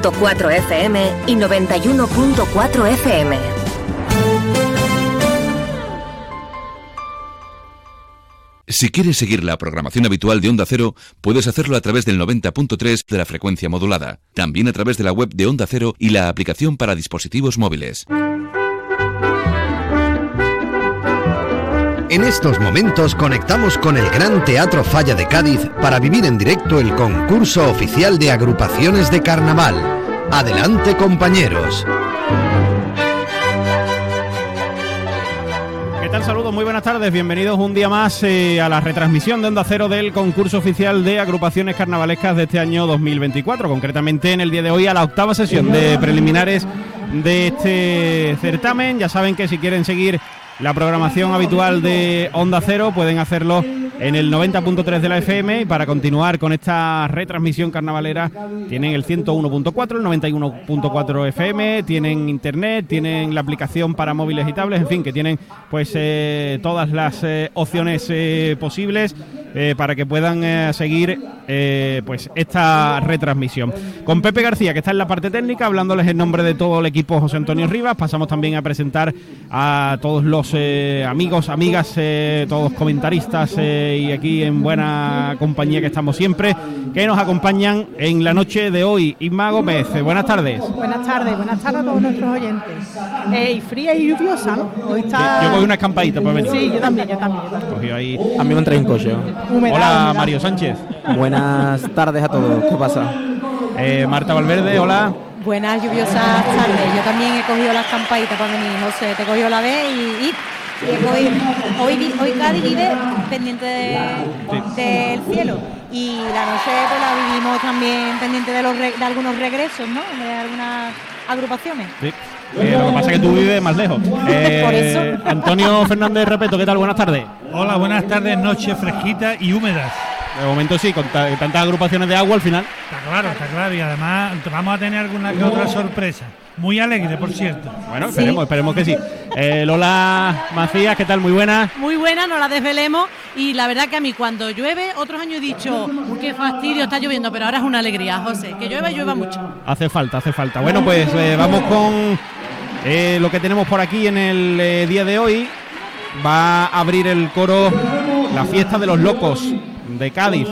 4 FM y 91.4 FM. Si quieres seguir la programación habitual de Onda Cero, puedes hacerlo a través del 90.3 de la frecuencia modulada, también a través de la web de Onda Cero y la aplicación para dispositivos móviles. En estos momentos conectamos con el Gran Teatro Falla de Cádiz para vivir en directo el concurso oficial de agrupaciones de carnaval. Adelante compañeros. ¿Qué tal? Saludos, muy buenas tardes. Bienvenidos un día más eh, a la retransmisión de Onda Cero del concurso oficial de agrupaciones carnavalescas de este año 2024. Concretamente en el día de hoy a la octava sesión de preliminares de este certamen. Ya saben que si quieren seguir la programación habitual de Onda Cero. Pueden hacerlo en el 90.3 de la FM y para continuar con esta retransmisión carnavalera tienen el 101.4, el 91.4 FM, tienen internet, tienen la aplicación para móviles y tablets, en fin, que tienen pues eh, todas las eh, opciones eh, posibles para que puedan seguir pues esta retransmisión. Con Pepe García, que está en la parte técnica, hablándoles en nombre de todo el equipo José Antonio Rivas, pasamos también a presentar a todos los eh, amigos, amigas, eh, todos comentaristas eh, y aquí en buena compañía que estamos siempre, que nos acompañan en la noche de hoy. Isma Gómez, buenas tardes. Buenas tardes, buenas tardes a todos nuestros oyentes. y fría y lluviosa, ¿no? Hoy está... Yo, cogí una escampadita para venir. Sí, yo también, yo también. ahí... A mí me entré en coche. hola, Mario Sánchez. Buenas tardes a todos, ¿qué pasa? Marta Valverde, hola. Buenas lluviosas tardes. Yo también he cogido las campaitas para venir, José. Te he cogido la vez y, y, hoy, hoy, hoy Cádiz vive pendiente del cielo. Y la noche pues, la vivimos también pendiente de, los de algunos regresos, ¿no? De algunas agrupaciones. Sí. Eh, lo que pasa es que tú vives más lejos. Eh, Por eso. Antonio Fernández Repeto, ¿qué tal? Buenas tardes. Hola, buenas tardes, noches fresquitas y húmedas. De momento sí, con tantas agrupaciones de agua al final. Está claro, está claro. Y además vamos a tener alguna que otra sorpresa. Muy alegre, por cierto. Bueno, esperemos, esperemos que sí. Eh, Lola Macías, ¿qué tal? Muy buena. Muy buena, no la desvelemos. Y la verdad que a mí cuando llueve, otros años he dicho, qué fastidio, está lloviendo, pero ahora es una alegría, José. Que llueva, llueva mucho. Hace falta, hace falta. Bueno, pues eh, vamos con eh, lo que tenemos por aquí en el día de hoy. Va a abrir el coro La Fiesta de los Locos de Cádiz.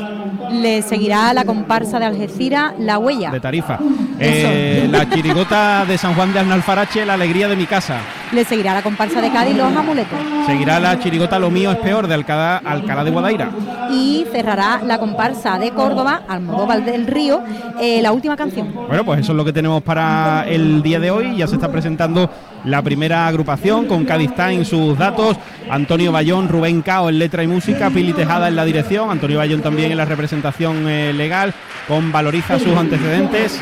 Le seguirá la comparsa de Algeciras, La Huella. De Tarifa. Eh, la chirigota de San Juan de Alnalfarache, La Alegría de mi casa. Le seguirá la comparsa de Cádiz, Los Amuletos. Seguirá la chirigota Lo mío es peor, de Alcalá, Alcalá de Guadaira. Y cerrará la comparsa de Córdoba, Almodóvar del Río, eh, la última canción. Bueno, pues eso es lo que tenemos para el día de hoy. Ya se está presentando la primera agrupación con Cádiz en sus datos, Antonio Bayón, Rubén Cao en letra y música, Pili Tejada en la dirección, Antonio Bayón también en la representación eh, legal, con Valoriza sus antecedentes.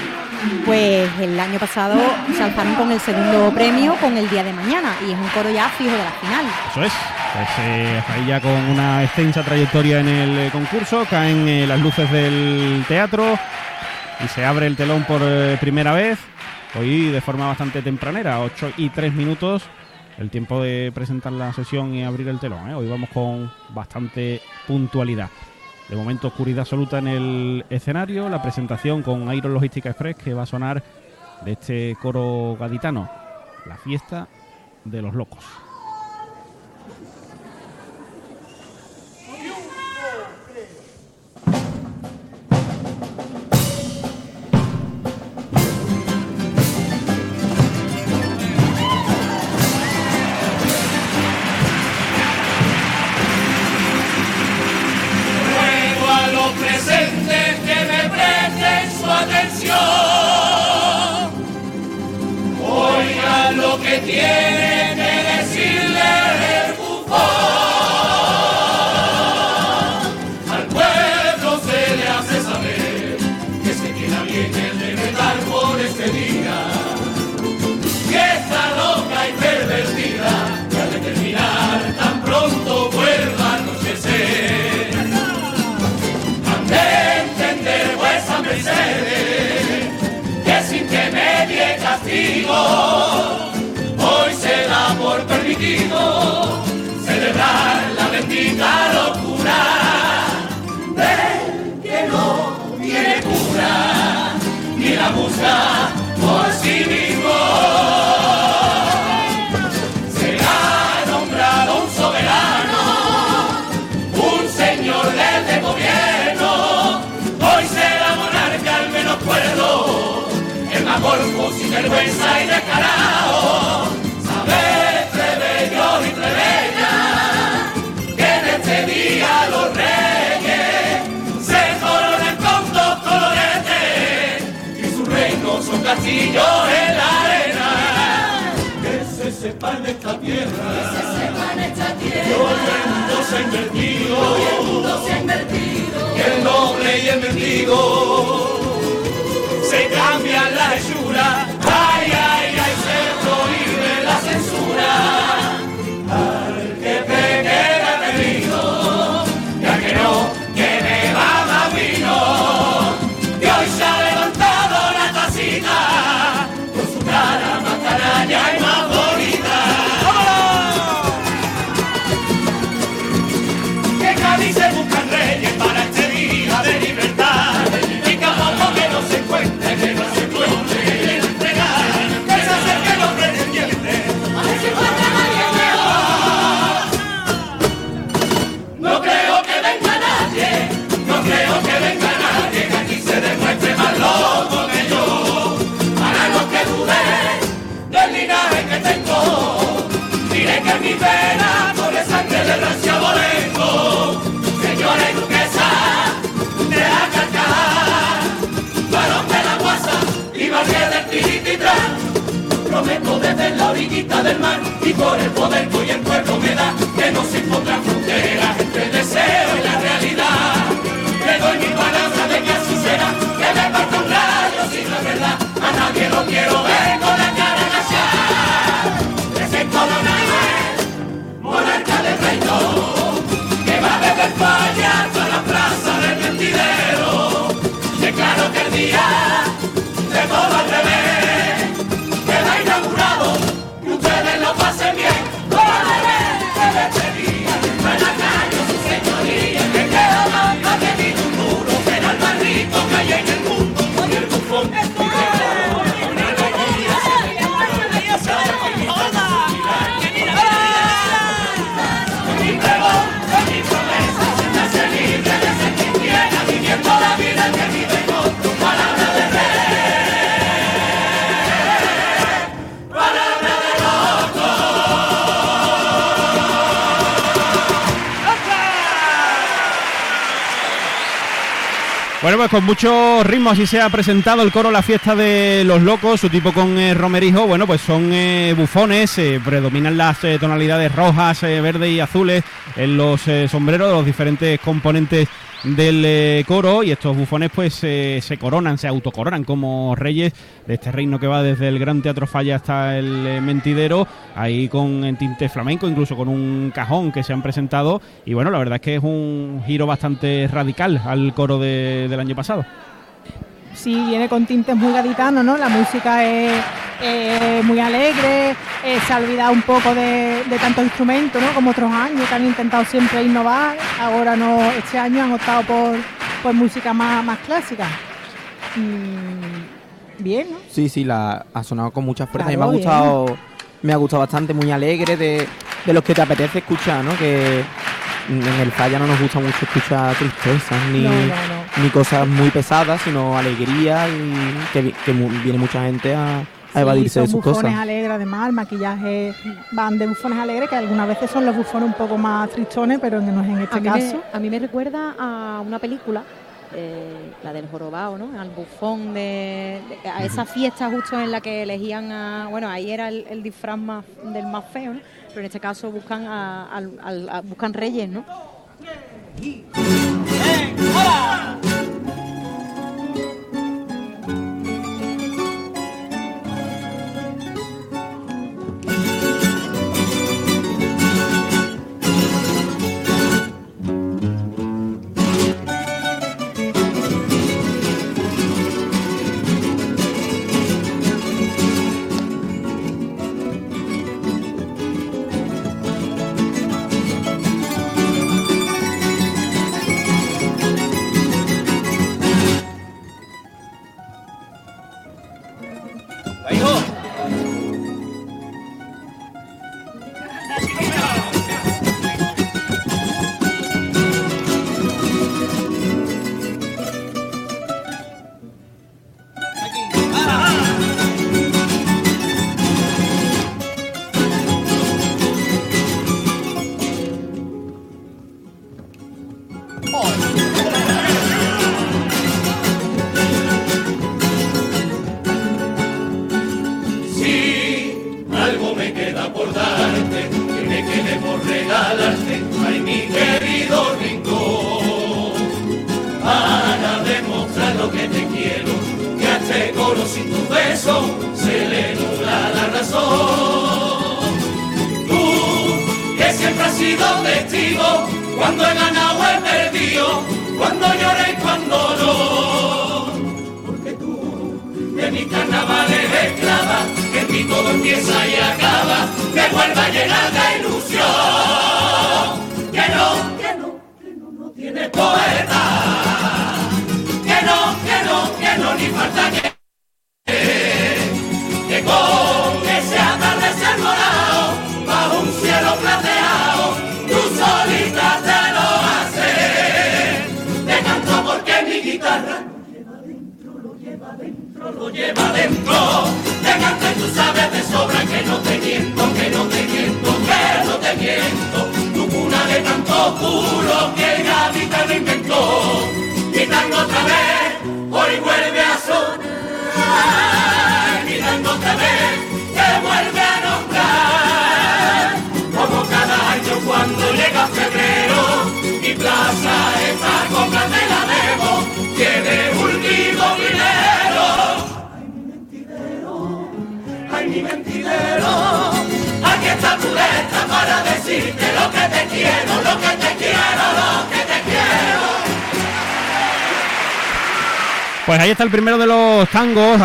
Pues el año pasado se alzaron con el segundo premio con el día de mañana y es un coro ya fijo de la final. Eso es, pues, eh, ahí ya con una extensa trayectoria en el eh, concurso, caen las luces del teatro y se abre el telón por primera vez. Hoy de forma bastante tempranera, 8 y 3 minutos, el tiempo de presentar la sesión y abrir el telón. ¿eh? Hoy vamos con bastante puntualidad. De momento oscuridad absoluta en el escenario, la presentación con Iron Logística Express que va a sonar de este coro gaditano, la fiesta de los locos. que me presten su atención, oigan lo que tienen hoy se da por permitido celebrar la bendita locura del que no tiene cura, ni la lucha por sí mismo. Vergüenza y descarado. Saber plebeyo y plebeya que en este día los reyes se coronan con dos coloretes y sus reinos son castillos en la arena. Que se sepa en esta tierra, que se sepa en esta tierra, que hoy el mundo se ha invertido, hoy el mundo se ha invertido, que el noble y el mendigo se cambian la hechura, corre sangre de rancia bolengo. Señora y duquesa de Acacar, varón de la guasa y barrio del Tiripitrán. Prometo desde la orillita del mar y por el poder que hoy el pueblo me da que no se encuentran fronteras entre el deseo y la realidad. Le doy mi palabra de que así que me parta un rayo si no es verdad. A nadie lo quiero ver Bueno, pues con mucho ritmo así se ha presentado el coro La Fiesta de los Locos, su tipo con eh, romerijo, bueno, pues son eh, bufones, eh, predominan las eh, tonalidades rojas, verdes y azules en los sombreros de los diferentes componentes del eh, coro y estos bufones pues se coronan, se autocoronan como reyes de este reino que va desde el Gran Teatro Falla hasta el eh, Mentidero, ahí con en tinte flamenco, incluso con un cajón que se han presentado y bueno, la verdad es que es un giro bastante radical al coro de- del año pasado. Sí, viene con tintes muy gaditanos, ¿no? La música es eh, muy alegre, eh, se ha olvidado un poco de, de tantos instrumentos, ¿no? Como otros años que han intentado siempre innovar. Ahora no, este año han optado por, por música más, más clásica. Mm, bien, ¿no? Sí, sí, la ha sonado con mucha fuerza y me ha Claro, bien. gustado, me ha gustado bastante, muy alegre, de, de los que te apetece escuchar, ¿no? Que en el falla no nos gusta mucho escuchar tristezas ni, No, no, no. Ni cosas muy pesadas, sino alegría y que, viene mucha gente a, a Sí, evadirse son de sus bufones cosas. alegres, además, el maquillaje van de bufones alegres, que algunas veces son los bufones un poco más tristones, pero no es en este a, caso. me, a mí me recuerda a una película, eh, la del jorobado, ¿no? Al bufón de, de- a esa fiesta justo en la que elegían a, bueno, ahí era el, el disfraz más del más feo, ¿no? Pero en este caso buscan a, al- a- buscan reyes, ¿no? Beso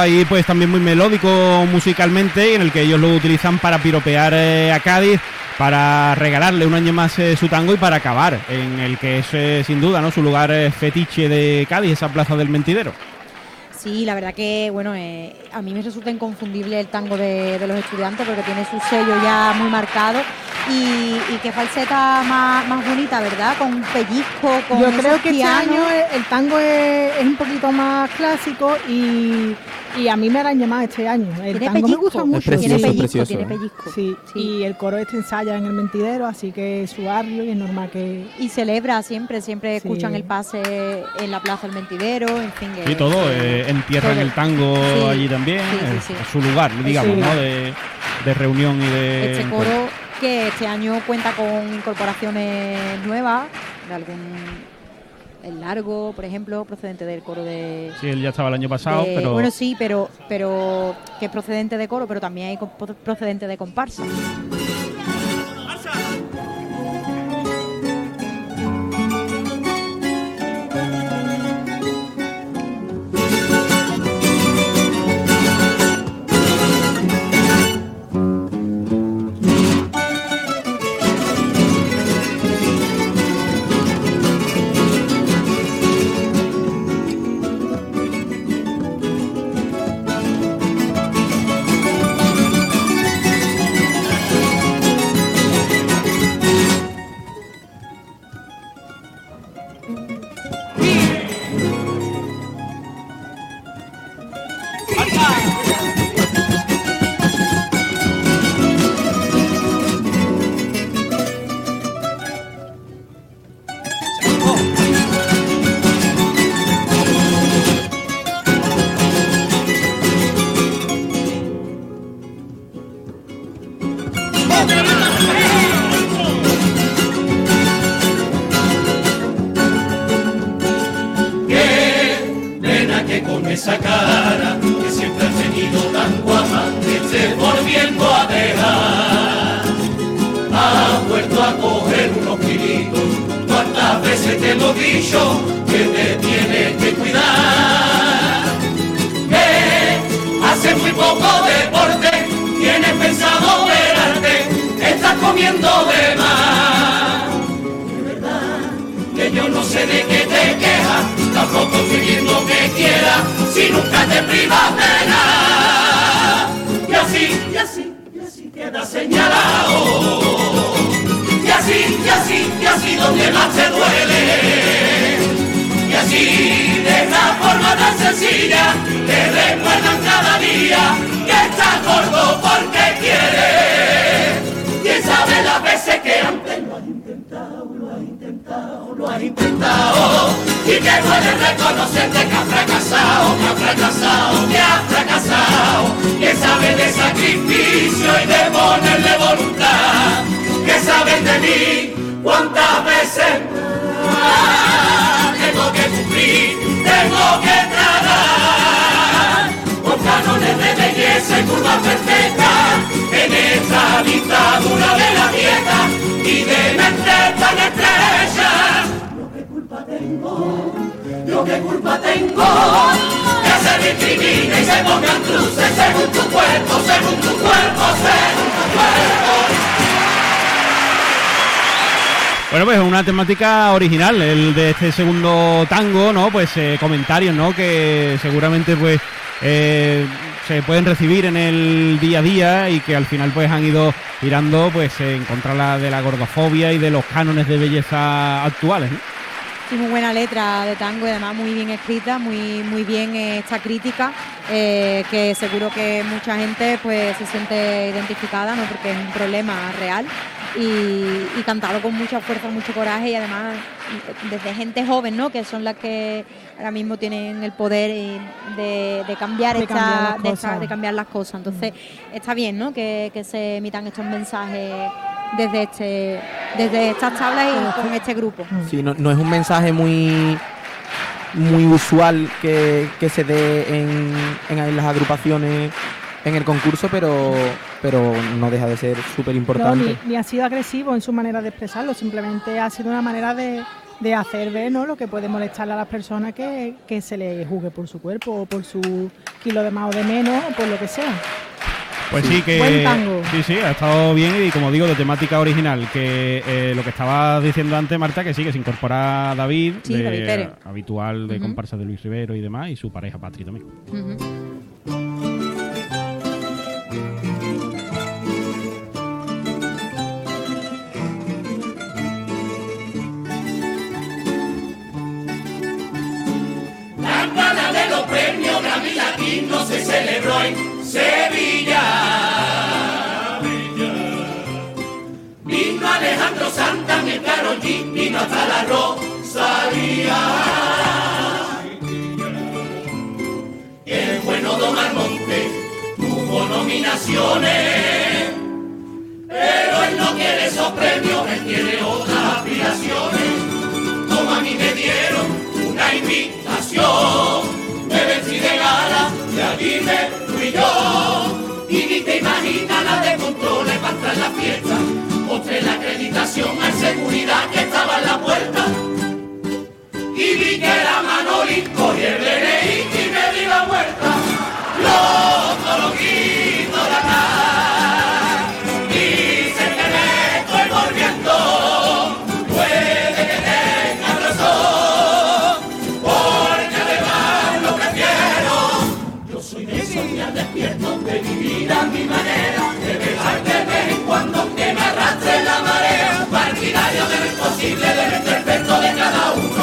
ahí pues también muy melódico musicalmente, en el que ellos lo utilizan para piropear eh, a Cádiz, para regalarle un año más eh, su tango y para acabar en el que es eh, sin duda no su lugar eh, fetiche de Cádiz, esa plaza del mentidero. Sí, la verdad que, bueno, eh, a mí me resulta inconfundible el tango de, de los estudiantes porque tiene su sello ya muy marcado y, y qué falseta más, más bonita, ¿verdad? Con un pellizco, con Yo creo que este pianos. año el el tango es, es un poquito más clásico y, y a mí me han llamado este año. El Tiene tango me pellizco, gusta mucho. precioso, tiene pellizco, precioso, tiene ¿eh? pellizco. Sí, y el coro este ensaya en el mentidero, así que es su barrio y es normal que... Y celebra siempre, siempre Sí. escuchan el pase en la Plaza del Mentidero, en fin. Y todo, eh, entierran todo. el tango Sí, allí también, sí, sí, es- su lugar, digamos, Sí. ¿no? De, de reunión y de... Este coro que este año cuenta con incorporaciones nuevas de algún el largo, por ejemplo, procedente del coro de, Sí, él ya estaba el año pasado, de- pero... bueno sí, pero pero que es procedente de coro, pero también hay procedente de comparsa. Volviendo a dejar. Has vuelto a coger unos kilitos, cuántas veces te lo he dicho que te tienes que cuidar. Que hace muy poco deporte, tienes pensado verarte, estás comiendo de más que yo no sé de qué te quejas, tampoco estoy que quieras, si nunca te privas de nada. Y así, y así, queda señalado. Y así, y así, y así donde más te duele. Y así de esta forma tan sencilla, te recuerdan cada día que estás gordo porque quieres. Quién sabe las veces que antes lo has intentado, lo has intentado, lo has intentado. Y que puedes reconocerte que has fracasado, que has fracasado, que has fracasado. Que sabes de sacrificio y de ponerle voluntad. Que sabes de mí cuántas veces más tengo que cumplir, tengo que tragar. Con canones de se curva perfecta en esta dictadura de la dieta y de mente tan estrecha. Bueno, pues una temática original, el de este segundo tango, ¿no? Pues eh, comentarios, ¿no? Que seguramente pues eh, se pueden recibir en el día a día y que al final pues han ido girando pues en contra de la gordofobia y de los cánones de belleza actuales. Sí, muy buena letra de tango y además muy bien escrita, muy, muy bien eh, esta crítica, eh, que seguro que mucha gente pues se siente identificada, ¿no? porque es un problema real y, y cantado con mucha fuerza, mucho coraje y además desde gente joven, ¿no? que son las que ahora mismo tienen el poder eh, de, de cambiar, De esta- cambiar las de esta- cosas. de cambiar las cosas. Entonces está bien ¿no? que, que se emitan estos mensajes desde este desde estas tablas y con este grupo. Sí, no, no es un mensaje muy muy usual que, que se dé en, en las agrupaciones en el concurso, pero, pero no deja de ser súper No, importante. ni, ni ha sido agresivo en su manera de expresarlo, simplemente ha sido una manera de, de hacer ver ¿no? lo que puede molestarle a las personas que, que se le juzgue por su cuerpo o por su kilo de más o de menos o por lo que sea. Pues sí, que Buen tango. sí, sí, ha estado bien y como digo, de temática original, que eh, lo que estaba diciendo antes Marta, que sí, que se incorpora David, Sí, de- David habitual de comparsa de Luis Rivero y demás, y su pareja Patri también. Latino se celebró en Sevilla. Vino Alejandro Santa, mi Karol G, vino hasta la Rosalía. El bueno Don Almonte tuvo nominaciones, pero él no quiere esos premios, él quiere otras aspiraciones como a mí me dieron una invitación. Me vestí de gala y allí me fui yo. Y ni te imaginas la de controles para entrar en la fiesta. Mostré la acreditación al seguridad que estaba en la puerta. Y vi que era Manolín, cogí el DNI imposible, de imperfecto de cada uno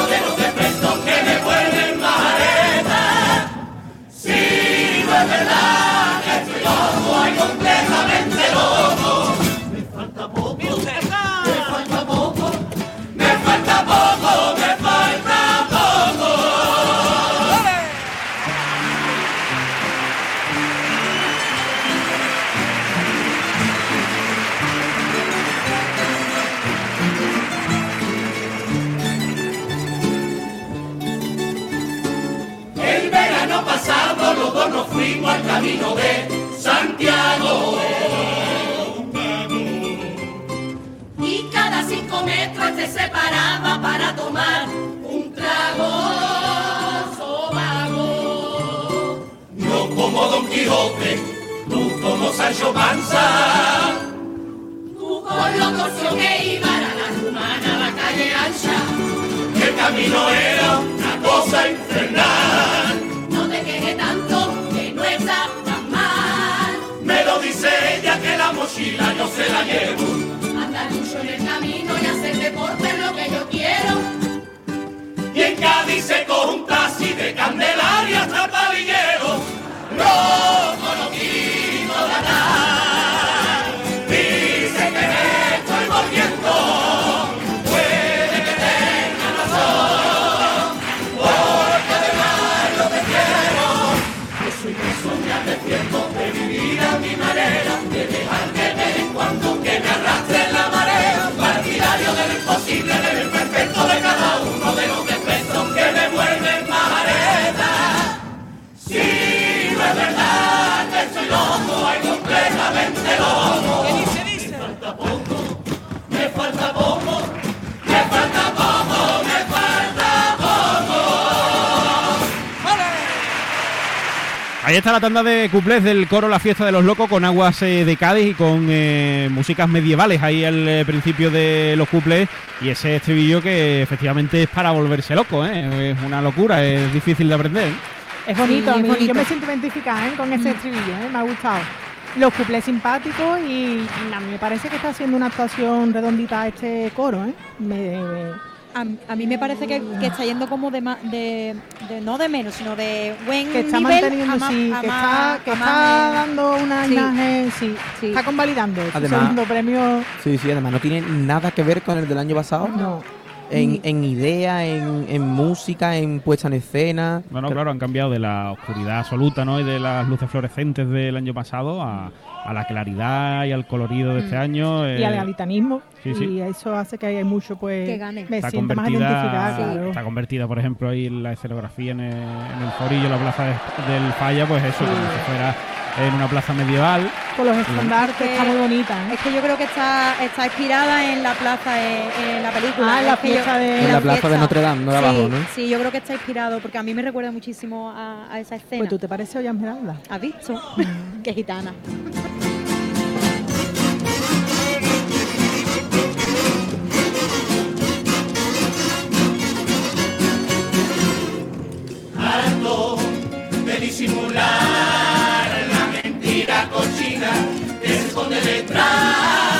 te separaba para tomar un trago sobago. No como Don Quijote, tú como Sancho Panza. Tú con los torcios que iban a la rumana, a la calle ancha. El camino era una cosa infernal. No te quejes tanto, que no está tan mal. Me lo dice ella que la mochila yo se la llevo. Mucho en el camino y hacer deporte es lo que yo quiero. Y en Cádiz se coge un taxi de Candelaria hasta Me falta poco, me falta poco, me falta poco, me falta poco. Ahí está la tanda de cuplés del coro La Fiesta de los Locos con aguas eh, de Cádiz y con eh, músicas medievales. Ahí al eh, principio de los cuplés y ese estribillo que efectivamente es para volverse loco, es una locura, es difícil de aprender. Es bonito, yo me siento identificada con ese estribillo, me ha gustado. Los cuplés simpáticos y a mí me parece que está haciendo una actuación redondita este coro, ¿eh? Me- me- A, a mí me parece que, que está yendo como de, ma- de, de- no de menos, sino de buen que está nivel manteniendo, a más- sí, que está, que está dando una Sí. imagen, sí, Sí. está convalidando su Además- segundo premio. Sí, sí, además no tiene nada que ver con el del año pasado. No. En, en idea, en, en música, en puesta en escena. Bueno, claro, han cambiado de la oscuridad absoluta ¿no? y de las luces fluorescentes del año pasado a, a la claridad y al colorido de este año. y eh, al galitanismo sí, sí. y eso hace que haya mucho pues Que gane. me está sienta más identificada convertida, claro. está convertida, por ejemplo, ahí la escenografía en el, en el forillo, la plaza de- del Falla, pues eso, como si fuera en una plaza medieval. con los estandartes que- está muy bonita ¿eh? Es que yo creo que está, está inspirada en la plaza, en, en la película. Ah, en la fiesta de- En la plaza de Notre Dame, no de sí, abajo, ¿no? Sí, yo creo que está inspirado porque a mí me recuerda muchísimo a, a esa escena. pues tú te pareces Olla Esmeralda ¿Has visto? Qué gitana. harto de disimular esconde detrás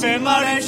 se marchito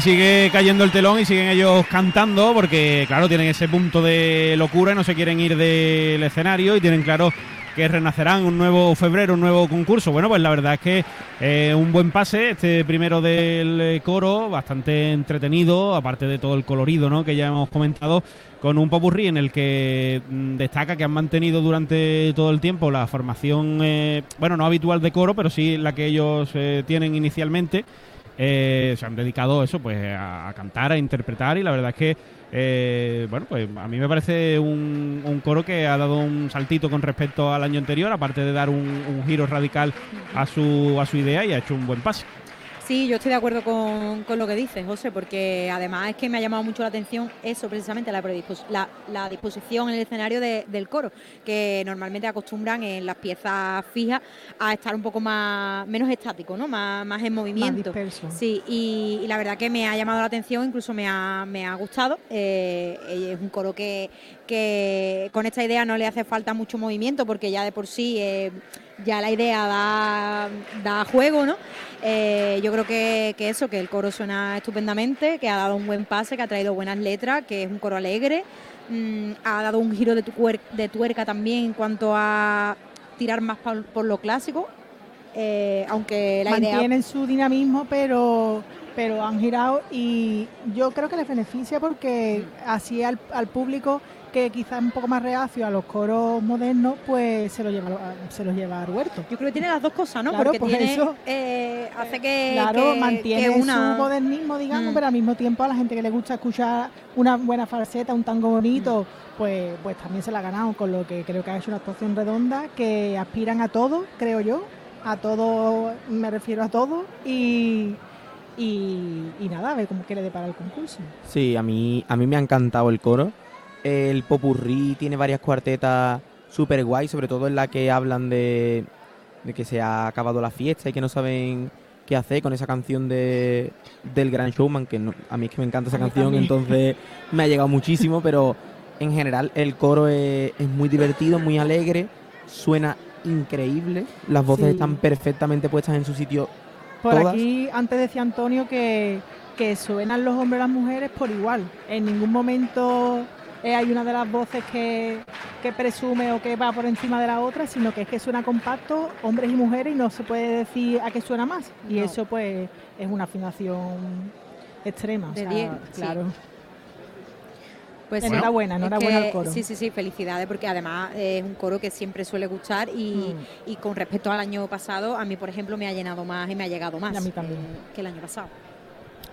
sigue cayendo el telón y siguen ellos cantando porque, claro, tienen ese punto de locura y no se quieren ir del escenario y tienen claro que renacerán un nuevo febrero, un nuevo concurso. Bueno, pues la verdad es que eh, un buen pase, este primero del eh, coro, bastante entretenido, aparte de todo el colorido ¿no? que ya hemos comentado, con un popurrí en el que mm, destaca que han mantenido durante todo el tiempo la formación, eh, bueno, no habitual de coro, pero sí la que ellos tienen inicialmente. Eh, se han dedicado eso, pues a, cantar, a interpretar y la verdad es que, eh, bueno, pues a mí me parece un, un coro que ha dado un saltito con respecto al año anterior, aparte de dar un, un giro radical a su, a su idea y ha hecho un buen pase. Sí, yo estoy de acuerdo con, con lo que dices, José, porque además es que me ha llamado mucho la atención eso, precisamente la, predispos- la, la disposición en el escenario de- del coro, que normalmente acostumbran en las piezas fijas a estar un poco más menos estático, ¿no? Más, más en movimiento. Sí, y, y la verdad que me ha llamado la atención, incluso me ha, me ha gustado. Eh, es un coro que, que con esta idea no le hace falta mucho movimiento, porque ya de por sí eh, ya la idea da, da juego, ¿no? Eh, yo creo que, que eso, que el coro suena estupendamente, que ha dado un buen pase, que ha traído buenas letras, que es un coro alegre, mm, ha dado un giro de, tuer- de tuerca también en cuanto a tirar más por, por lo clásico, eh, aunque la idea... Mantienen su dinamismo, pero pero han girado y yo creo que les beneficia porque así al, al público que quizás es un poco más reacio a los coros modernos, pues se lo lleva se los lleva al huerto. Yo creo que tiene las dos cosas, ¿no? Claro, Porque pues tiene, eso. eh, hace que, Claro, que- mantiene que una... su modernismo, digamos, Mm. pero al mismo tiempo a la gente que le gusta escuchar una buena falseta, un tango bonito, pues, pues también se la ha ganado, con lo que creo que ha hecho una actuación redonda, que aspiran a todo, creo yo, a todo, me refiero a todo, y, y, y nada, a ver cómo que le depara el concurso. Sí, a mí, a mí me ha encantado el coro. El popurrí tiene varias cuartetas súper guay, sobre todo en la que hablan de, de que se ha acabado la fiesta y que no saben qué hacer con esa canción de, del Gran Showman, que no- a mí es que me encanta esa canción, también. entonces me ha llegado muchísimo, pero en general el coro es, es muy divertido, muy alegre, suena increíble, las voces Sí. están perfectamente puestas en su sitio. Por todas. aquí antes decía Antonio que, que suenan los hombres y las mujeres por igual. En ningún momento eh, hay una de las voces que, que presume o que va por encima de la otra, sino que es que suena compacto, hombres y mujeres, y no se puede decir a qué suena más. Y No. eso pues es una afinación extrema. o De sea, 10, sí. claro. Pues Enhorabuena, es enhorabuena que- al coro. Sí, sí, sí, felicidades, porque además es un coro que siempre suele gustar y, Mm. y con respecto al año pasado, a mí, por ejemplo, me ha llenado más y me ha llegado más Y a mí también. eh, que el año pasado.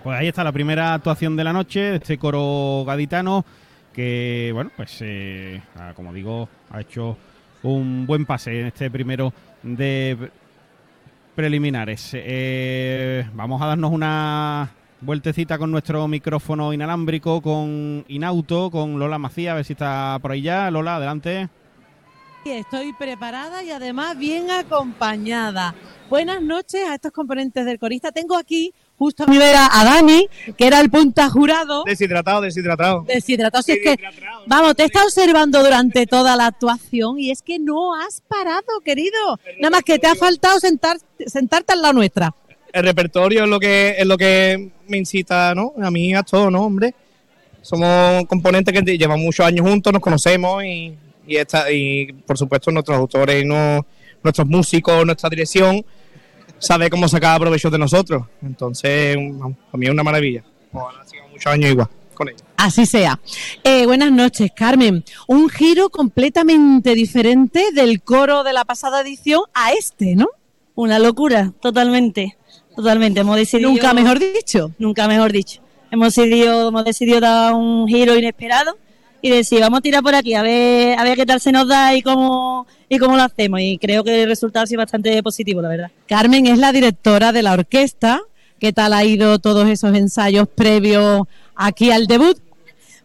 Pues ahí está la primera actuación de la noche de este coro gaditano que, bueno, pues eh, ah, como digo, ha hecho un buen pase en este primero de pre- preliminares. Eh, vamos a darnos una vueltecita con nuestro micrófono inalámbrico, con Inauto, con Lola Macía, a ver si está por ahí ya. Lola, adelante. Estoy preparada y además bien acompañada. Buenas noches a estos componentes del corista. Tengo aquí justo a mi vera a Dani, que era el punta jurado. Deshidratado, deshidratado. Deshidratado. Si es que, vamos, te he estado observando durante toda la actuación y es que no has parado, querido. Nada más que te ha faltado sentar, sentarte en la nuestra. El repertorio es lo que es lo que me incita, ¿no? A mí a todo, ¿no, hombre? Somos componentes que llevan muchos años juntos, nos conocemos y, y, esta, y por supuesto nuestros autores, no- nuestros músicos, nuestra dirección, sabe cómo sacar provecho de nosotros. Entonces, para mí es una maravilla. Ojalá sigamos muchos años igual con ellos. Así sea. Eh, buenas noches, Carmen. Un giro completamente diferente del coro de la pasada edición a este, ¿no? Una locura, totalmente. Totalmente. Hemos decidido. Nunca mejor dicho. Nunca mejor dicho. Hemos decidido, hemos decidido dar un giro inesperado y decir, vamos a tirar por aquí a ver, a ver qué tal se nos da y cómo, y cómo lo hacemos. Y creo que el resultado ha sido bastante positivo, la verdad. Carmen es la directora de la orquesta. ¿Qué tal ha ido todos esos ensayos previos aquí al debut?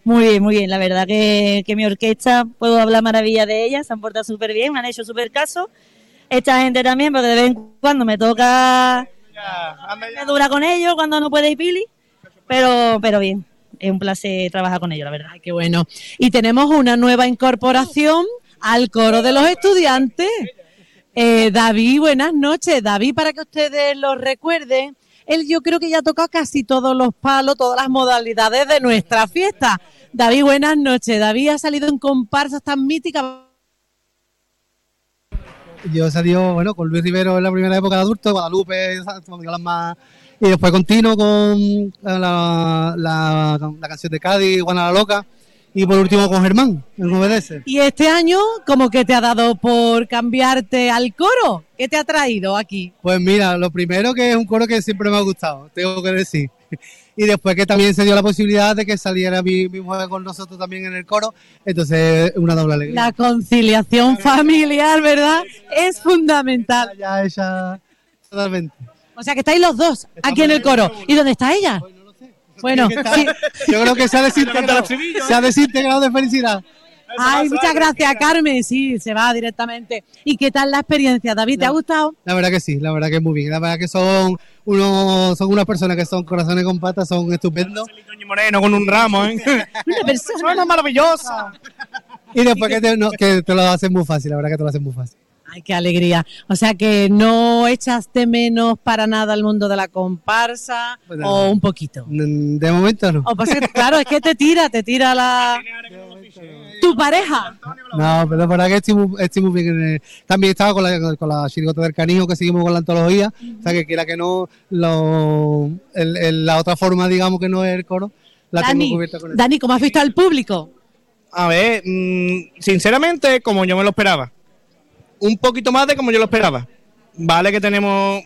Muy bien, muy bien. La verdad que, que mi orquesta, puedo hablar maravilla de ella, se han portado súper bien, me han hecho súper caso. Esta gente también, porque de vez en cuando me toca, me dura con ellos cuando no puede ir Pili, pero, pero bien. Es un placer trabajar con ellos, la verdad. Qué bueno. Y tenemos una nueva incorporación al coro de los estudiantes. Eh, David, buenas noches. David, para que ustedes lo recuerden, él yo creo que ya ha tocado casi todos los palos, todas las modalidades de nuestra fiesta. David, buenas noches. David ha salido en comparsas tan míticas. Yo he salido, bueno, con Luis Rivero en la primera época de adulto, Guadalupe, las más... Y después continuo con la, la, la canción de Cádiz, Juana la Loca, y por último con Germán, el 9DS. Y este año, como que te ha dado por cambiarte al coro? ¿Qué te ha traído aquí? Pues mira, lo primero que es un coro que siempre me ha gustado, tengo que decir. Y después que también se dio la posibilidad de que saliera mi, mi mujer con nosotros también en el coro, entonces una doble alegría. La conciliación familiar, ¿verdad? Es fundamental. Ya ella, totalmente. O sea que estáis los dos aquí en el coro. ¿Y dónde está ella? Bueno, sí. Yo creo que se ha desintegrado, se ha desintegrado de felicidad. Ay, muchas gracias, Carmen. Sí, se va directamente. ¿Y qué tal la experiencia, David? ¿Te ha gustado? La verdad que sí, la verdad que muy bien. La verdad que son unos, son unas personas que son corazones con patas, son estupendos. Moreno con un ramo, ¿eh? Una persona maravillosa. Y después que te, no, que te lo hacen muy fácil, la verdad que te lo hacen muy fácil. Ay, qué alegría. O sea que no echaste menos para nada al mundo de la comparsa o un poquito. De momento no. O pasa que, claro, es que te tira, te tira la... Tu pareja. No, pero la verdad que estoy muy, estoy muy bien. en el- También estaba con la, con la chirigota del canijo que seguimos con la antología. O sea que quiera que no, lo, el- el- la otra forma, digamos, que no es el coro, la Dani, tengo cubierta con el Dani, ¿cómo has visto al público? A ver, mm, sinceramente, como yo me lo esperaba. Un poquito más de como yo lo esperaba. Vale que tenemos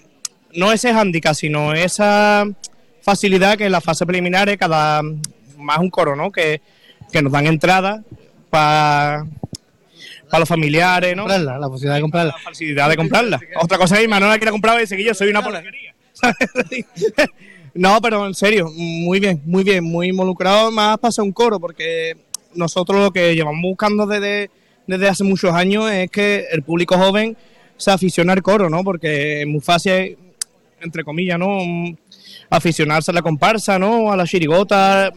no ese hándicap, sino esa facilidad que en la fase preliminar es cada más un coro, ¿no? Que, que nos dan entrada para los familiares, ¿no? comprarla, la posibilidad de comprarla. La facilidad de comprarla. Otra cosa es que Manuela quiere comprarla y dice que yo soy una porquería. no, pero en serio, muy bien, muy bien, muy involucrado más para ser un coro, porque nosotros lo que llevamos buscando desde, desde hace muchos años es que el público joven se aficione al coro, ¿no? Porque es muy fácil, entre comillas, ¿no? Mm, Aficionarse a la comparsa, ¿no? A la chirigota.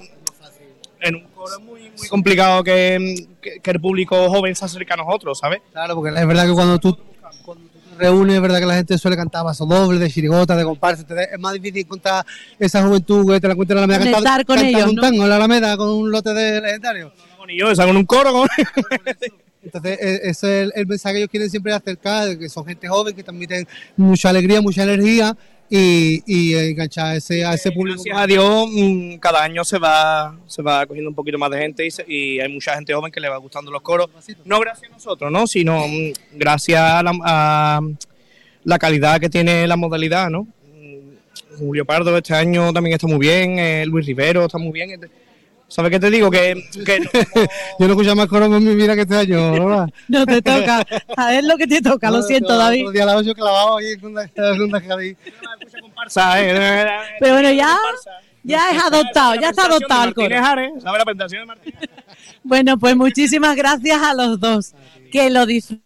En un coro es muy, muy complicado que, que- que el público joven se acerque a nosotros, ¿sabes? Claro, porque es verdad que cuando tú, cuando tú te reúnes, es verdad que la gente suele cantar vaso doble, de chirigota, de comparsa. entonces es más difícil encontrar esa juventud que te la encuentra en la Alameda cantando- con cantando ellos, un ¿no? tango en la Alameda con un lote de legendarios. Y yo, salgo en un coro con... Entonces, e- ese es el, el mensaje que ellos quieren siempre acercar, que son gente joven, que transmiten mucha alegría, mucha energía y, y enganchar a ese, a ese público. Gracias a Dios, mm, cada año se va, se va cogiendo un poquito más de gente y, se- y hay mucha gente joven que le va gustando los coros. No gracias a nosotros, ¿no? Sino mm, gracias a la, a la calidad que tiene la modalidad, ¿no? Mm, Julio Pardo este año también está muy bien, eh, Luis Rivero está muy bien. ¿Sabes qué te digo? Que, que Yo no escucho más coro en mi vida que este año, Lola. No te toca. A ver lo que te toca, lo siento, David. Otro día a las 8 clavado ahí en en Cádiz. comparsa, ¿eh? Pero bueno, ya, ya es adoptado, ya está adoptado el coro. Ares, ¿sabes la presentación de Martínez? Bueno, pues muchísimas gracias a los dos. Que lo disfruten.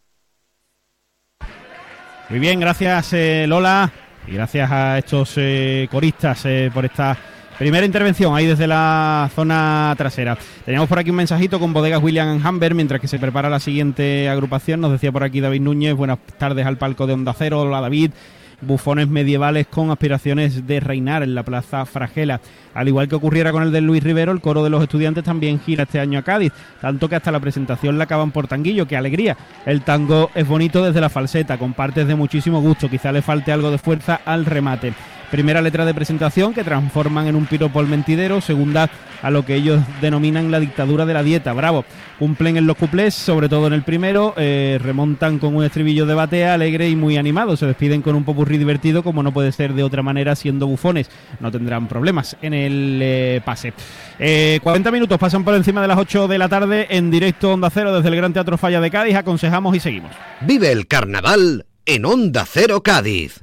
Muy bien, gracias eh, Lola y gracias a estos eh, coristas eh, por esta primera intervención ahí desde la zona trasera. Teníamos por aquí un mensajito con bodegas William Hamber mientras que se prepara la siguiente agrupación. Nos decía por aquí David Núñez, buenas tardes al palco de Onda Cero, hola David. Bufones medievales con aspiraciones de reinar en la Plaza Fragela. Al igual que ocurriera con el de Luis Rivero, el coro de los estudiantes también gira este año a Cádiz, tanto que hasta la presentación la acaban por tanguillo, qué alegría. El tango es bonito desde la falseta, con partes de muchísimo gusto, quizá le falte algo de fuerza al remate. Primera letra de presentación que transforman en un piropo al mentidero, segunda a lo que ellos denominan la dictadura de la dieta, bravo. Cumplen en los cuplés, sobre todo en el primero, eh, remontan con un estribillo de batea alegre y muy animado, se despiden con un popurrí divertido como no puede ser de otra manera siendo bufones, no tendrán problemas en el eh, pase. Eh, 40 minutos pasan por encima de las 8 de la tarde en directo Onda Cero desde el Gran Teatro Falla de Cádiz, aconsejamos y seguimos. Vive el carnaval en Onda Cero Cádiz.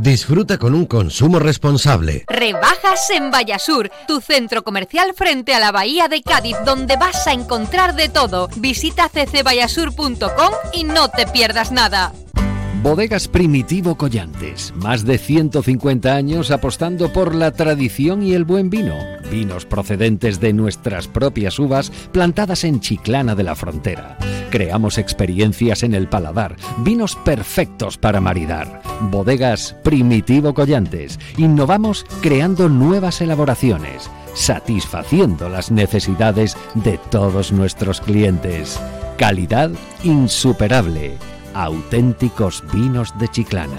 Disfruta con un consumo responsable. Rebajas en Vallasur, tu centro comercial frente a la Bahía de Cádiz, donde vas a encontrar de todo. Visita ccvallasur.com y no te pierdas nada. Bodegas Primitivo Collantes, más de 150 años apostando por la tradición y el buen vino. Vinos procedentes de nuestras propias uvas plantadas en Chiclana de la Frontera. Creamos experiencias en el paladar, vinos perfectos para maridar. Bodegas Primitivo Collantes. Innovamos creando nuevas elaboraciones, satisfaciendo las necesidades de todos nuestros clientes. Calidad insuperable. Auténticos vinos de Chiclana.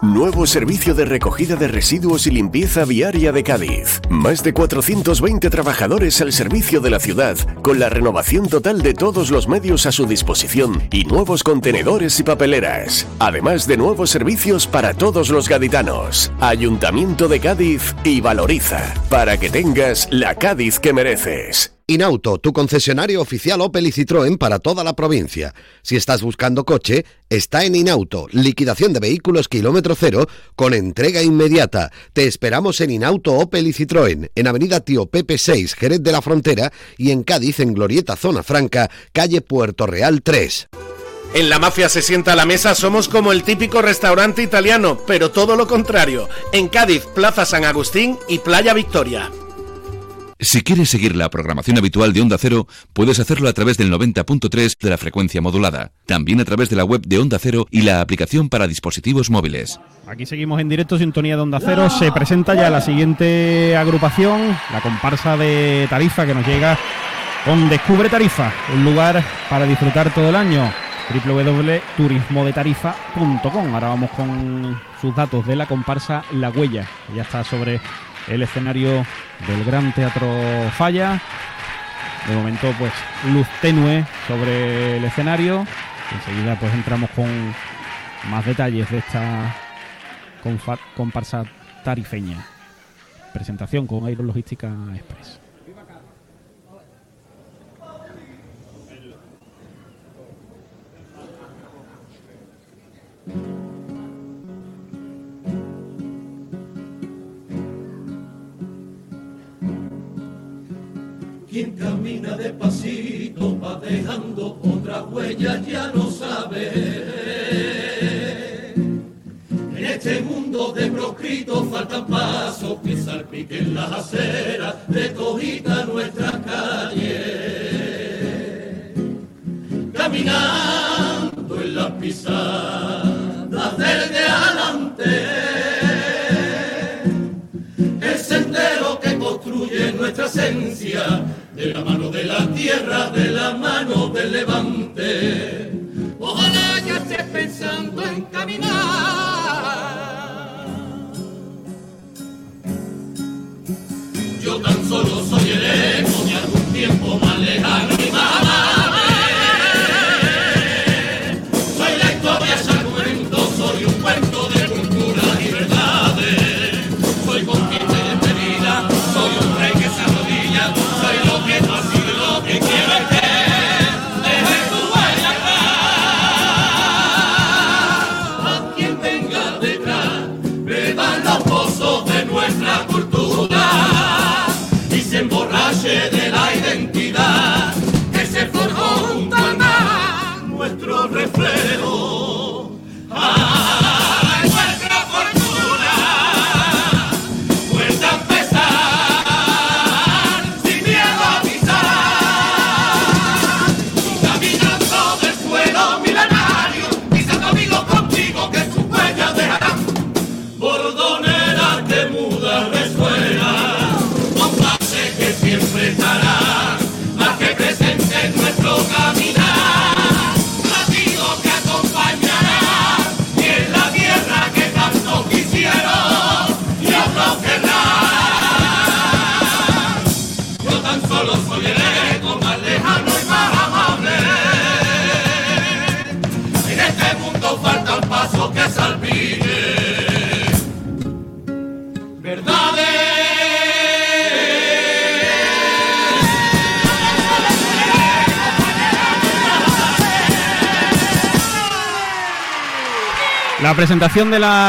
Nuevo servicio de recogida de residuos y limpieza viaria de Cádiz. Más de 420 trabajadores al servicio de la ciudad, con la renovación total de todos los medios a su disposición y nuevos contenedores y papeleras. Además de nuevos servicios para todos los gaditanos. Ayuntamiento de Cádiz y Valoriza, para que tengas la Cádiz que mereces. Inauto, tu concesionario oficial Opel y Citroën para toda la provincia. Si estás buscando coche, está en Inauto, liquidación de vehículos kilómetro cero con entrega inmediata. Te esperamos en Inauto Opel y Citroën, en Avenida Tío Pepe 6, Jerez de la Frontera y en Cádiz, en Glorieta Zona Franca, calle Puerto Real 3. En la mafia se sienta a la mesa, somos como el típico restaurante italiano, pero todo lo contrario. En Cádiz, Plaza San Agustín y Playa Victoria. Si quieres seguir la programación habitual de Onda Cero, puedes hacerlo a través del 90.3 de la frecuencia modulada. También a través de la web de Onda Cero y la aplicación para dispositivos móviles. Aquí seguimos en directo, sintonía de Onda Cero. Se presenta ya la siguiente agrupación, la comparsa de Tarifa, que nos llega con Descubre Tarifa, un lugar para disfrutar todo el año www.turismodetarifa.com. Ahora vamos con sus datos de la comparsa La Huella, ya está sobre el escenario del Gran Teatro Falla. De momento, pues, luz tenue sobre el escenario. Enseguida, pues, entramos con más detalles de esta comparsa tarifeña. Presentación con Aerologística Express.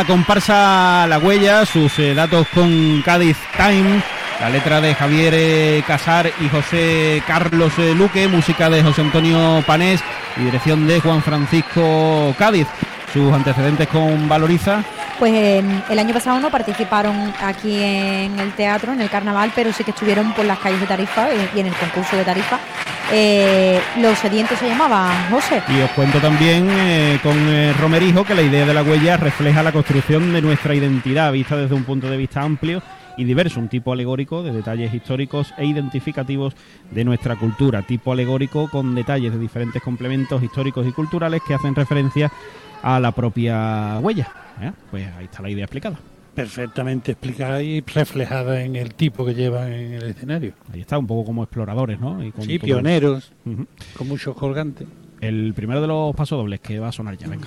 Comparsa La Huella, sus eh, datos con Cádiz Time, la letra de Javier eh, Casar y José Carlos eh, Luque, música de José Antonio Panés y dirección de Juan Francisco Cádiz. Sus antecedentes con Valoriza. Pues eh, el año pasado no participaron aquí en el teatro, en el carnaval, pero sí que estuvieron por las calles de Tarifa y en el concurso de Tarifa. Eh, los sedientos se llamaban, José. Y os cuento también eh, con eh, Romerijo que la idea de la huella refleja la construcción de nuestra identidad, vista desde un punto de vista amplio y diverso, un tipo alegórico de detalles históricos e identificativos de nuestra cultura, tipo alegórico con detalles de diferentes complementos históricos y culturales que hacen referencia a la propia huella. Pues ahí está la idea explicada. Perfectamente explicada y reflejada en el tipo que llevan en el escenario. Ahí está, un poco como exploradores, ¿no? Y con Sí, todo- pioneros, con muchos colgantes. El primero de los pasodobles que va a sonar ya, venga.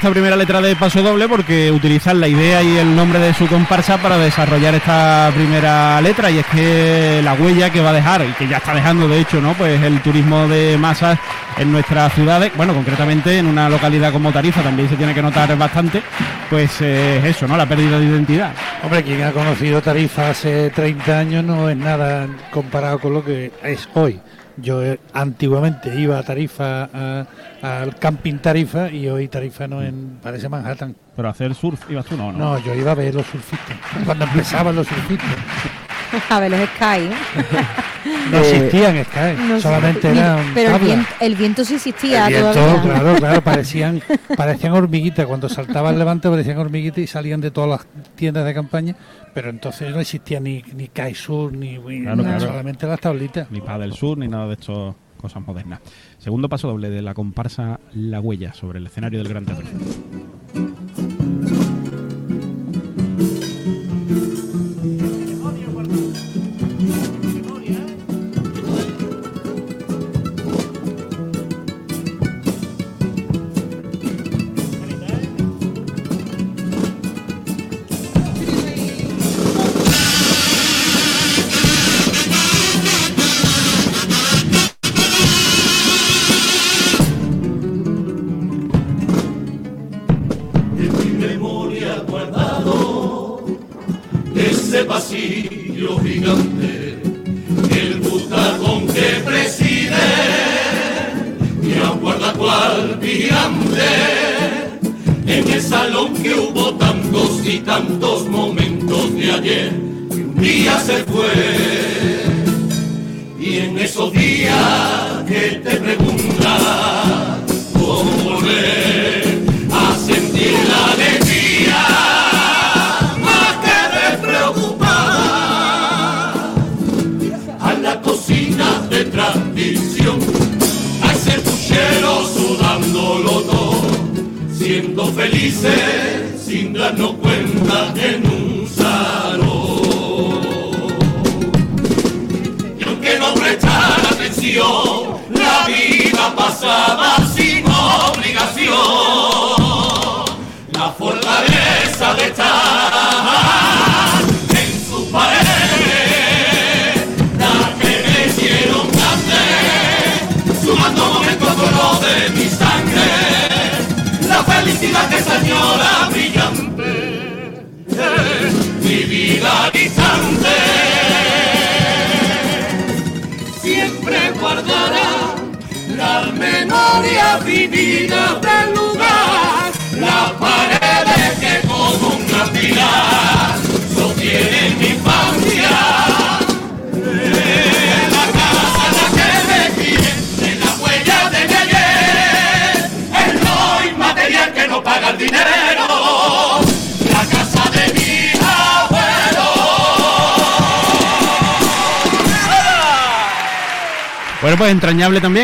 Esta primera letra de Paso Doble porque utilizan la idea y el nombre de su comparsa para desarrollar esta primera letra y es que la huella que va a dejar y que ya está dejando de hecho, ¿no? Pues el turismo de masas en nuestras ciudades, bueno, concretamente en una localidad como Tarifa también se tiene que notar bastante, pues eh, es eso, ¿no? La pérdida de identidad. Hombre, quien ha conocido Tarifa hace 30 años no es nada comparado con lo que es hoy. Yo eh, antiguamente iba a Tarifa, a- al camping Tarifa, y hoy Tarifa no en, parece Manhattan. Pero hacer surf ibas tú, no, no. No, yo iba a ver los surfistas. Cuando empezaban los surfistas. A ver, los Sky. ¿eh? No existían Sky, No solamente eran Pero el viento, el viento sí existía El viento, todavía. claro, claro, parecían, parecían hormiguitas. Cuando saltaba el levante parecían hormiguitas y salían de todas las tiendas de campaña, pero entonces no existía ni, ni Kaisur, ni, ni Claro, solamente las tablitas. Ni para del sur ni nada de esto cosas modernas. Segundo paso doble de la comparsa La Huella sobre el escenario del Gran Teatro.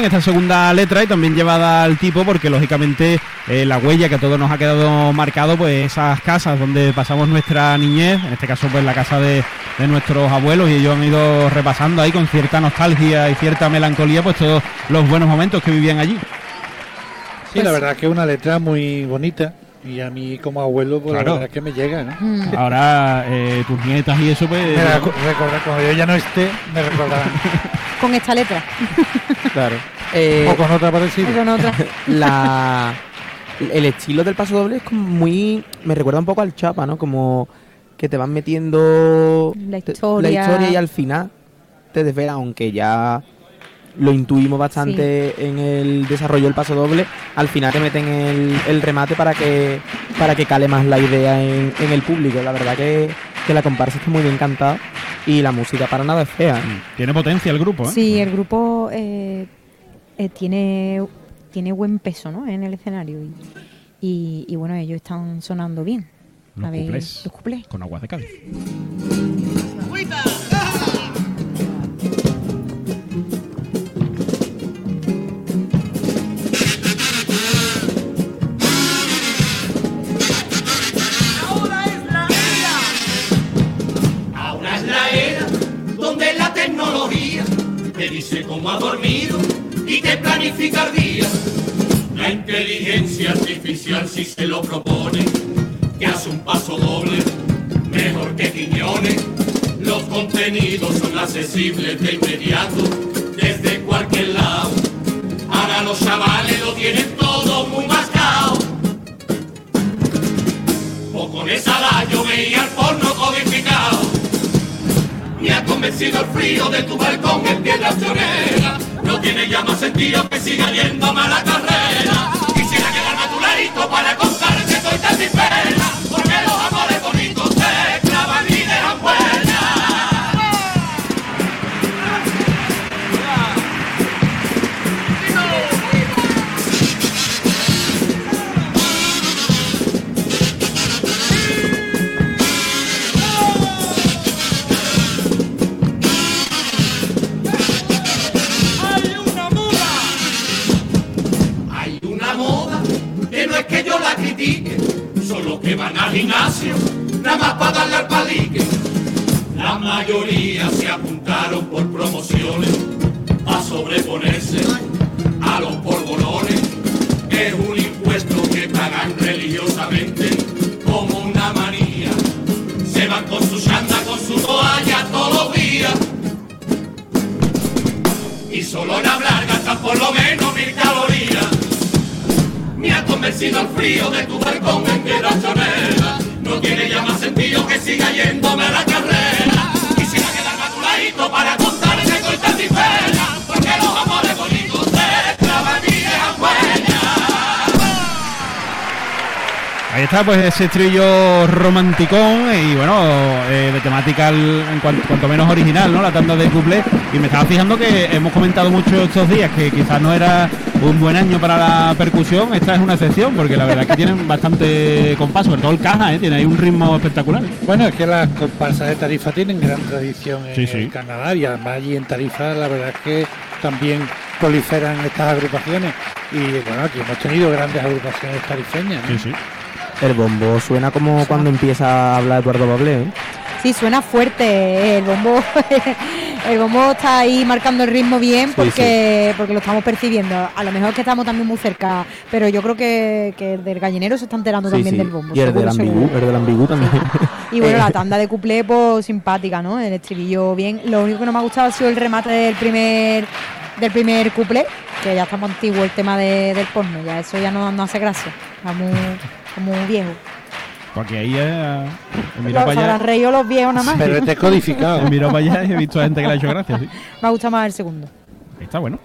Esta segunda letra y también llevada al tipo porque lógicamente eh, la huella que a todos nos ha quedado marcado, pues esas casas donde pasamos nuestra niñez, en este caso pues la casa de, de nuestros abuelos y ellos han ido repasando ahí con cierta nostalgia y cierta melancolía pues todos los buenos momentos que vivían allí. Sí, la verdad que es una letra muy bonita y a mí como abuelo, pues Claro. la verdad es que me llega, ¿no? Mm. Ahora eh, tus nietas y eso pues... Me recorda- cuando yo ya no esté, me recordarán. Con esta letra. Claro. Eh, o con otra parecida. Con otra. la el estilo del paso doble es como muy me recuerda un poco al chapa no como que te van metiendo La historia. la historia y al final te desvela aunque ya lo intuimos bastante en el desarrollo del paso doble al final te meten el, el remate para que para que cale más la idea en, en el público la verdad que, que la comparsa está muy bien cantada y la música para nada es fea Tiene potencia el grupo, ¿eh? Sí, el grupo eh, eh, tiene, tiene buen peso ¿no? en el escenario y, y, y bueno, ellos están sonando bien. Los A ver, cuplés. los cuplés. Con aguas de Cádiz. Son accesibles ese estribillo romanticón y bueno, eh, de temática en cuan- cuanto, menos original, ¿no? La tanda de couple. Y me estaba fijando que hemos comentado mucho estos días que quizás no era un buen año para la percusión. Esta es una excepción porque la verdad es que tienen bastante compás, sobre todo el caja, ¿eh? Tiene ahí un ritmo espectacular. Bueno, es que las comparsas de Tarifa tienen gran tradición en Sí, Canadá y además allí en Tarifa la verdad es que también proliferan estas agrupaciones y bueno, aquí hemos tenido grandes agrupaciones tarifeñas. ¿no? El bombo suena como cuando empieza a hablar Eduardo Bablé ¿eh? Sí, suena fuerte. El bombo, el bombo está ahí marcando el ritmo bien Sí, porque, porque lo estamos percibiendo. A lo mejor es que estamos también muy cerca, pero yo creo que, que el del gallinero se está enterando Sí, también del bombo. y el del ambigú el del ambigú también Y bueno, Eh, la tanda de cuplé, pues simpática, ¿no? El estribillo bien. Lo único que no me ha gustado ha sido el remate del primer del primer cuplé, que ya está muy antiguo el tema de- del porno, ya eso ya no, no hace gracia. Está muy viejo. Porque ahí eh, he Los mirado para allá. reído los viejos nada más. Pero es decodificado. He mirado para allá y he visto a gente que le ha hecho gracia, sí. Me ha gustado más el segundo. Está bueno.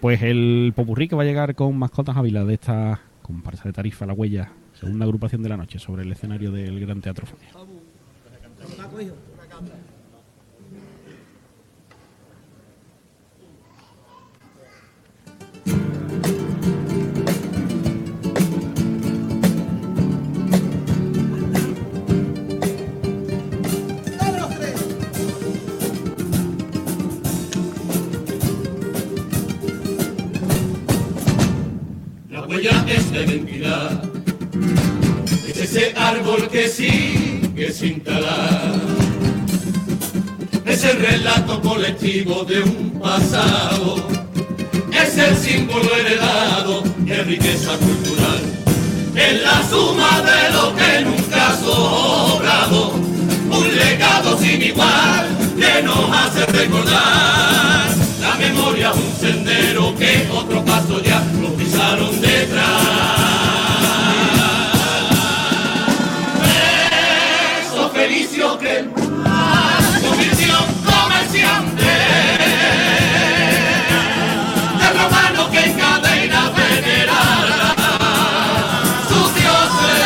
Pues el popurrí que va a llegar con mascotas Ávila de esta comparsa de Tarifa La Huella, segunda agrupación de la noche, sobre el escenario del Gran Teatro Fania. Huella es la identidad, es ese árbol que sigue sin talar. Es el relato colectivo de un pasado, es el símbolo heredado de riqueza cultural. Es la suma de lo que nunca ha sobrado, un legado sin igual que nos hace recordar. Memoria un sendero que otro paso ya lo pisaron detrás. Eso Felicio que el convirtió en comerciante. De romano que encadena venerara sus dioses.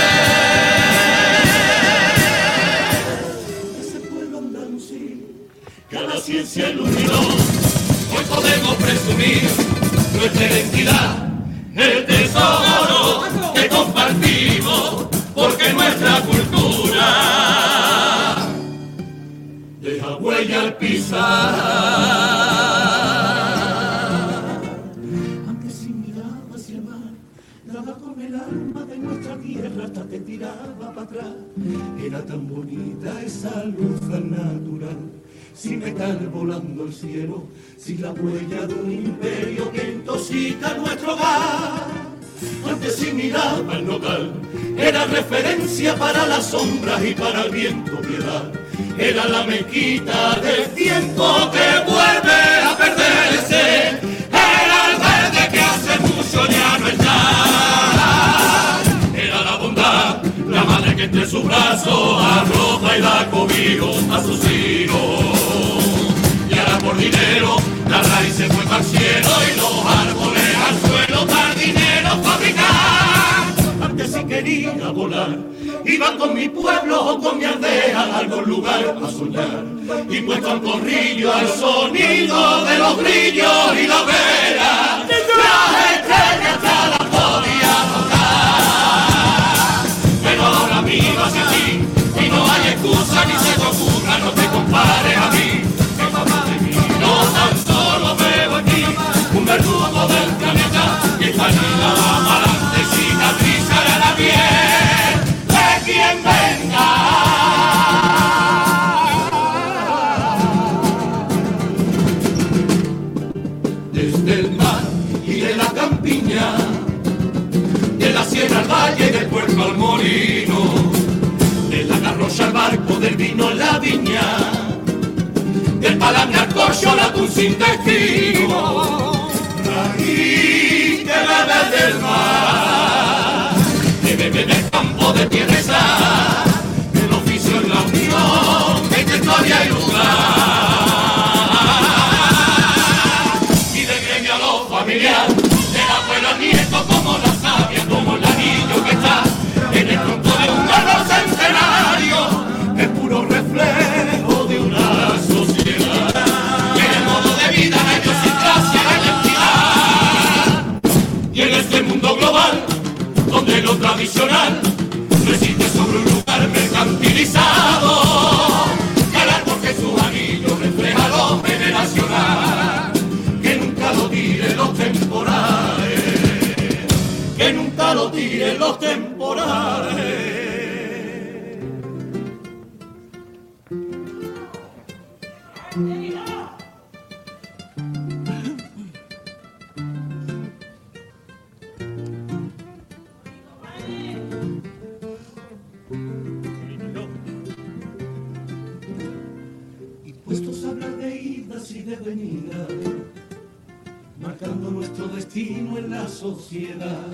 Ese pueblo andalusí que la ciencia iluminó. Presumir nuestra identidad, el tesoro que compartimos, porque nuestra cultura deja huella al pisar. Antes sin mirar hacia el mar, daba con el alma de nuestra tierra hasta te tiraba para atrás. Era tan bonita esa luz tan natural sin metal volando el cielo, sin la huella de un imperio que intoxica nuestro hogar. Antes sin mirar al nogal, era referencia para las sombras y para el viento piedad. Era la mezquita del tiempo que vuelve a perderse. Era el verde que hace mucho ya no está. Era la bondad, la madre que entre sus brazos arroja y da cobijo a sus hijos por dinero la raíz se fue al cielo y los árboles al suelo para dinero fabricar. Antes si quería volar, iba con mi pueblo o con mi aldea a algún lugar a soñar. Y puesto al corrillo al sonido de los grillos y la vera, las estrellas ya las podía tocar. Pero ahora miro hacia ti y no hay excusa ni se te no te compares a mí. Del vino la viña del palambre al corcho, la sin destino. Raíz que bebe del mar, que bebe del campo de tierra el oficio en la unión, de historia y lugar. Tradicional no existe sobre un lugar mercantilizado. Marcando nuestro destino en la sociedad.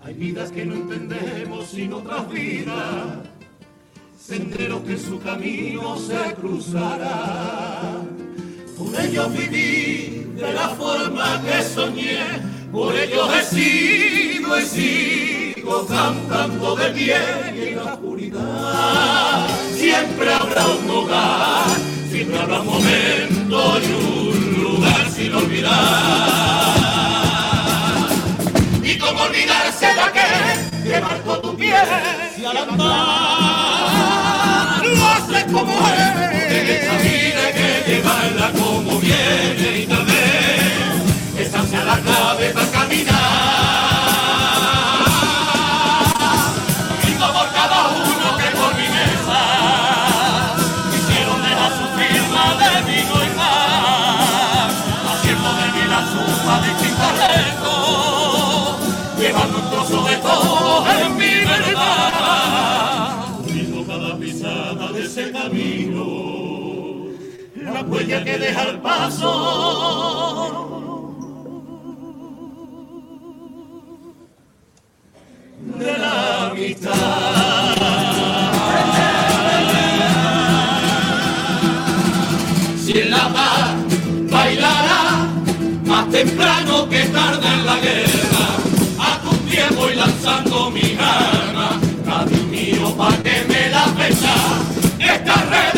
Hay vidas que no entendemos sin otras vidas, senderos que su camino se cruzará. Por ello vivir de la forma que soñé. Por ello he sido y sigo cantando de pie y en la oscuridad. Siempre habrá un hogar, habrá un momento y un lugar sin olvidar. Y cómo olvidarse de aquel que marcó tu piel y al andar lo haces como es. En esta vida hay que llevarla como viene y tal vez esa sea la clave para caminar. La huella que deja el paso. de la amistad. Si en la paz bailará más temprano que tarde en la guerra, a tu pie voy lanzando mi arma, Cádiz mío pa' que me la pesa, esta red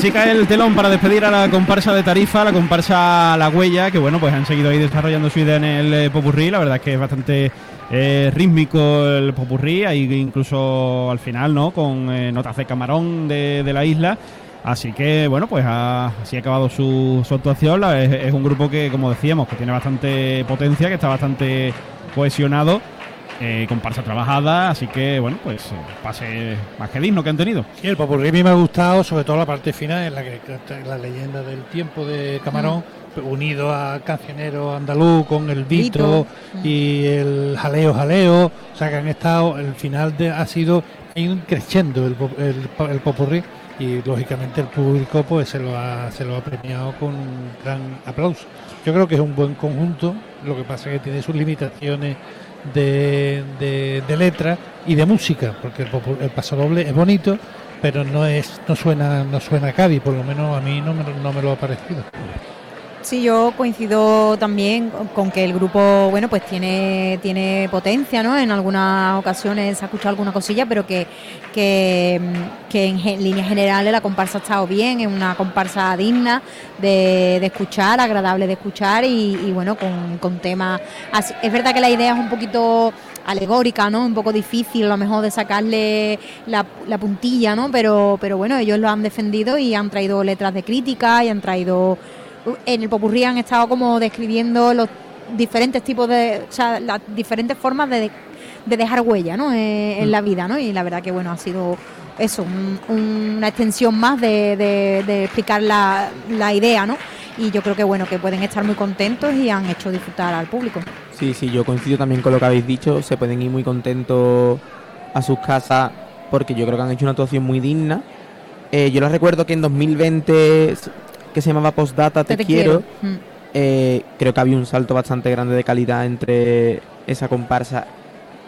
así cae el telón para despedir a la comparsa de Tarifa, la comparsa La Huella, que bueno, pues han seguido ahí desarrollando su idea en el eh, popurrí. La verdad es que es bastante eh, rítmico el popurrí, ahí incluso al final, ¿no? Con eh, notas de camarón de, la isla. Así que bueno, pues ha, así ha acabado su, actuación. Es, es un grupo que, como decíamos, que tiene bastante potencia, que está bastante cohesionado eh, comparsa trabajada, así que bueno, pues eh, pase más que digno que han tenido. Sí, el popurrí a mí me ha gustado, sobre todo la parte final, en la que la leyenda del tiempo de Camarón, unido a cancionero andaluz con el Vito y el jaleo jaleo, o sea que han estado, el final de, ha sido creciendo el, el, el popurrí y lógicamente el público pues se lo ha, se lo ha premiado con un gran aplauso. Yo creo que es un buen conjunto, lo que pasa es que tiene sus limitaciones de, de, letra y de música, porque el, el pasodoble es bonito, pero no es no suena no suena a Cádiz, por lo menos a mí no me, no me lo ha parecido. Sí, yo coincido también con que el grupo, bueno, pues tiene, tiene potencia, ¿no? En algunas ocasiones se ha escuchado alguna cosilla, pero que, que, en gen- líneas generales la comparsa ha estado bien, es una comparsa digna de, de escuchar, agradable de escuchar y, bueno, con, con temas... Es verdad que la idea es un poquito alegórica, ¿no? Un poco difícil a lo mejor de sacarle la, la puntilla, ¿no? Pero, pero bueno, ellos lo han defendido y han traído letras de crítica y han traído en el popurrí han estado como describiendo los diferentes tipos de, o sea, las diferentes formas de, de dejar huella, ¿no? Eh, en la vida, ¿no? Y la verdad que bueno ha sido eso, un- una extensión más de, de- de explicar la, la idea, ¿no? Y yo creo que bueno que pueden estar muy contentos y han hecho disfrutar al público. Sí, sí, yo coincido también con lo que habéis dicho. Se pueden ir muy contentos a sus casas porque yo creo que han hecho una actuación muy digna. Eh, yo les recuerdo que en 2020, s- que se llamaba Postdata Te, Te quiero, quiero. Mm. eh, creo que había un salto bastante grande de calidad entre esa comparsa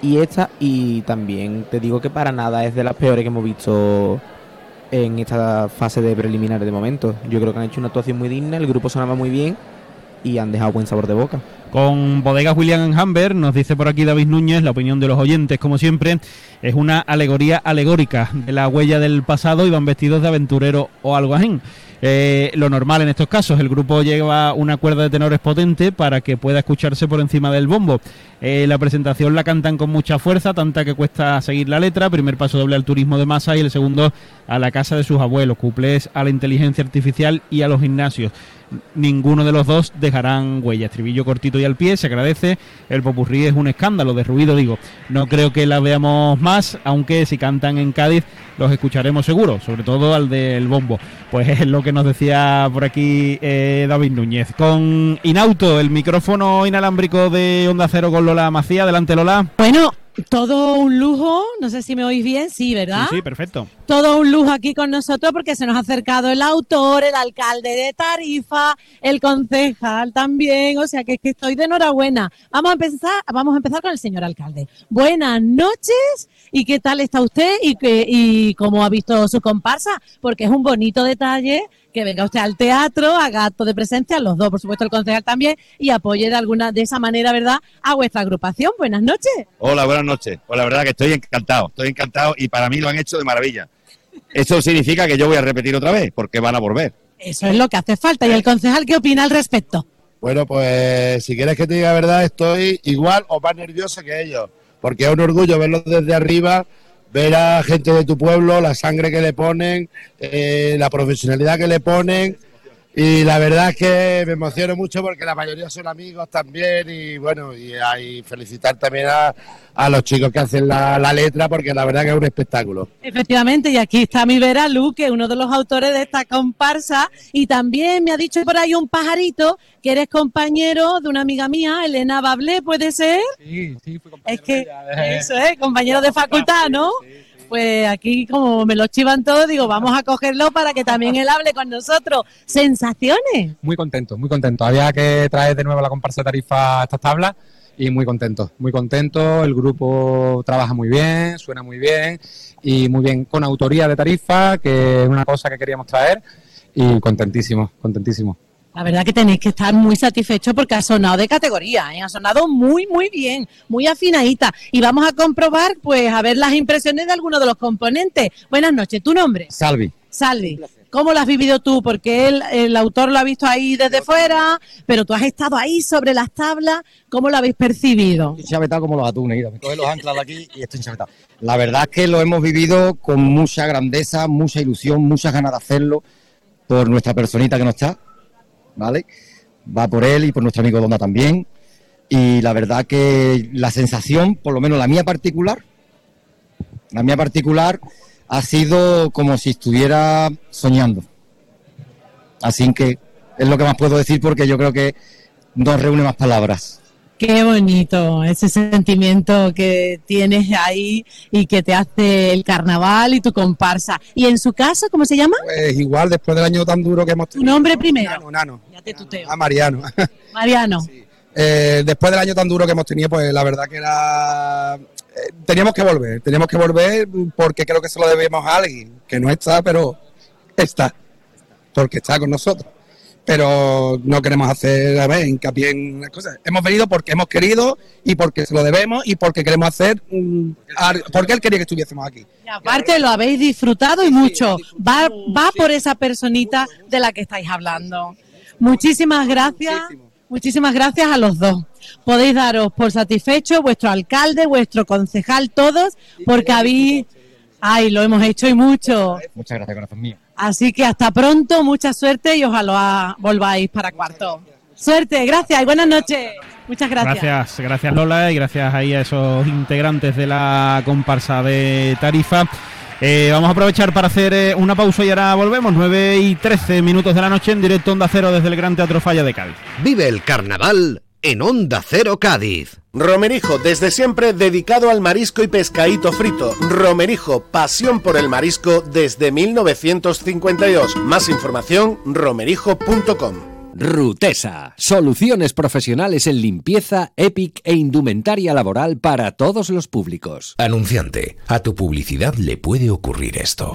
y esta. Y también te digo que para nada es de las peores que hemos visto en esta fase de preliminares de momento. Yo creo que han hecho una actuación muy digna, el grupo sonaba muy bien y han dejado buen sabor de boca. Con Bodegas William Hamber, nos dice por aquí David Núñez, la opinión de los oyentes, como siempre, es una alegoría alegórica de la huella del pasado y van vestidos de aventurero o algo así. Eh, lo normal en estos casos, el grupo lleva una cuerda de tenores potente para que pueda escucharse por encima del bombo. Eh, la presentación la cantan con mucha fuerza, tanta que cuesta seguir la letra. Primer paso doble al turismo de masa y el segundo a la casa de sus abuelos, cuplés a la inteligencia artificial y a los gimnasios. Ninguno de los dos dejarán huella. Estribillo cortito y al pie, se agradece. El popurrí es un escándalo de ruido, digo. No creo que la veamos más, aunque si cantan en Cádiz los escucharemos seguro, sobre todo al del bombo. Pues es lo que nos decía por aquí eh, David Núñez. Con Inauto, el micrófono inalámbrico de Onda Cero con Lola Macía. Adelante, Lola. Bueno, todo un lujo, no sé si me oís bien, sí, ¿verdad? Sí, sí, perfecto. todo un lujo aquí con nosotros porque se nos ha acercado el autor, el alcalde de Tarifa, el concejal también, o sea que, es que estoy de enhorabuena. Vamos a empezar, vamos a empezar con el señor alcalde. Buenas noches y qué tal está usted y que y cómo ha visto su comparsa, porque es un bonito detalle que venga usted al teatro, haga acto de presencia, los dos, por supuesto el concejal también, y apoye de alguna de esa manera, ¿verdad?, a vuestra agrupación. Buenas noches. Hola, buenas noches. Pues la verdad que estoy encantado, estoy encantado y para mí lo han hecho de maravilla. Eso significa que yo voy a repetir otra vez, porque van a volver. Eso es lo que hace falta. ¿Y el concejal qué opina al respecto? Bueno, pues si quieres que te diga la verdad, estoy igual o más nervioso que ellos, porque es un orgullo verlos desde arriba, ver a gente de tu pueblo, la sangre que le ponen, eh, la profesionalidad que le ponen. Y la verdad es que me emociono mucho porque la mayoría son amigos también y bueno, y, y felicitar también a, a los chicos que hacen la, la letra porque la verdad que es un espectáculo. Efectivamente, y aquí está mi Vera Luque, uno de los autores de esta comparsa, y también me ha dicho por ahí un pajarito que eres compañero de una amiga mía, Elena Bablé, ¿puede ser? Sí, sí, fui Es que eso es, compañero de facultad, ¿no? Pues aquí como me lo chivan todos, digo, vamos a cogerlo para que también él hable con nosotros. ¿Sensaciones? Muy contento, muy contento. Había que traer de nuevo la comparsa de tarifa a estas tablas y muy contento, muy contento. El grupo trabaja muy bien, suena muy bien y muy bien con autoría de tarifa, que es una cosa que queríamos traer y contentísimo, contentísimo. La verdad que tenéis que estar muy satisfechos porque ha sonado de categoría, ¿eh? ha sonado muy, muy bien, muy afinadita. Y vamos a comprobar, pues, a ver las impresiones de algunos de los componentes. Buenas noches, ¿tu nombre? Salvi. Salvi. ¿Cómo lo has vivido tú? Porque él, el autor lo ha visto ahí desde fuera, pero tú has estado ahí sobre las tablas. ¿Cómo lo habéis percibido? Estoy enchavetado como los atunes, mira, me coge los anclas de aquí y estoy enchavetado. La verdad es que lo hemos vivido con mucha grandeza, mucha ilusión, muchas ganas de hacerlo por nuestra personita que no está, ¿vale? Va por él y por nuestro amigo Donda también. y la verdad que la sensación, por lo menos la mía particular, la mía particular ha sido como si estuviera soñando. Así que es lo que más puedo decir porque yo creo que no reúne más palabras. Qué bonito ese sentimiento que tienes ahí y que te hace el carnaval y tu comparsa. ¿Y en su caso, cómo se llama? Pues igual, después del año tan duro que hemos Tu nombre primero. Nano, Ya te tuteo. A Mariano. Mariano. Eh, después del año tan duro que hemos tenido, pues la verdad que era... eh, teníamos que volver, teníamos que volver porque creo que se lo debemos a alguien, que no está, pero está, porque está con nosotros. Pero no queremos hacer, a ver, hincapié en las cosas. Hemos venido porque hemos querido y porque se lo debemos y porque queremos hacer, ar- porque él quería que estuviésemos aquí. Y aparte lo habéis disfrutado y mucho. Va, va por esa personita de la que estáis hablando. Muchísimas gracias. Muchísimas gracias a los dos. Podéis daros por satisfecho vuestro alcalde, vuestro concejal, todos, porque habéis... Ay, lo hemos hecho y mucho. Muchas gracias, corazón mío. Así que hasta pronto, mucha suerte y ojalá volváis para cuarto. Suerte, gracias y buenas noches. Muchas gracias. Gracias, gracias Lola y gracias ahí a esos integrantes de la comparsa de Tarifa. Eh, vamos a aprovechar para hacer eh, una pausa y ahora volvemos. 9 y 13 minutos de la noche en directo Onda Cero desde el Gran Teatro Falla de Cádiz. Vive el carnaval en Onda Cero Cádiz. Romerijo, desde siempre dedicado al marisco y pescadito frito. Romerijo, pasión por el marisco desde 1952. Más información, romerijo.com. Rutesa, soluciones profesionales en limpieza, EPIC e indumentaria laboral para todos los públicos. Anunciante, a tu publicidad le puede ocurrir esto.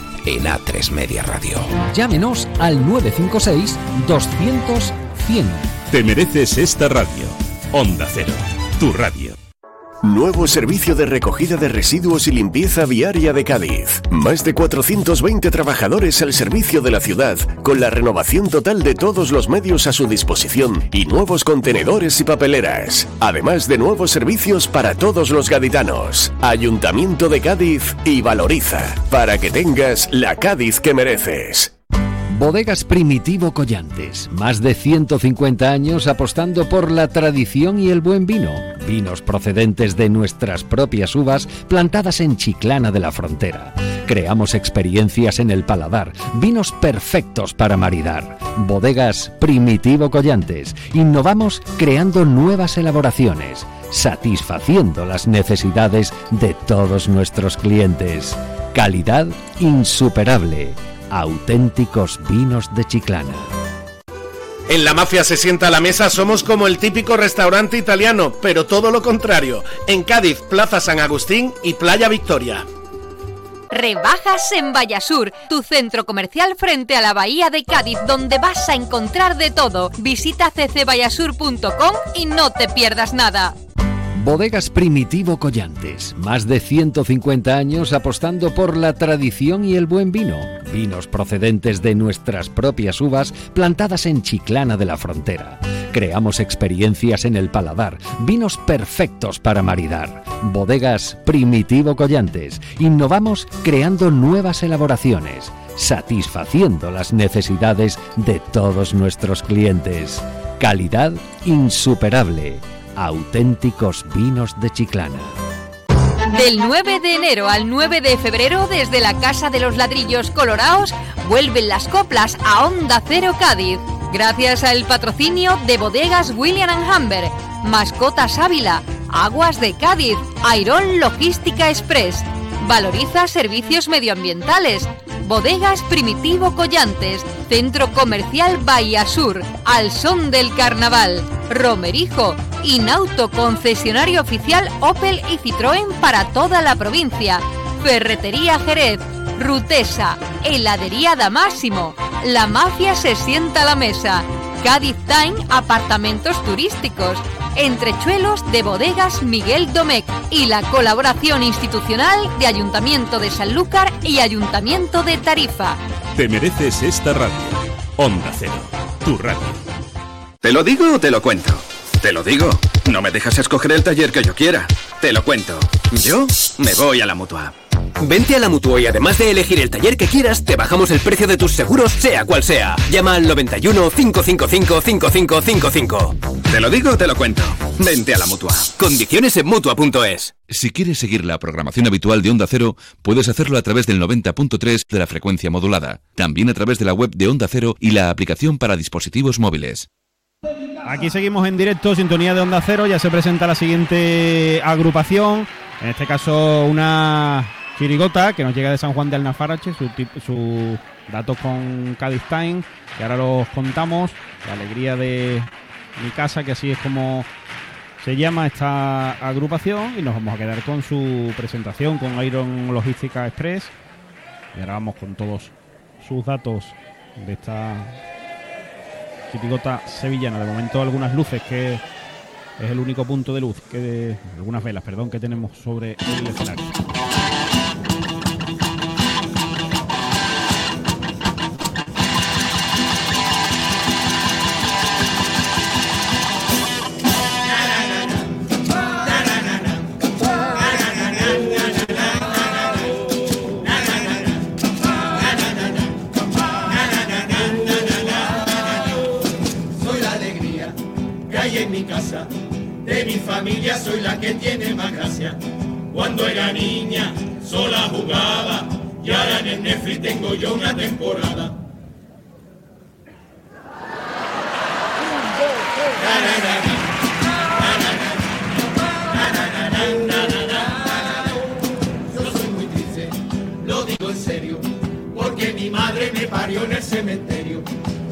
en A3 Media Radio. Llámenos al 956 200 100. Te mereces esta radio. Onda Cero, tu radio. Nuevo servicio de recogida de residuos y limpieza viaria de Cádiz. Más de 420 trabajadores al servicio de la ciudad, con la renovación total de todos los medios a su disposición y nuevos contenedores y papeleras. Además de nuevos servicios para todos los gaditanos. Ayuntamiento de Cádiz y Valoriza, para que tengas la Cádiz que mereces. Bodegas Primitivo Collantes, más de 150 años apostando por la tradición y el buen vino. Vinos procedentes de nuestras propias uvas plantadas en Chiclana de la Frontera. Creamos experiencias en el paladar, vinos perfectos para maridar. Bodegas Primitivo Collantes. Innovamos creando nuevas elaboraciones, satisfaciendo las necesidades de todos nuestros clientes. Calidad insuperable. Auténticos vinos de Chiclana. En la mafia se sienta a la mesa, somos como el típico restaurante italiano, pero todo lo contrario. En Cádiz, Plaza San Agustín y Playa Victoria. Rebajas en Vallasur, tu centro comercial frente a la Bahía de Cádiz, donde vas a encontrar de todo. Visita ccvallasur.com y no te pierdas nada. Bodegas Primitivo Collantes, más de 150 años apostando por la tradición y el buen vino. Vinos procedentes de nuestras propias uvas plantadas en Chiclana de la Frontera. Creamos experiencias en el paladar, vinos perfectos para maridar. Bodegas Primitivo Collantes. Innovamos creando nuevas elaboraciones, satisfaciendo las necesidades de todos nuestros clientes. Calidad insuperable. Auténticos vinos de Chiclana. Del 9 de enero al 9 de febrero, desde la Casa de los Ladrillos Colorados, vuelven las coplas a Onda Cero Cádiz. Gracias al patrocinio de bodegas William Humber, Mascotas Ávila, Aguas de Cádiz, Airón Logística Express, Valoriza Servicios Medioambientales, Bodegas Primitivo Collantes, Centro Comercial Bahía Sur, Al Son del Carnaval, Romerijo, Inauto Concesionario Oficial Opel y Citroën para toda la provincia, Ferretería Jerez, Rutesa, Heladería Damásimo, La Mafia se sienta a la mesa, Cádiz Time Apartamentos Turísticos, Entrechuelos de Bodegas Miguel Domecq y la colaboración institucional de Ayuntamiento de Sanlúcar y Ayuntamiento de Tarifa. Te mereces esta radio. Onda Cero, tu radio. ¿Te lo digo o te lo cuento? Te lo digo. No me dejas escoger el taller que yo quiera. Te lo cuento. Yo me voy a la mutua. Vente a la Mutua y además de elegir el taller que quieras, te bajamos el precio de tus seguros, sea cual sea. Llama al 91 555 5555. Te lo digo o te lo cuento. Vente a la Mutua. Condiciones en Mutua.es. Si quieres seguir la programación habitual de Onda Cero, puedes hacerlo a través del 90.3 de la frecuencia modulada. También a través de la web de Onda Cero y la aplicación para dispositivos móviles. Aquí seguimos en directo, sintonía de Onda Cero. Ya se presenta la siguiente agrupación. En este caso, una chirigota que nos llega de San Juan de Alnafarache. Sus su datos con Cádiz Time, que ahora los contamos. La alegría de mi casa, que así es como se llama esta agrupación. Y nos vamos a quedar con su presentación con Iron Logística Express. Y ahora vamos con todos sus datos de esta chirigota sevillana. De momento algunas luces que es el único punto de luz que algunas velas, perdón, que tenemos sobre el escenario. Soy la que tiene más gracia. Cuando era niña, sola jugaba. Y ahora en el Netflix tengo yo una temporada. Yo soy muy triste, lo digo en serio, porque mi madre me parió en el cementerio.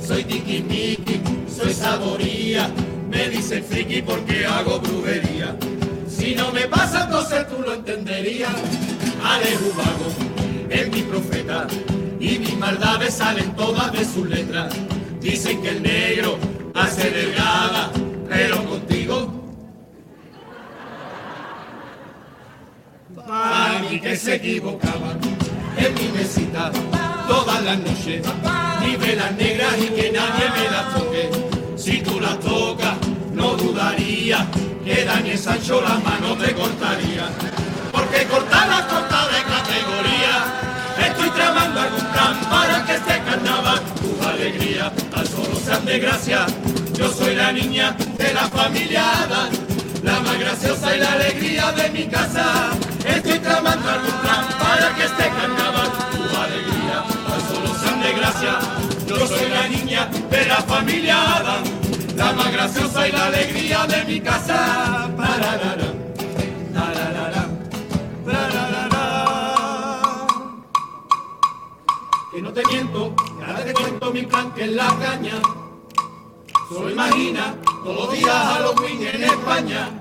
Soy tiquismiqui, soy saboría, me dicen friki porque hago brujería. Si no me pasa, entonces tú lo entenderías. Alejo vago, es mi profeta, y mis maldades salen todas de sus letras. Dicen que el negro hace delgada, pero contigo Para mí que se equivocaban en mi mesita todas las noches. Ni velas negras y que nadie me las toque. Si tú las tocas, no dudaría que Daniel Sancho las manos te cortaría. Porque cortarlas corta de categoría. Estoy tramando algún plan para que este carnaval tu alegría al solo sean de gracia. Yo soy la niña de la familia Adán, la más graciosa y la alegría de mi casa. Estoy tramando algún plan para que este carnaval tu alegría al solo sean de gracia. Yo soy la niña de la familia Adán, la más graciosa y la alegría de mi casa. Que no te miento, ahora te cuento mi plan que es la caña. Solo imagina todos los días Halloween en España.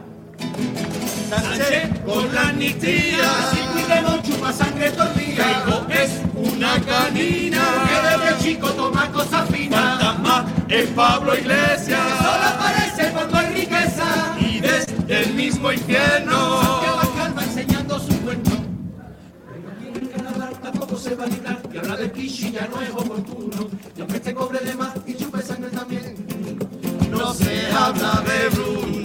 Sánchez con la amnistía, si cuidemos chupa sangre día. Keiko es una canina que desde chico toma cosas finas. Fantasma es Pablo Iglesias, que solo aparece cuando hay riqueza. Y desde el mismo infierno, Santiago Calva enseñando su cuento. Pero aquí en carnaval tampoco se va a librar, que hablar de Kishi ya no es oportuno. Y aunque te cobre de más y chupe sangre también, no se habla de Bruno,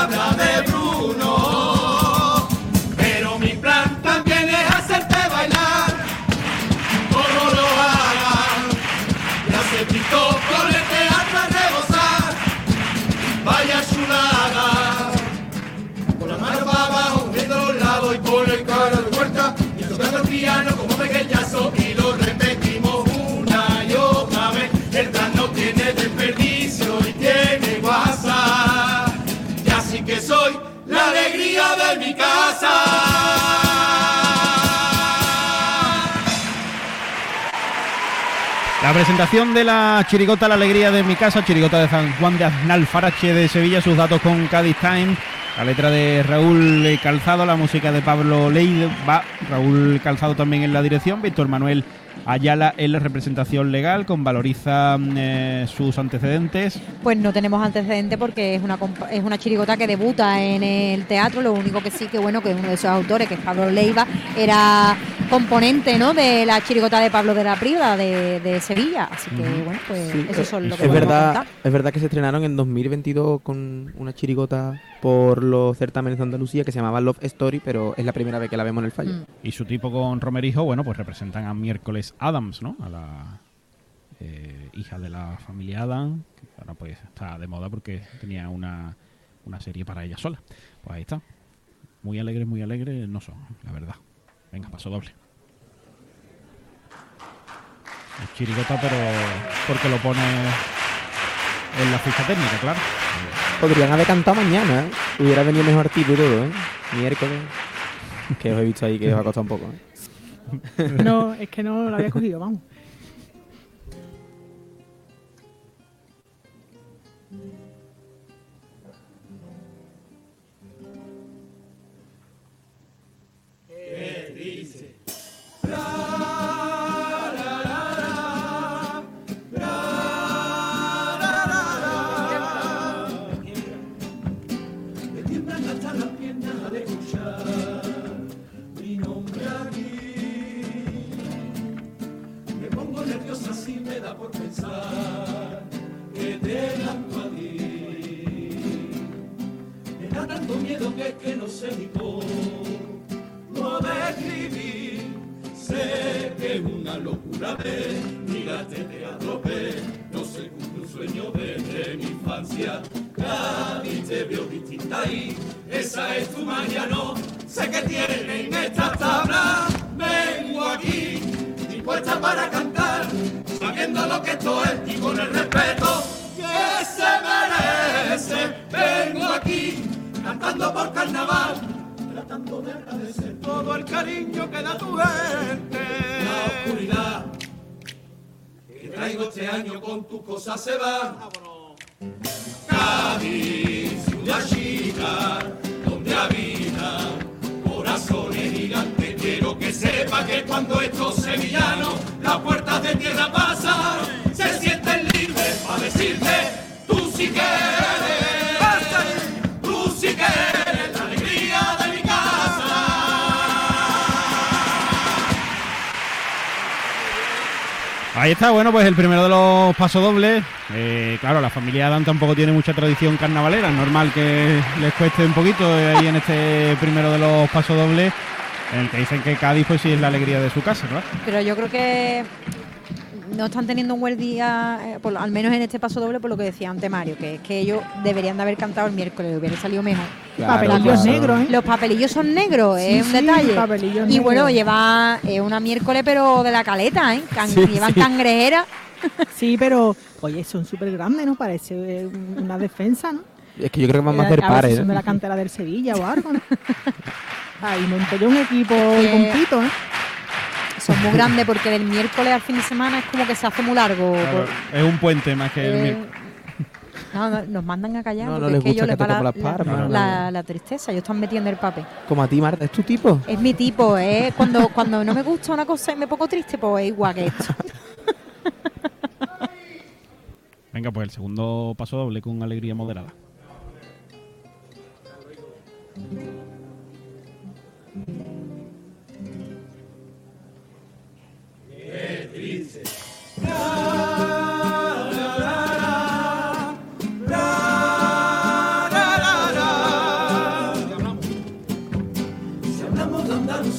habla de Bruno. Pero mi plan también es hacerte bailar, como lo hagan, y hacer TikTok con el teatro a rebosar. Vaya chulada, con la mano para abajo, viendo los lados y con el cara de vuelta, y tocando el piano como pequeñazo y lo mi casa. La presentación de la chirigota La Alegría de mi casa, chirigota de San Juan de Aznalfarache de Sevilla, sus datos con Cádiz Time, la letra de Raúl Calzado, la música de Pablo Leiva, Raúl Calzado también en la dirección, Víctor Manuel Ayala en la representación legal, con valoriza mm, eh, sus antecedentes. Pues no tenemos antecedentes porque es una compa- es una chirigota que debuta en el teatro, lo único que sí que bueno que uno de sus autores, que es Pablo Leiva, era componente ¿no? de la chirigota de Pablo de la Prida de, de Sevilla. Así que bueno, pues Sí, eso son lo que es verdad, contar. es verdad que se estrenaron en 2022 con una chirigota por los certámenes de Andalucía que se llamaba Love Story, pero es la primera vez que la vemos en el fallo. Y su tipo con Romerijo, bueno, pues representan a Miércoles Adams, ¿no? A la eh, hija de la familia Adams, que ahora pues está de moda porque tenía una, una serie para ella sola. Pues ahí está. Muy alegres, muy alegres no son, la verdad. Venga, paso doble. Es chirigota, pero porque lo pone en la ficha técnica, claro. Podrían haber cantado mañana, ¿eh? Hubiera venido mejor y todo, ¿eh? Miércoles. Que os he visto ahí que os ha costado un poco, ¿eh? No, es que no lo había cogido, vamos. Me que, que no sé que es una locura de te atropé. No sé cumple un sueño desde mi infancia. Cádiz te veo distinta y esa es tu magia, no sé que tienen estas tablas. Vengo aquí dispuesta para cantar, sabiendo lo que esto es y con el respeto que se merece. Vengo aquí cantando por carnaval, tratando de agradecer todo el cariño que da tu gente. La oscuridad que traigo este año con tus cosas se va. Cádiz, ciudad chica, donde habitan corazones gigantes. Quiero que sepa que cuando estos sevillanos las puertas de tierra pasan, se sienten libres para decirte, tú sí que eres, Ahí está, bueno, pues el primero de los pasodobles. Eh, claro, la familia Adán tampoco tiene mucha tradición carnavalera. Es normal que les cueste un poquito eh, ahí en este primero de los pasodobles, en el que dicen que Cádiz, pues sí es la alegría de su casa, claro. Pero yo creo que no están teniendo un buen día, eh, por al menos en este paso doble, por lo que decía antes Mario, que es que ellos deberían de haber cantado el miércoles, hubiera salido mejor. Claro, Papelillos claro. negros, ¿eh? Los papelillos son negros, Sí, es un sí, detalle. papelillos y bueno, negros. lleva eh, una miércoles, pero de la caleta, ¿eh? Can- Sí, llevan sí. cangrejera. Sí, pero, oye, son súper grandes, ¿no? Parece eh, una defensa, ¿no? Es que yo creo que van a Eh, hacer pares. son de ¿eh? la cantera del Sevilla o algo, ¿no? Ahí monté yo un equipo Que- completo, ¿eh? Son muy grandes porque del miércoles al fin de semana es como que se hace muy largo. Claro, es un puente más que el Eh, miércoles. No, no, nos mandan a callar No, no porque es que la, las tristeza, ellos están metiendo el papel. Como a ti, Marta, ¿es tu tipo? Es mi tipo, ¿eh? Cuando, cuando no me gusta una cosa y me pongo triste, pues es igual que esto. Venga, pues el segundo pasodoble con alegría moderada. Qué triste.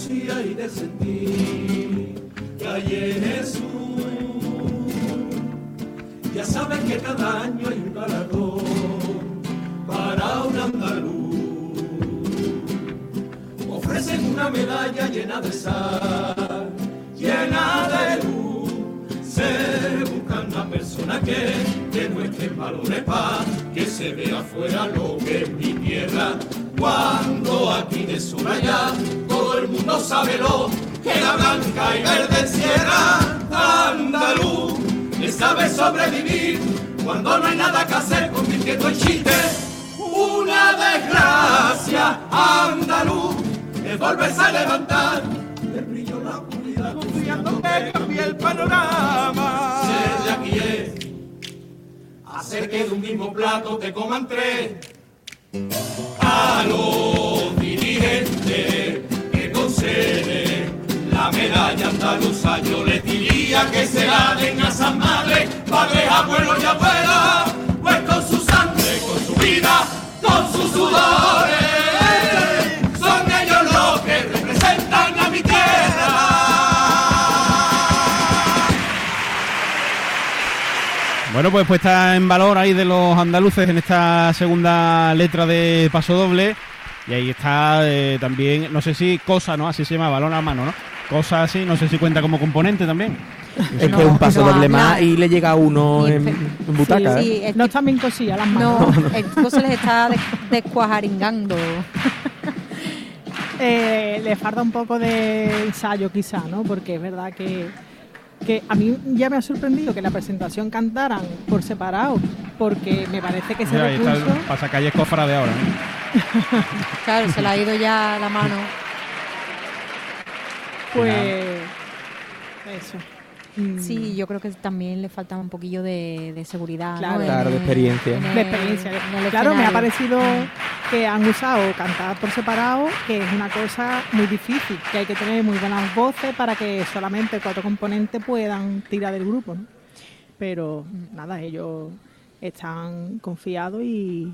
Y de sentir que hay en Jesús, ya sabes que cada año hay un galardón para un andaluz. Ofrecen una medalla llena de sal, llena de luz. Se buscan una persona que demuestre valores para que se vea afuera lo que es mi tierra. Cuando aquí de sur allá, todo el mundo sabe lo que la blanca y verde encierra. Andaluz, que sabe sobrevivir cuando no hay nada que hacer, convirtiendo en chiste una desgracia. Andaluz, es volverse a levantar del brillo la confiando que cambie el panorama. Ser de aquí es hacer que de un mismo plato te coman tres. A los dirigentes que conceden la medalla andaluza yo les diría que se la den a San Madre, padres, abuelos y abuelas, pues con su sangre, con su vida, con sus sudores, Bueno, pues puesta en valor ahí de los andaluces en esta segunda letra de paso doble. Y ahí está eh, también, no sé si cosa, ¿no? Así se llama, balón a mano, ¿no? Cosa así, no sé si cuenta como componente también. Es que es un paso doble más y le llega a uno en, en butaca. Sí, ¿eh? sí, no están bien cosidas las No, manos. esto se les está des- descuajaringando. Eh, le falta un poco de ensayo quizá, ¿no? Porque es verdad que, que a mí ya me ha sorprendido que la presentación cantaran por separado, porque me parece que ese Mira, ahí está recurso... el pasacalles cofra de ahora. ¿eh? Claro, se le ha ido ya la mano. Pues... Eso. Mm. Sí, yo creo que también le falta un poquillo de, de seguridad. Claro. ¿no? Claro, de En- experiencia. en de experiencia. Claro, me ha parecido que han usado cantar por separado, que es una cosa muy difícil, que hay que tener muy buenas voces para que solamente cuatro componentes puedan tirar del grupo, ¿no? Pero nada, ellos están confiados y...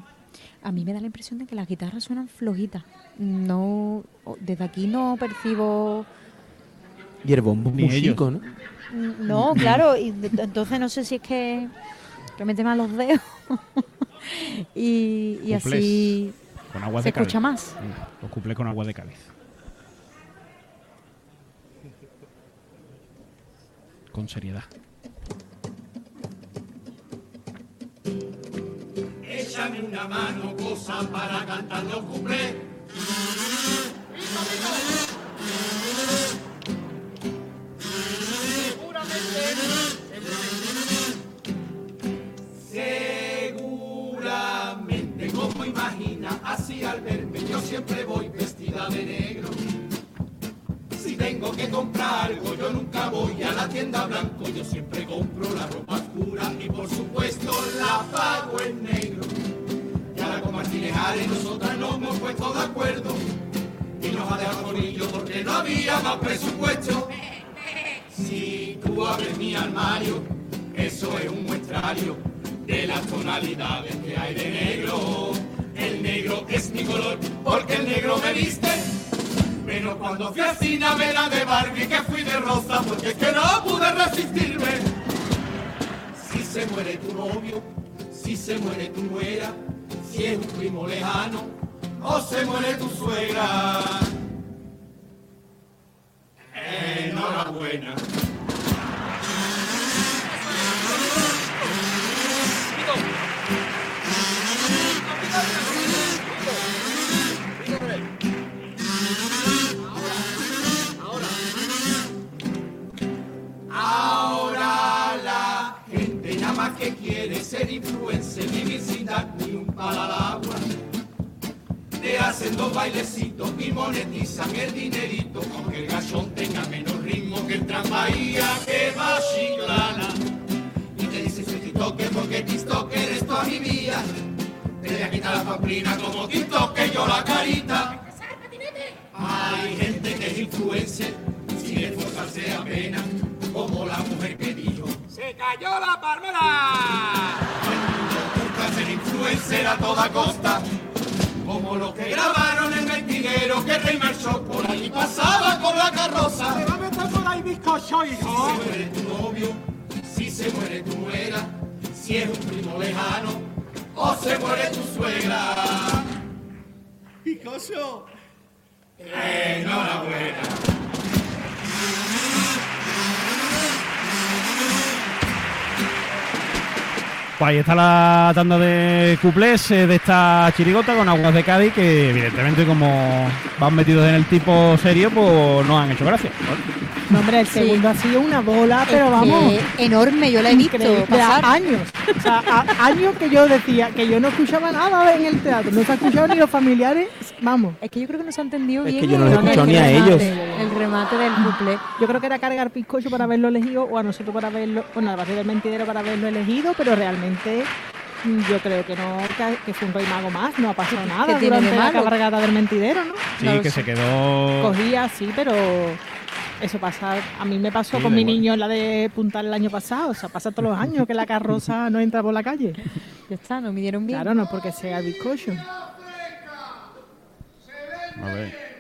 A mí me da la impresión de que las guitarras suenan flojitas. No, desde aquí no percibo. Y el bombo muy chico, ¿no? No, claro, y entonces no sé si es que, que mete más los dedos y, y así Con agua se de cáliz. escucha más. Sí, Los cuplés con agua de cáliz. Con seriedad. Échame una mano, cosa para cantar los cuplés. Seguramente, como imagina, así al verme, yo siempre voy vestida de negro. Si tengo que comprar algo, yo nunca voy a la tienda blanco, yo siempre compro la ropa oscura y por supuesto la pago en negro. Y ahora con Martínez Ares nosotras nos hemos puesto de acuerdo y nos ha dejado conillo porque no había más presupuesto. Si tú abres mi armario, eso es un muestrario de las tonalidades que hay de negro. El negro es mi color porque el negro me viste. Pero cuando fui a ver a de Barbie que fui de rosa porque es que no pude resistirme. Si se muere tu novio, si se muere tu nuera, si es un primo lejano o se muere tu suegra. Enhorabuena. Ahora la gente nada más que quiere ser influencer, vivir sin dar ni un palo al agua. Te hacen dos bailecitos y monetizan el dinerito, aunque el gachón tenga menos ritmo que el tranvía que va Chiclana. Y te dice soy TikToker porque TikToker es toda mi vida. Te voy a quitar la pamplina como TikToker yo la carita. Hay gente que es influencer sin esforzarse apenas, como la mujer que dijo ¡Se cayó la palmera! El mundo busca ser influencer a toda costa, como los que grabaron el mentiguero que Rey marchó por ahí pasaba con la carroza. ¡Se va a meter por ahí bizcocho, hijo! Si se muere tu novio, si se muere tu nuera, si es un primo lejano, o se muere tu suegra. ¡Bizcocho! Enhorabuena. Pues ahí está la tanda de cuplés eh, de esta chirigota con aguas de Cádiz que evidentemente como van metidos en el tipo serio pues no han hecho gracia. No, hombre, el segundo ha sido una bola, pero Es vamos. enorme, yo la he visto pasar. años. O sea, a- años que yo decía que yo no escuchaba nada en el teatro. No se ha escuchado ni los familiares. Vamos. Es que yo creo que no se ha entendido Es bien. que yo no los he el escuchado ni a remate, ellos. El remate del couple. Yo creo que era cargar bizcocho para haberlo elegido o a nosotros para verlo, bueno, al barrio del mentidero para haberlo elegido, pero realmente yo creo que no, que, que fue un rey mago más, no ha pasado nada durante la cabalgata del mentidero, ¿no? Sí, No que sé. se quedó... Cogía, sí, pero eso pasa, a mí me pasó Sí, con mi igual. niño en la de Puntal el año pasado, o sea, pasa todos los años que la carroza no entra por la calle. Ya está, no midieron bien. Claro, no porque sea el bizcocho. A ver.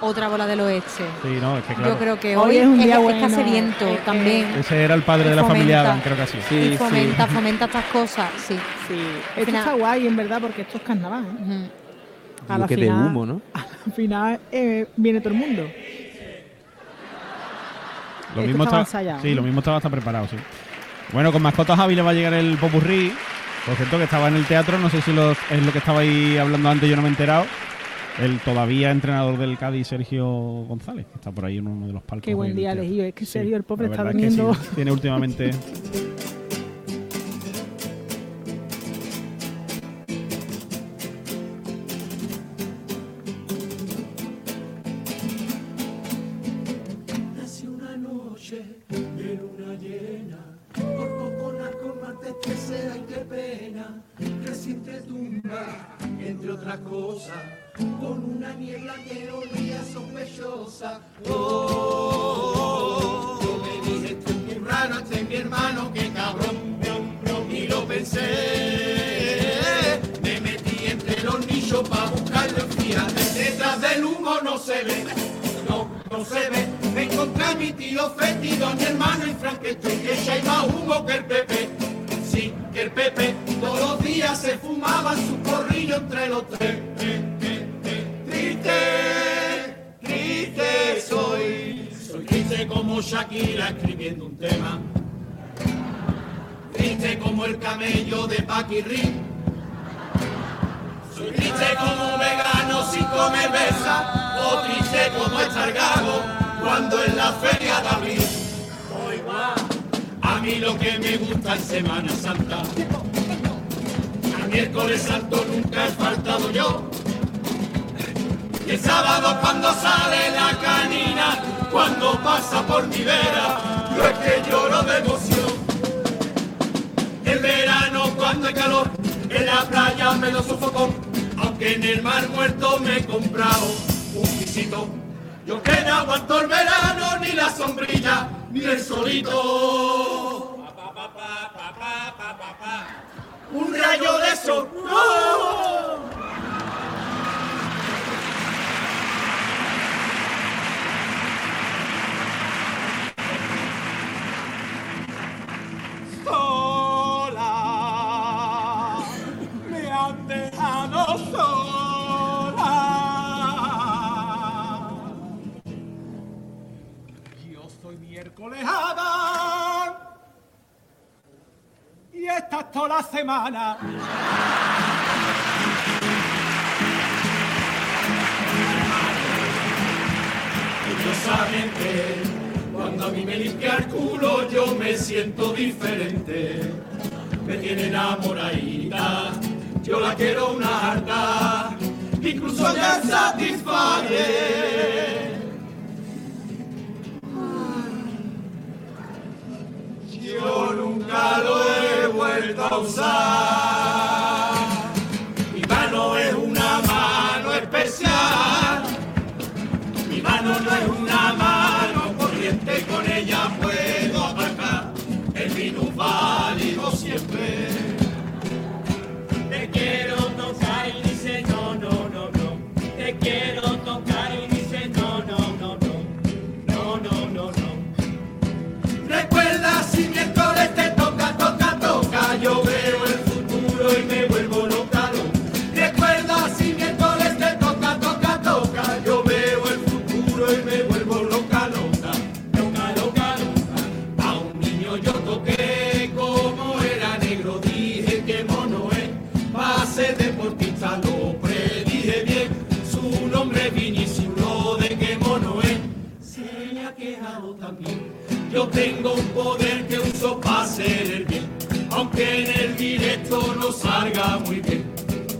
Otra bola del oeste. Sí, no, es que claro. Yo creo que Hoy hoy, es un día es, bueno, es caseriento que- también. Ese era el padre Y de la familia. Adam, creo que así. y fomenta, fomenta estas cosas, sí. Sí, esto final- está guay en verdad porque esto es carnaval. ¿eh? A la Buque de final- humo, ¿no? Al final eh, viene todo el mundo. Lo mismo está, sí, lo mismo estaba hasta preparado, sí. Bueno, con Mascotas Javi le va a llegar el popurrí. Por cierto, que estaba en el teatro, no sé si es lo que estaba ahí hablando antes, yo no me he enterado. El todavía entrenador del Cádiz, Sergio González, que está por ahí en uno de los palcos. Qué buen día elegido. Es que Sergio, el pobre, está verdad es que sí, tiene últimamente. cosas, con una niebla que olía sospechosa. Oh, yo me dije, esto es este es mi hermano, qué cabrón, y lo pensé. Me metí entre los nichos para buscarlo, fíjate, detrás del humo no se ve no, no se ve. Me encontré a mi tío Fetido, a mi hermano y Frankenstein, que echa más humo que el Pepe. Sí, que el Pepe todos los días se fumaba su corrillo entre los tres. Triste, triste soy. Soy triste como Shakira escribiendo un tema. Triste como el camello de Paquirri. Soy triste como un vegano sin comer besa, o triste como estar gago cuando en la feria de abril. A mí lo que me gusta es Semana Santa. Miércoles santo nunca he faltado yo. Y el sábado cuando sale la canina, cuando pasa por mi vera, yo es que lloro de emoción. El verano cuando hay calor, en la playa me lo sofocó, aunque en el mar muerto me he comprado un pisito. Yo que no aguanto el verano, ni la sombrilla, ni el solito. Un rayo de sol, sola, me han dejado sola. Yo soy miércoles y esta es toda la semana. Ellos saben que cuando a mí me limpia el culo yo me siento diferente. Me tiene enamoradita, yo la quiero una harta, incluso ya satisface. Yo nunca lo he vuelto Yo tengo un poder que uso para hacer el bien. Aunque en el directo no salga muy bien.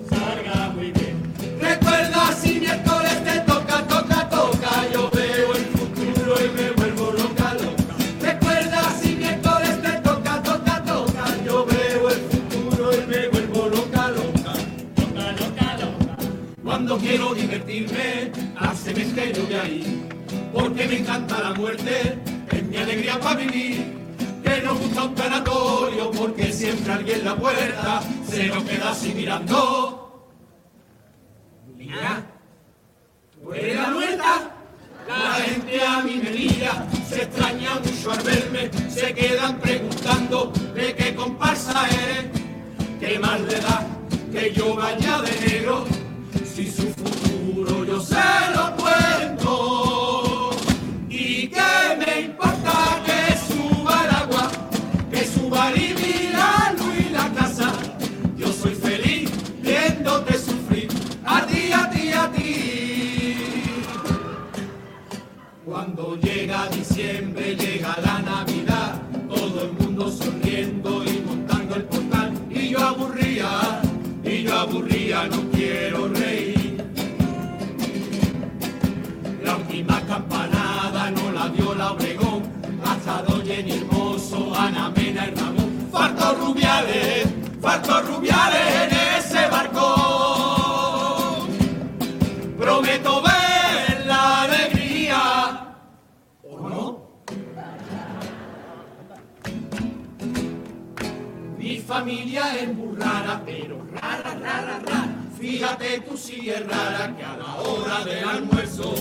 Salga muy bien. Recuerda si miércoles te toca, toca, toca. Yo veo el futuro y me vuelvo loca, loca. Recuerda si miércoles te toca, toca, toca. Yo veo el futuro y me vuelvo loca, loca. Loca, loca, loca. Cuando quiero divertirme, al cementerio de ahí. Porque me encanta la muerte, alegría para vivir. Que nos gusta un tanatorio, porque siempre alguien en la puerta se nos queda así mirando. Mira, ¿tú eres la gente a mí me mira, se extraña mucho al verme, se quedan preguntando de qué comparsa eres. ¿Qué más le da que yo vaya de negro? Si su futuro yo se lo yo aburría, no quiero reír. La última campanada no la dio la Obregón, hasta Jenny Hermoso, Ana Mena y Ramón. Faltó Rubiales, faltó Rubiales en ese barco. Prometo ver la alegría. ¿O no? Mi familia es muy pero Fíjate tú si es rara que a la hora del almuerzo,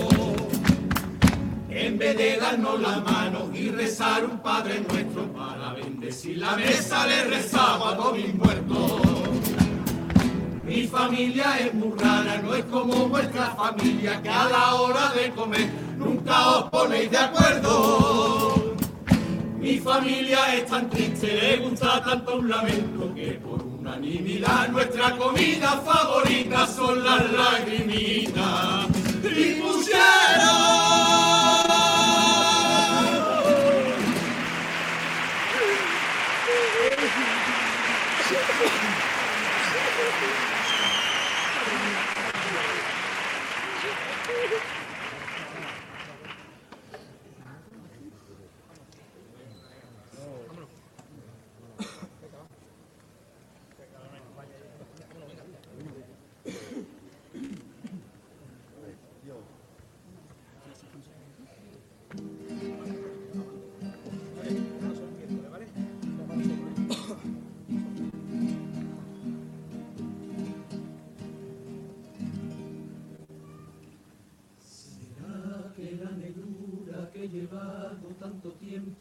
en vez de darnos la mano y rezar un Padre Nuestro para bendecir la mesa, le rezamos a todos mis muertos. Mi familia es muy rara, no es como vuestra familia que a la hora de comer nunca os ponéis de acuerdo. Mi familia es tan triste, le gusta tanto un lamento que por unanimidad nuestra comida favorita son las lagrimitas.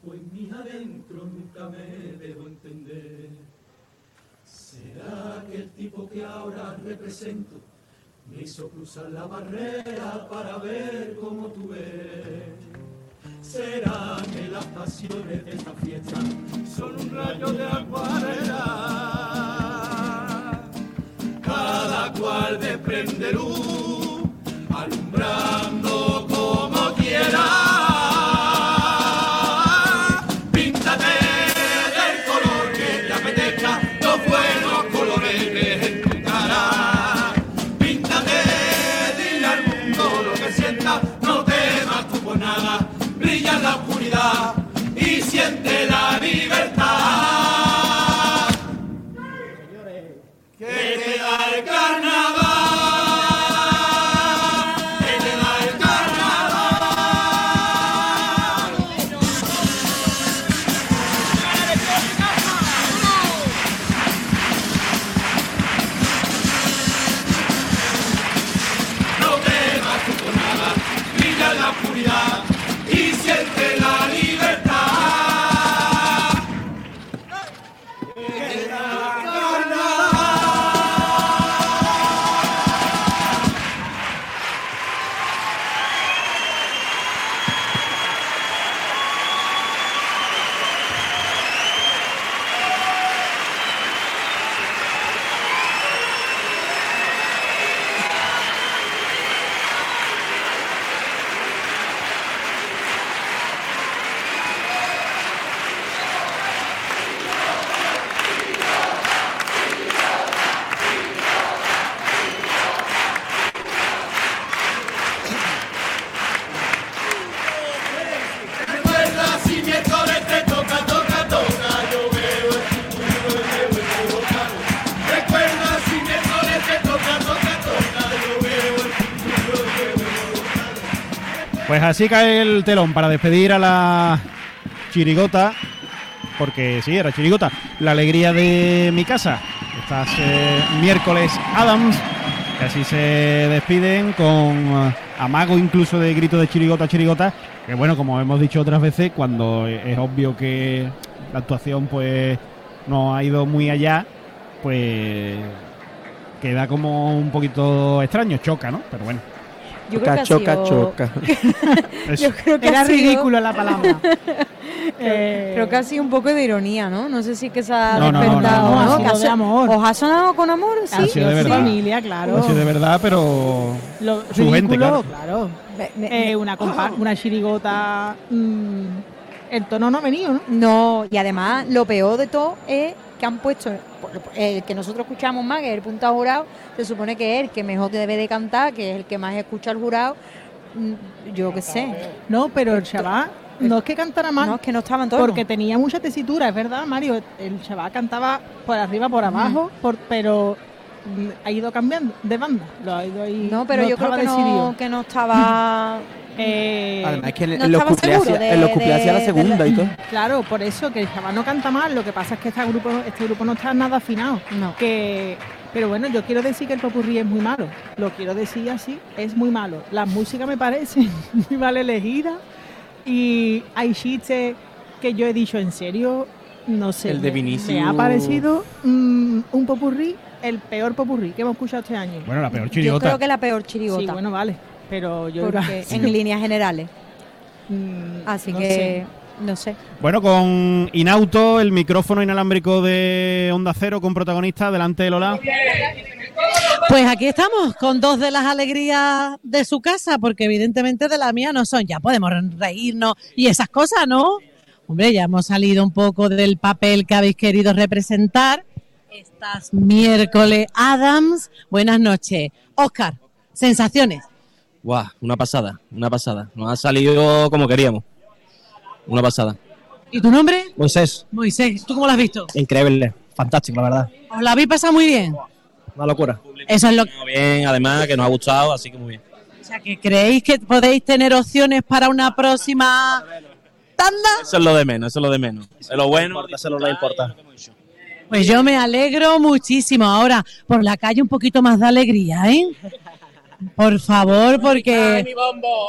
En mí adentro nunca me dejó entender? ¿Será que el tipo que ahora represento me hizo cruzar la barrera para ver cómo tú eres? ¿Será que las pasiones de esta fiesta son un rayo de acuarela? Cada cual desprende luz, alumbrando como quiera. Así cae el telón para despedir a la chirigota, porque sí, era chirigota, la alegría de mi casa. Estas eh, miércoles Adams, que así se despiden con eh, amago incluso de grito de chirigota, chirigota, que bueno, como hemos dicho otras veces, cuando es obvio que la actuación pues no ha ido muy allá, pues queda como un poquito extraño, choca, ¿no? Pero bueno. Yo creo que ha choca, sido- choca. Yo creo que Era sido- ridículo la palabra. Eh, Creo que ha sido un poco de ironía, ¿no? No sé si que se ha No, despertado, no, no, ¿no? ha Que sido de so- amor. ¿Os ha sonado con amor? Sí. Ha sido de verdad. familia, claro. Ha sido de verdad, pero Lo su gente, ridículo, claro. claro. Me- me- Eh, una, compa- una chirigota. mm, el tono no ha venido, ¿no? No, y además lo peor de todo es que han puesto el que nosotros escuchamos más, que es el punto jurado, se supone que es el que mejor debe de cantar, que es el que más escucha al jurado. Mm, Yo qué sé. No, pero el chaval no es que cantara mal. No, es que no estaba en tono. Porque tenía mucha tesitura, es verdad, Mario. El chaval cantaba por arriba, por abajo, por, pero mm, ha ido cambiando de banda. Lo ha ido ahí. No, pero yo creo que no, que no estaba. Eh, Además, es que en, no en los cuplés hacía- la de- segunda y todo. Claro, por eso que el chaval no canta mal. Lo que pasa es que este grupo, este grupo no está nada afinado. No. Que, pero bueno, yo quiero decir que el popurrí es muy malo. Lo quiero decir así, es muy malo. La música me parece muy mal elegida. Y hay chistes que yo he dicho en serio, no sé. El de Vinicius. Me ha parecido mm, un popurrí, el peor popurrí que hemos escuchado este año. Bueno, la peor Yo chirigota. creo que la peor chirigota. Sí, bueno, vale. Pero yo porque en líneas generales. Mm, Así no que sé. no sé. Bueno, con Inauto, el micrófono inalámbrico de Onda Cero con protagonista, delante de Lola. Pues aquí estamos, con dos de las alegrías de su casa, porque evidentemente de la mía no son. Ya podemos reírnos y esas cosas, ¿no? Hombre, ya hemos salido un poco del papel que habéis querido representar. Estas miércoles Adams. Buenas noches. Oscar, sensaciones. Guau, una pasada, una pasada. Nos ha salido como queríamos. Una pasada. ¿Y tu nombre? Moisés, Moisés, ¿tú cómo lo has visto? increíble, fantástico, la verdad. ¿Os la habéis pasado muy bien? Una locura. Eso es lo que... Muy bien, además, que nos ha gustado, así que muy bien. O sea, que creéis que podéis tener opciones para una próxima tanda. Eso es lo de menos, eso es lo de menos. Es lo bueno, eso es lo que importa. Pues yo me alegro muchísimo. Ahora, por la calle un poquito más de alegría, ¿eh? Por favor, porque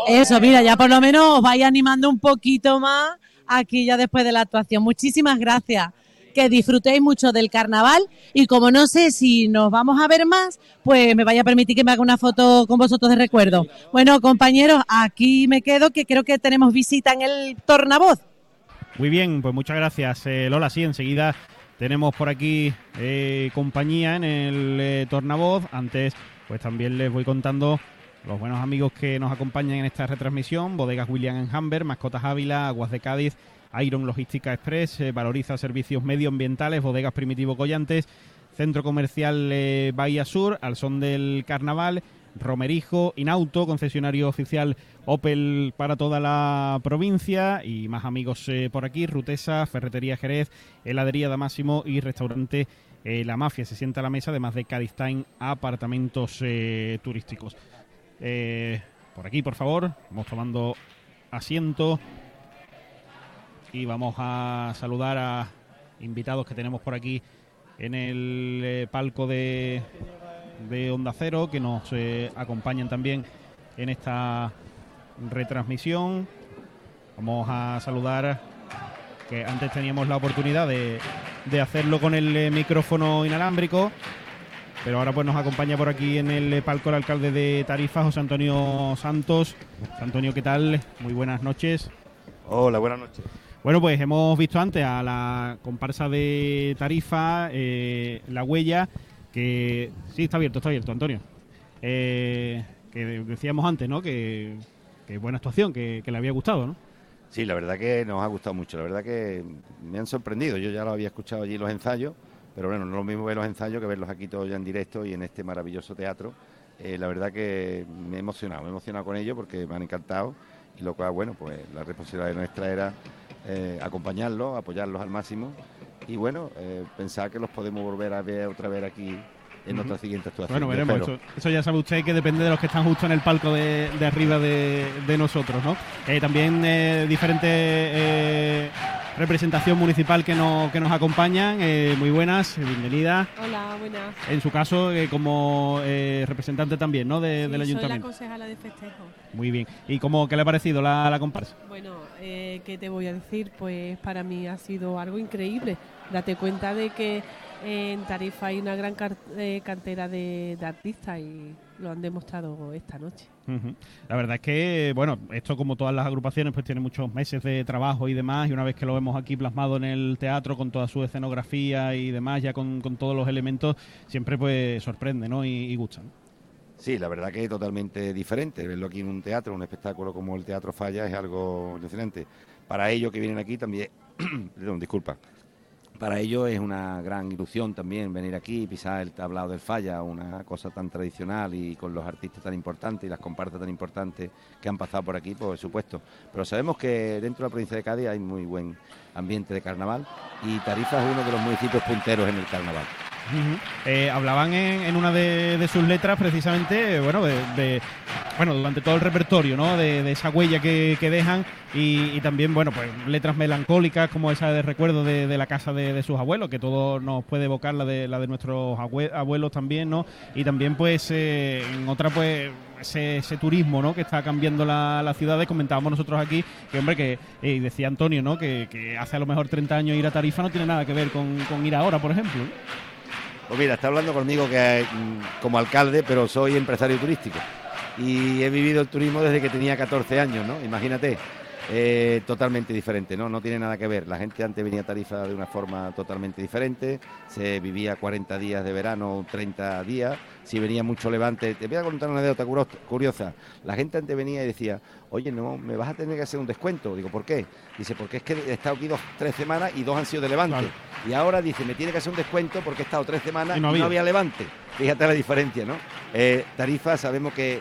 eso, mira, ya por lo menos os vais animando un poquito más aquí ya después de la actuación. Muchísimas gracias. Que disfrutéis mucho del carnaval y como no sé si nos vamos a ver más, pues me vaya a permitir que me haga una foto con vosotros de recuerdo. Bueno, compañeros, aquí me quedo que creo que tenemos visita en el tornavoz. Muy bien, pues muchas gracias, eh, Lola. Sí, enseguida tenemos por aquí eh, compañía en el eh, tornavoz. Antes, pues también les voy contando los buenos amigos que nos acompañan en esta retransmisión. Bodegas William Hamber, Mascotas Ávila, Aguas de Cádiz, Iron Logística Express, eh, Valoriza Servicios Medioambientales, Bodegas Primitivo Collantes, Centro Comercial eh, Bahía Sur, al son del carnaval, Romerijo, Inauto, concesionario oficial Opel para toda la provincia y más amigos eh, por aquí, Rutesa, Ferretería Jerez, Heladería Damásimo y Restaurante eh, La Mafia. Se sienta a la mesa, además de Time, apartamentos eh, turísticos. Eh, por aquí, por favor, vamos tomando asiento y vamos a saludar a invitados que tenemos por aquí en el eh, palco de, de Onda Cero que nos eh, acompañan también en esta retransmisión. Vamos a saludar que antes teníamos la oportunidad de, de hacerlo con el eh, micrófono inalámbrico, pero ahora pues nos acompaña por aquí en el eh, palco el alcalde de Tarifa, José Antonio Santos. José Antonio, ¿qué tal? Muy buenas noches. Hola, buenas noches. Bueno, pues hemos visto antes a la comparsa de Tarifa, eh, La Huella, que sí, está abierto, está abierto, Antonio. Eh, que decíamos antes, ¿no? Que, que buena actuación, que, que le había gustado, ¿no? Sí, la verdad que nos ha gustado mucho, la verdad que me han sorprendido. Yo ya lo había escuchado allí los ensayos, pero bueno, no es lo mismo ver los ensayos que verlos aquí todos ya en directo y en este maravilloso teatro. Eh, la verdad que me he emocionado, me he emocionado con ellos porque me han encantado y lo cual, bueno, pues la responsabilidad nuestra era eh, acompañarlos, apoyarlos al máximo y bueno, eh, pensar que los podemos volver a ver otra vez aquí en nuestra siguiente actuación. Bueno, veremos. Eso, eso ya sabe usted que depende de los que están justo en el palco de, de arriba de, de nosotros, ¿no? Eh, también eh, diferentes eh, representación municipal que, nos que nos acompañan. eh, muy buenas, bienvenida. Hola, buenas. En su caso, eh, como eh, representante también, ¿no? De- Sí, del Soy la ayuntamiento. concejala de festejo. Muy bien. ¿Y cómo, qué le ha parecido la, la comparsa? Bueno, eh, ¿qué te voy a decir? Pues para mí ha sido algo increíble. Date cuenta de que en Tarifa hay una gran eh, cantera de, de artistas y lo han demostrado esta noche. La verdad es que, bueno, esto como todas las agrupaciones, pues tiene muchos meses de trabajo y demás, y una vez que lo vemos aquí plasmado en el teatro con toda su escenografía y demás, ya con, con todos los elementos, siempre pues sorprende, ¿no? Y, y gusta. ¿no? Sí, la verdad que es totalmente diferente. Verlo aquí en un teatro, un espectáculo como el Teatro Falla, es algo diferente. Para ellos que vienen aquí también, perdón, disculpa, para ellos es una gran ilusión también venir aquí y pisar el tablado del Falla, una cosa tan tradicional y con los artistas tan importantes y las compartas tan importantes que han pasado por aquí, por supuesto. Pero sabemos que dentro de la provincia de Cádiz hay muy buen ambiente de carnaval y Tarifa es uno de los municipios punteros en el carnaval. Eh, hablaban en, una de, sus letras precisamente, bueno, de, bueno, durante todo el repertorio, ¿no? De, esa huella que, dejan y, también, bueno, pues letras melancólicas como esa de recuerdo de, la casa de, sus abuelos, que todo nos puede evocar la de la de nuestros abue- abuelos también, ¿no? Y también, pues, eh, en otra, pues ese, ese turismo, ¿no? Que está cambiando la, la ciudad. Comentábamos nosotros aquí que, hombre, que eh, decía Antonio, ¿no? Que, hace a lo mejor 30 años ir a Tarifa no tiene nada que ver con, ir ahora, por ejemplo. Pues mira, está hablando conmigo que mm, como alcalde, pero soy empresario turístico. Y he vivido el turismo desde que tenía 14 años, ¿no? Imagínate, eh, totalmente diferente, ¿no? No tiene nada que ver. La gente antes venía a Tarifa de una forma totalmente diferente. Se vivía 40 días de verano, 30 días. Si venía mucho levante, te voy a contar una anécdota curiosa. La gente antes venía y decía, oye, no, me vas a tener que hacer un descuento. Digo, ¿por qué? Dice, porque es que he estado aquí dos, tres semanas y dos han sido de levante. Y ahora dice, me tiene que hacer un descuento porque he estado tres semanas Y y no había. levante. Fíjate la diferencia, ¿no? Eh, Tarifa sabemos que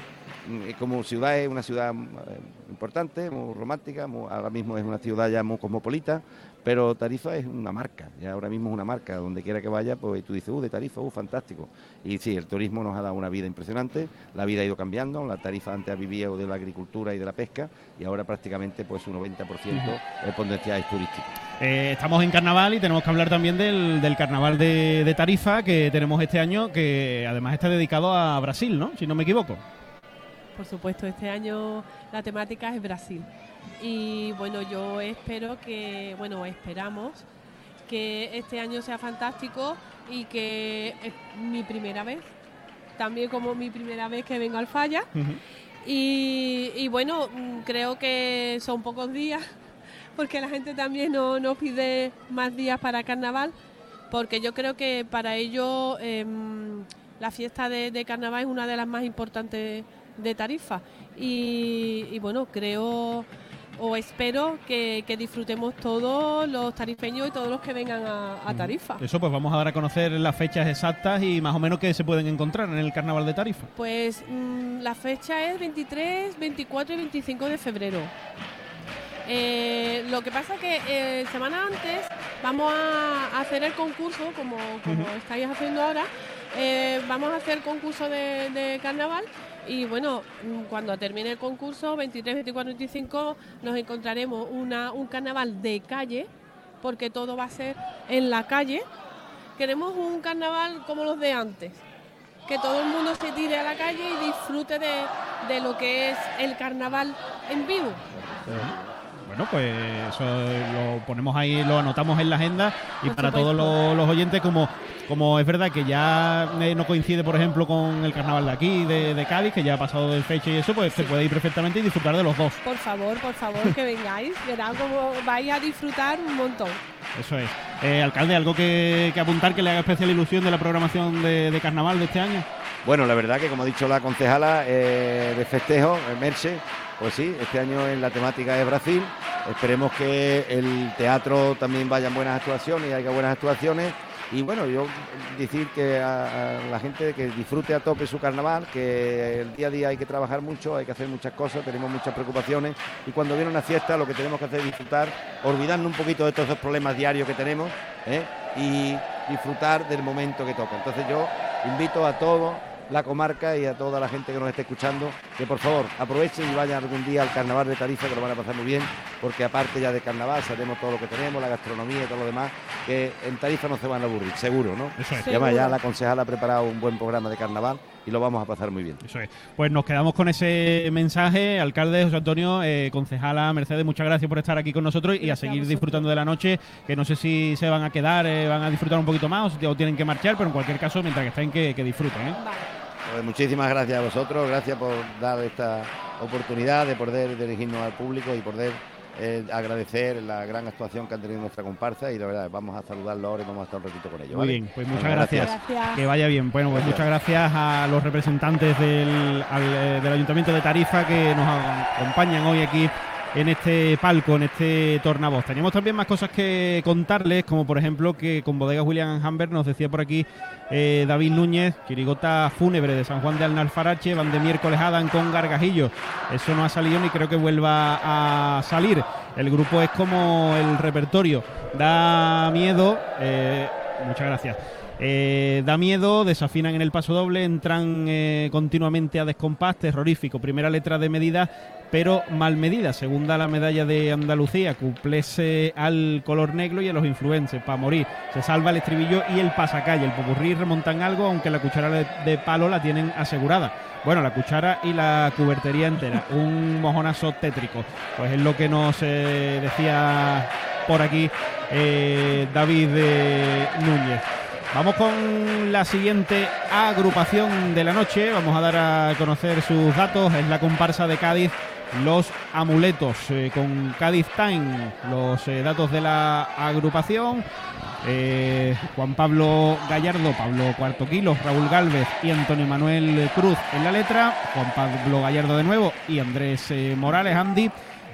mm, como ciudad es una ciudad eh, importante, muy romántica, muy- ahora mismo es una ciudad ya muy cosmopolita, pero Tarifa es una marca, ya ahora mismo es una marca, donde quiera que vaya, pues tú dices, uh, de Tarifa, uh, fantástico. Y sí, el turismo nos ha dado una vida impresionante, la vida ha ido cambiando, la Tarifa antes vivía de la agricultura y de la pesca, y ahora prácticamente pues un 90% el potencial es turístico. Eh, estamos en carnaval y tenemos que hablar también del, del carnaval de, de Tarifa que tenemos este año, que además está dedicado a Brasil, ¿no? Si no me equivoco. Por supuesto, este año la temática es Brasil. Y bueno, yo espero que, bueno, esperamos que este año sea fantástico y que es mi primera vez, también como mi primera vez que vengo al Falla. Y, y bueno, mm, creo que son pocos días, porque la gente también no- nos pide más días para carnaval, porque yo creo que para ello em, la fiesta de, de carnaval es una de las más importantes de Tarifa. Y, y bueno, creo o espero que, que disfrutemos todos los tarifeños y todos los que vengan a, a Tarifa. Eso pues vamos a dar a conocer las fechas exactas y más o menos que se pueden encontrar en el carnaval de Tarifa. Pues mm, la fecha es 23, 24 y 25 de febrero. Eh, lo que pasa que eh, semana antes vamos a hacer el concurso, como, como estáis haciendo ahora, eh, vamos a hacer el concurso de, de carnaval y bueno, mm, cuando termine el concurso, 23, 24, 25, nos encontraremos una, un carnaval de calle, porque todo va a ser en la calle. Queremos un carnaval como los de antes, que todo el mundo se tire a la calle y disfrute de, de lo que es el carnaval en vivo. Bueno, pues eso lo ponemos ahí, lo anotamos en la agenda y para todos los, los oyentes, como, como es verdad que ya eh, no coincide, por ejemplo, con el carnaval de aquí, de, de Cádiz, que ya ha pasado de fecha y eso, pues se puede ir perfectamente y disfrutar de los dos. Por favor, por favor, que vengáis. Verán cómo vais a disfrutar un montón. Eso es. Eh, alcalde, ¿algo que, que apuntar que le haga especial ilusión de la programación de, de carnaval de este año? Bueno, la verdad que como ha dicho la concejala eh, de festejo, Merche, pues sí, este año en la temática es Brasil. Esperemos que el teatro también vayan buenas actuaciones y haya buenas actuaciones. Y bueno, yo decir que a, la gente que disfrute a tope su carnaval, que el día a día hay que trabajar mucho, hay que hacer muchas cosas, tenemos muchas preocupaciones y cuando viene una fiesta lo que tenemos que hacer es disfrutar, olvidarnos un poquito de todos esos problemas diarios que tenemos ¿eh? y disfrutar del momento que toca. Entonces yo invito a todos la comarca y a toda la gente que nos esté escuchando que por favor aprovechen y vayan algún día al carnaval de Tarifa que lo van a pasar muy bien porque aparte ya de carnaval sabemos todo lo que tenemos, la gastronomía y todo lo demás que en Tarifa no se van a aburrir, seguro, ¿no? Eso es. Y además ya la concejala ha preparado un buen programa de carnaval y lo vamos a pasar muy bien. Eso es. Pues nos quedamos con ese mensaje. Alcalde José Antonio, eh, concejala Mercedes, muchas gracias por estar aquí con nosotros y a seguir disfrutando de la noche, que no sé si se van a quedar, eh, van a disfrutar un poquito más o si o tienen que marchar, pero en cualquier caso, mientras que estén, que, que disfruten. ¿eh? Pues muchísimas gracias a vosotros, gracias por dar esta oportunidad de poder dirigirnos al público y poder eh, agradecer la gran actuación que han tenido nuestra comparsa y de verdad vamos a saludarlo ahora y vamos a estar un ratito con ellos. Muy ¿vale? bien, pues muchas gracias. Que vaya bien. Bueno, pues muchas gracias a los representantes del, al, eh, del Ayuntamiento de Tarifa que nos acompañan hoy aquí en este palco, en este tornavoz. Teníamos también más cosas que contarles, como por ejemplo que con Bodegas William Hamber nos decía por aquí eh, David Núñez, Quirigota Fúnebre de San Juan de Alnalfarache, van de miércoles Adam con Gargajillo. Eso no ha salido ni creo que vuelva a salir. El grupo es como el repertorio. Da miedo. eh, muchas gracias. Eh, da miedo, desafinan en el paso doble, entran eh, continuamente a descompás, terrorífico. Primera letra de medida, pero mal medida. Segunda la medalla de Andalucía, cuplese al color negro y a los influencers, para morir. Se salva el estribillo y el pasacalle. El popurrí remontan algo, aunque la cuchara de, palo la tienen asegurada. Bueno, la cuchara y la cubertería entera. Un mojonazo tétrico. Pues es lo que nos eh, decía por aquí David Núñez. Vamos con la siguiente agrupación de la noche. Vamos a dar a conocer sus datos. Es la comparsa de Cádiz, los amuletos, eh, con Cádiz Time. Los eh, datos de la agrupación. Eh, Juan Pablo Gallardo, Pablo Cuarto Kilo, Raúl Galvez y Antonio Manuel Cruz en la letra. Juan Pablo Gallardo de nuevo y Andrés Morales, Andy.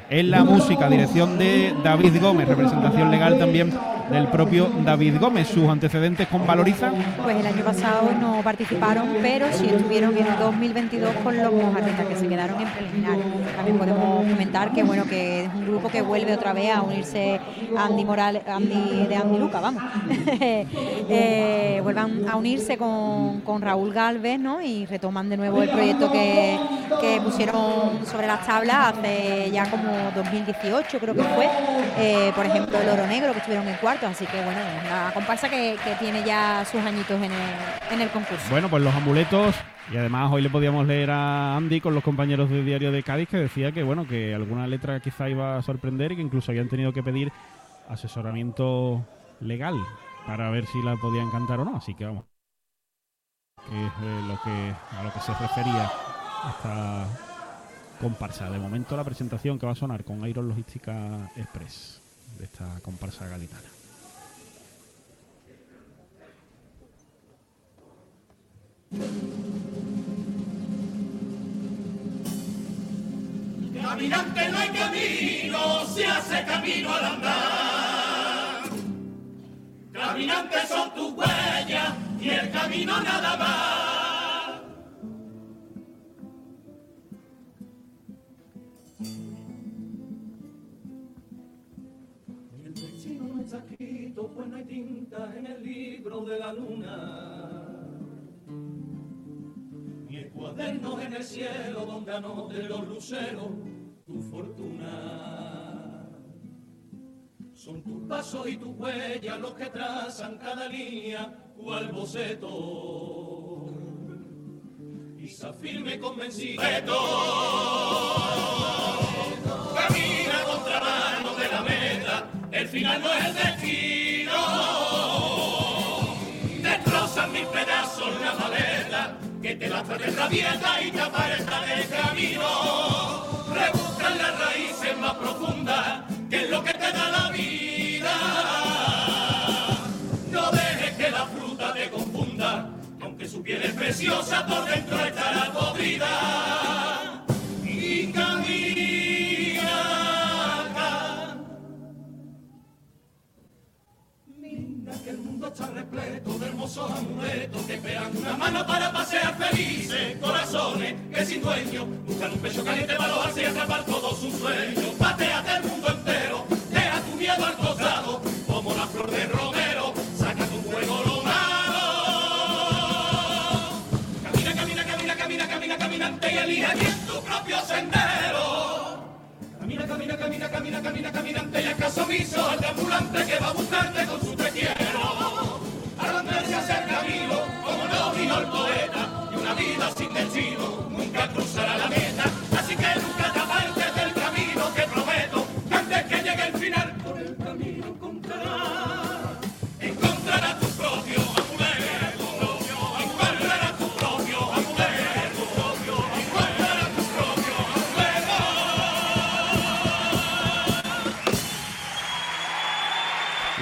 En la música, dirección de David Gómez, representación legal también del propio David Gómez. Sus antecedentes con Valoriza. Pues el año pasado no participaron, pero sí estuvieron en 2022 con los mojarritas que se quedaron en preliminares. También podemos comentar que bueno que es un grupo que vuelve otra vez a unirse a Andy Morales, Andy de Andy Luca, vamos. Eh, vuelvan a unirse con, con Raúl Galvez, ¿no? Y retoman de nuevo el proyecto que, que pusieron sobre las tablas hace ya como 2018 creo que fue. Eh, por ejemplo el Oro Negro que estuvieron en cuartos, así que bueno, es una comparsa que, tiene ya sus añitos en el, en el concurso. Bueno, pues los amuletos. Y además hoy le podíamos leer a Andy con los compañeros del diario de Cádiz que decía que bueno, que alguna letra quizá iba a sorprender y que incluso habían tenido que pedir asesoramiento legal para ver si la podían cantar o no. Así que vamos. Que es eh, lo que a lo que se refería esta comparsa. De momento la presentación que va a sonar con Iron Logística Express de esta comparsa gaditana. Caminante no hay camino, se hace camino al andar. Caminantes son tus huellas y el camino nada más. Escrito, pues no hay tinta en el libro de la luna. Ni el cuaderno en el cielo donde anoten los luceros tu fortuna. Son tus pasos y tus huellas los que trazan cada línea cual boceto. Y se firme convencido. Camina contramano de la meta, el final no es el destino. La maleta, que te lastra de rabieta y te aparta del camino. Rebuscan las raíces más profundas, que es lo que te da la vida. No dejes que la fruta te confunda, aunque su piel es preciosa, por dentro estará podrida. completo de hermosos amuletos que esperan una mano para pasear felices, corazones que sin dueño buscan un pecho caliente para los así atrapar todos sus sueños. Pateate el mundo entero, deja tu miedo al costado, como la flor de romero, saca tu fuego lo malo. Camina, camina, camina, camina, camina, caminante y elige bien tu propio sendero. Camina, camina, camina, camina, camina, caminante y acaso miso al ambulante que va a buscarte con su te quiero. Sin destino nunca cruzará la meta.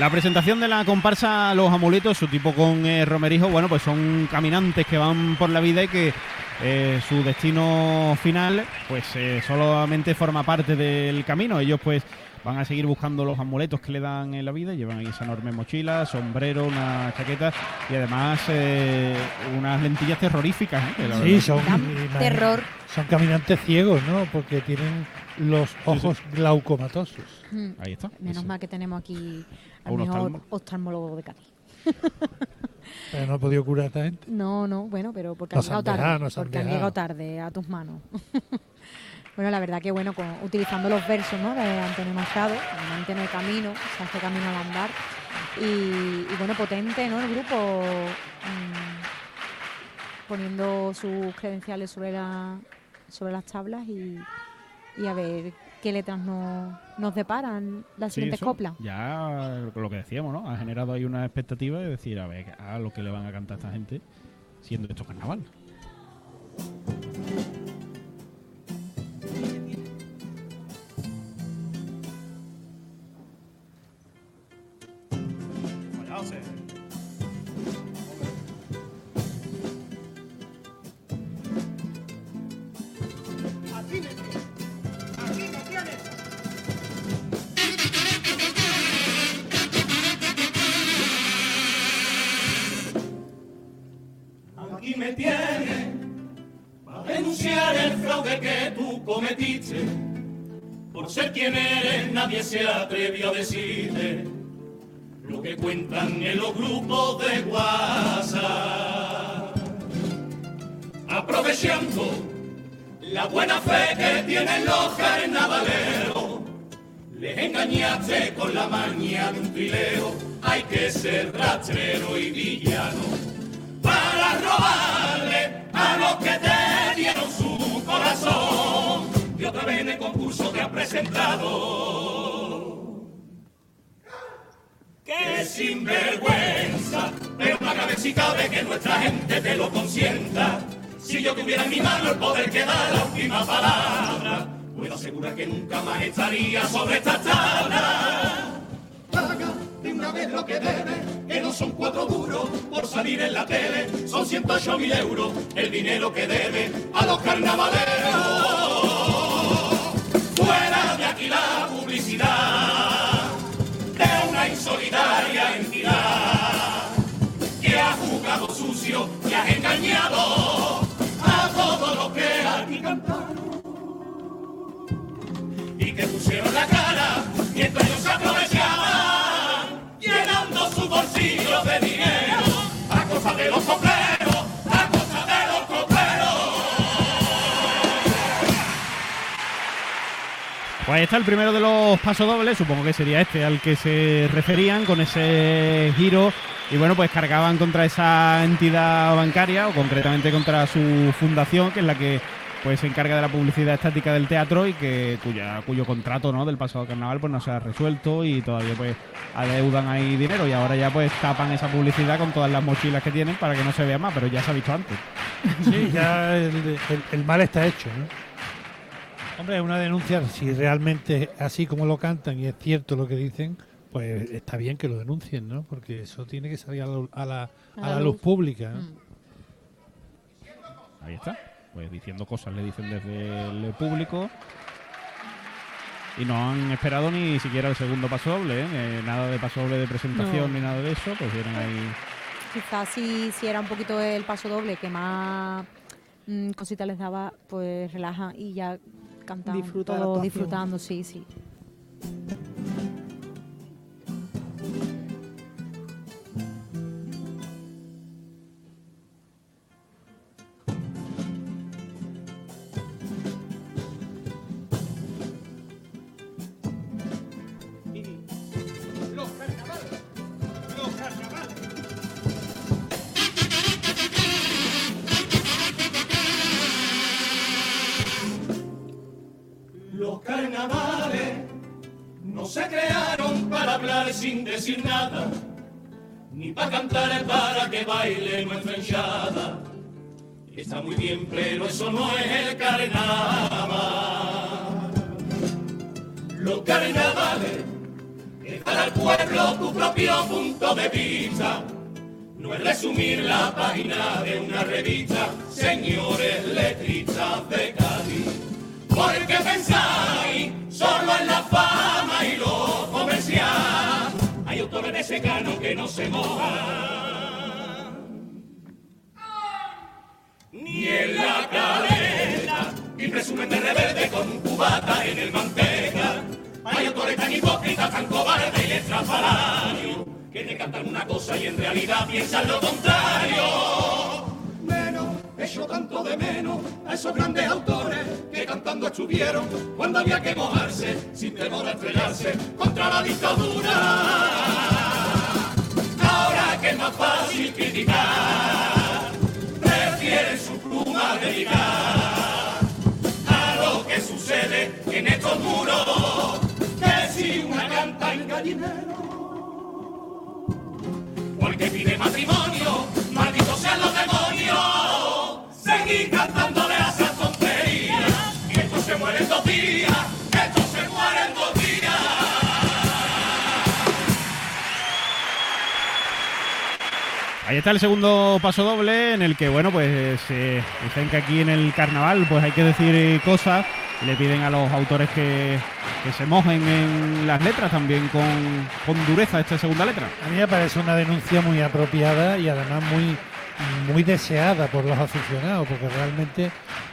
La presentación de la comparsa Los Amuletos, su tipo con eh, Romerijo, bueno, pues son caminantes que van por la vida y que eh, su destino final, pues eh, solamente forma parte del camino. Ellos, pues, van a seguir buscando los amuletos que le dan en la vida. Llevan ahí esa enorme mochila, sombrero, una chaqueta y además eh, unas lentillas terroríficas. ¿eh? Que la Sí, son, terror. son caminantes ciegos, ¿no? Porque tienen los ojos glaucomatosos. Mm. Ahí está. Menos mal que tenemos aquí A al un mejor oftalmo- oftalmólogo de Cádiz. Pero no ha podido curar a esta gente. No, no, bueno, pero porque No han llegado tarde. porque han llegado tarde a tus manos. bueno, la verdad que bueno, con- utilizando los versos ¿no? de Antonio Machado, realmente no hay camino, se hace camino al andar. Y, y bueno, potente, ¿no? El grupo mm, poniendo sus credenciales sobre la sobre las tablas y, y a ver qué letras nos, nos deparan las Sí, siguientes eso coplas. Ya lo que decíamos, ¿no? Ha generado ahí una expectativa de decir, a ver, a lo que le van a cantar a esta gente siendo esto carnaval. Aquí cometiste. Por ser quien eres, nadie se atrevió a decirte lo que cuentan en los grupos de WhatsApp. Aprovechando la buena fe que tienen los carnavaleros, les engañaste con la maña de un trileo. Hay que ser rastrero y villano para robarle a los que te dieron su corazón. Y otra vez en el concurso te has presentado. ¡Qué sinvergüenza! Pero más grave si cabe que nuestra gente te lo consienta. Si yo tuviera en mi mano el poder que da la última palabra, puedo asegurar que nunca más estaría sobre esta tabla. Paga de una vez lo que debe, que no son cuatro duros por salir en la tele, son 108 mil euros el dinero que debe a los carnavaleros. Entidad que ha jugado sucio y ha engañado a todos los que aquí cantaron. Y que pusieron la cara mientras ellos se Pues ahí está el primero de los pasodobles, supongo que sería este al que se referían con ese giro y bueno, pues cargaban contra esa entidad bancaria o concretamente contra su fundación, que es la que pues se encarga de la publicidad estática del teatro y que cuya cuyo contrato ¿no? del pasado carnaval pues no se ha resuelto y todavía pues adeudan ahí dinero y ahora ya pues tapan esa publicidad con todas las mochilas que tienen para que no se vea más, pero ya se ha visto antes. Sí, ya el, el- mal está hecho, ¿no? Hombre, es una denuncia, si realmente es así como lo cantan y es cierto lo que dicen, pues está bien que lo denuncien, ¿no? Porque eso tiene que salir a la, a la- a la luz pública. ¿no? Ahí está. Pues diciendo cosas le dicen desde el público. Y no han esperado ni siquiera el segundo paso doble, ¿eh? Eh, nada de paso doble de presentación No. ni nada de eso, pues vienen ahí. Quizás si, si era un poquito el paso doble que más mm, cositas les daba, pues relaja y ya cantan Disfruta de la todo actuación. disfrutando, sí, sí. Se crearon para hablar sin decir nada, ni para cantar para que baile nuestra hinchada. Está muy bien, pero eso no es el carnaval. Los carnavales es para el pueblo tu propio punto de vista. No es resumir la página de una revista, señores letristas de Cádiz. Porque pensáis solo en la fama y lo comercial. Hay autores de secano que no se mojan. Ni en la cadena, y presumen de rebelde con un cubata en el manteca. Hay autores tan hipócritas, tan cobardes y estrafalarios, que te cantan una cosa y en realidad piensan lo contrario. Echo tanto de menos a esos grandes autores que cantando estuvieron cuando había que mojarse, sin temor a estrellarse contra la dictadura. Ahora que es más fácil criticar, prefieren su pluma dedicar a lo que sucede en estos muros, que si una canta en gallinero, porque pide matrimonio, malditos sean los demonios, seguir cantándole a esas tonterías, que esto se muere en dos días, que esto se muere en dos días. Ahí está el segundo paso doble en el que, bueno, pues eh, dicen que aquí en el carnaval pues hay que decir cosas. Le piden a los autores que, que se mojen en las letras también con, con dureza esta segunda letra. A mí me parece una denuncia muy apropiada y además muy, muy deseada por los aficionados, porque realmente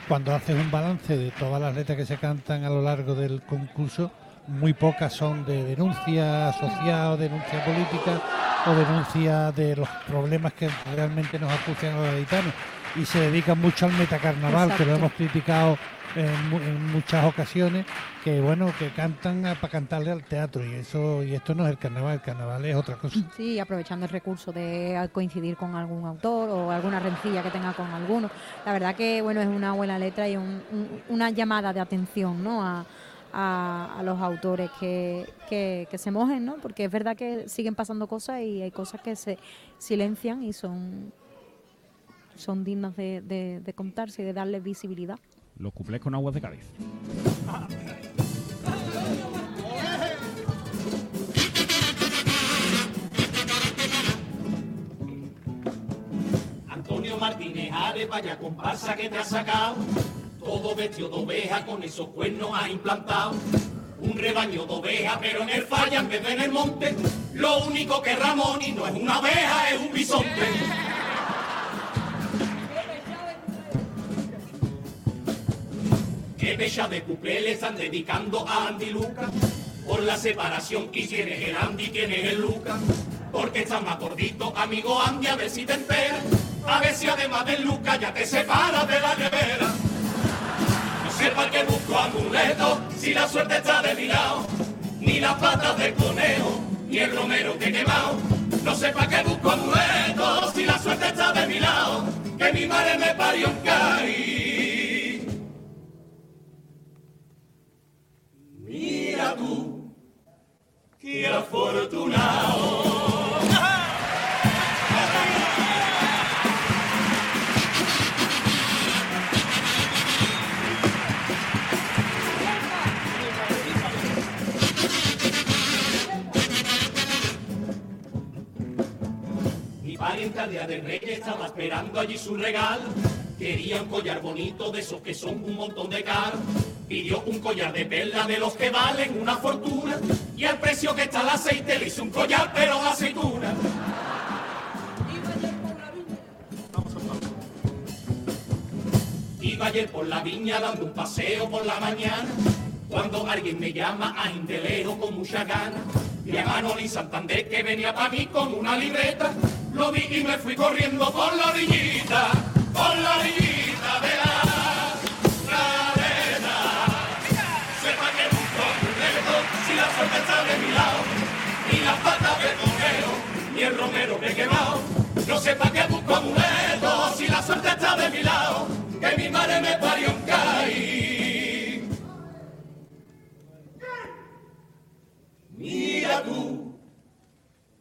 cuando haces un balance de todas las letras que se cantan a lo largo del concurso, muy pocas son de denuncia social o denuncia política o denuncia de los problemas que realmente nos acucian a los gaditanos. Y se dedican mucho al metacarnaval, que lo Exacto. hemos criticado en, en muchas ocasiones, que bueno, que cantan para cantarle al teatro y eso y esto no es el carnaval, el carnaval es otra cosa. Sí, aprovechando el recurso de coincidir con algún autor o alguna rencilla que tenga con alguno. La verdad que bueno es una buena letra y un- una llamada de atención ¿no? a, a- a los autores que, que- que se mojen, ¿no? porque es verdad que siguen pasando cosas y hay cosas que se silencian y son, son dignas de, de- de contarse y de darle visibilidad. Los cuplés con aguas de Cádiz. Antonio Martínez Ares, vaya comparsa que te ha sacado. Todo vestido de oveja con esos cuernos ha implantado. Un rebaño de ovejas, pero en el falla en vez de en el monte. Lo único que Ramón y no es una oveja, es un bisonte. Qué bella de cuplé le están dedicando a Andy Luca por la separación. ¿Y quién el Andy? ¿Quién es el Luca? Porque estás más gordito, amigo Andy, a ver si te enteras. A ver si además del Luca ya te separas de la nevera. No sepa que busco amuleto si la suerte está de mi lado. Ni las patas del conejo, ni el romero que he quemado. No sepa que busco amuleto si la suerte está de mi lado. Que mi madre me parió en Cádiz. Mira tú, qué afortunado. Día del rey estaba esperando allí su regalo. Quería un collar bonito de esos que son un montón de caros. Pidió un collar de perla de los que valen una fortuna. Y al precio que está el aceite le hizo un collar pero aceituna. Iba ayer por la viña dando un paseo por la mañana. Cuando alguien me llama a Indelejo con mucha gana. Vi a Manoli Santander que venía para mí con una libreta. Lo vi y me fui corriendo por la orillita, por la orillita las patas del torero, ni el romero que he quemado. No sé para qué busco amuletos si la suerte está de mi lado, que mi madre me parió un caí. Mira tú,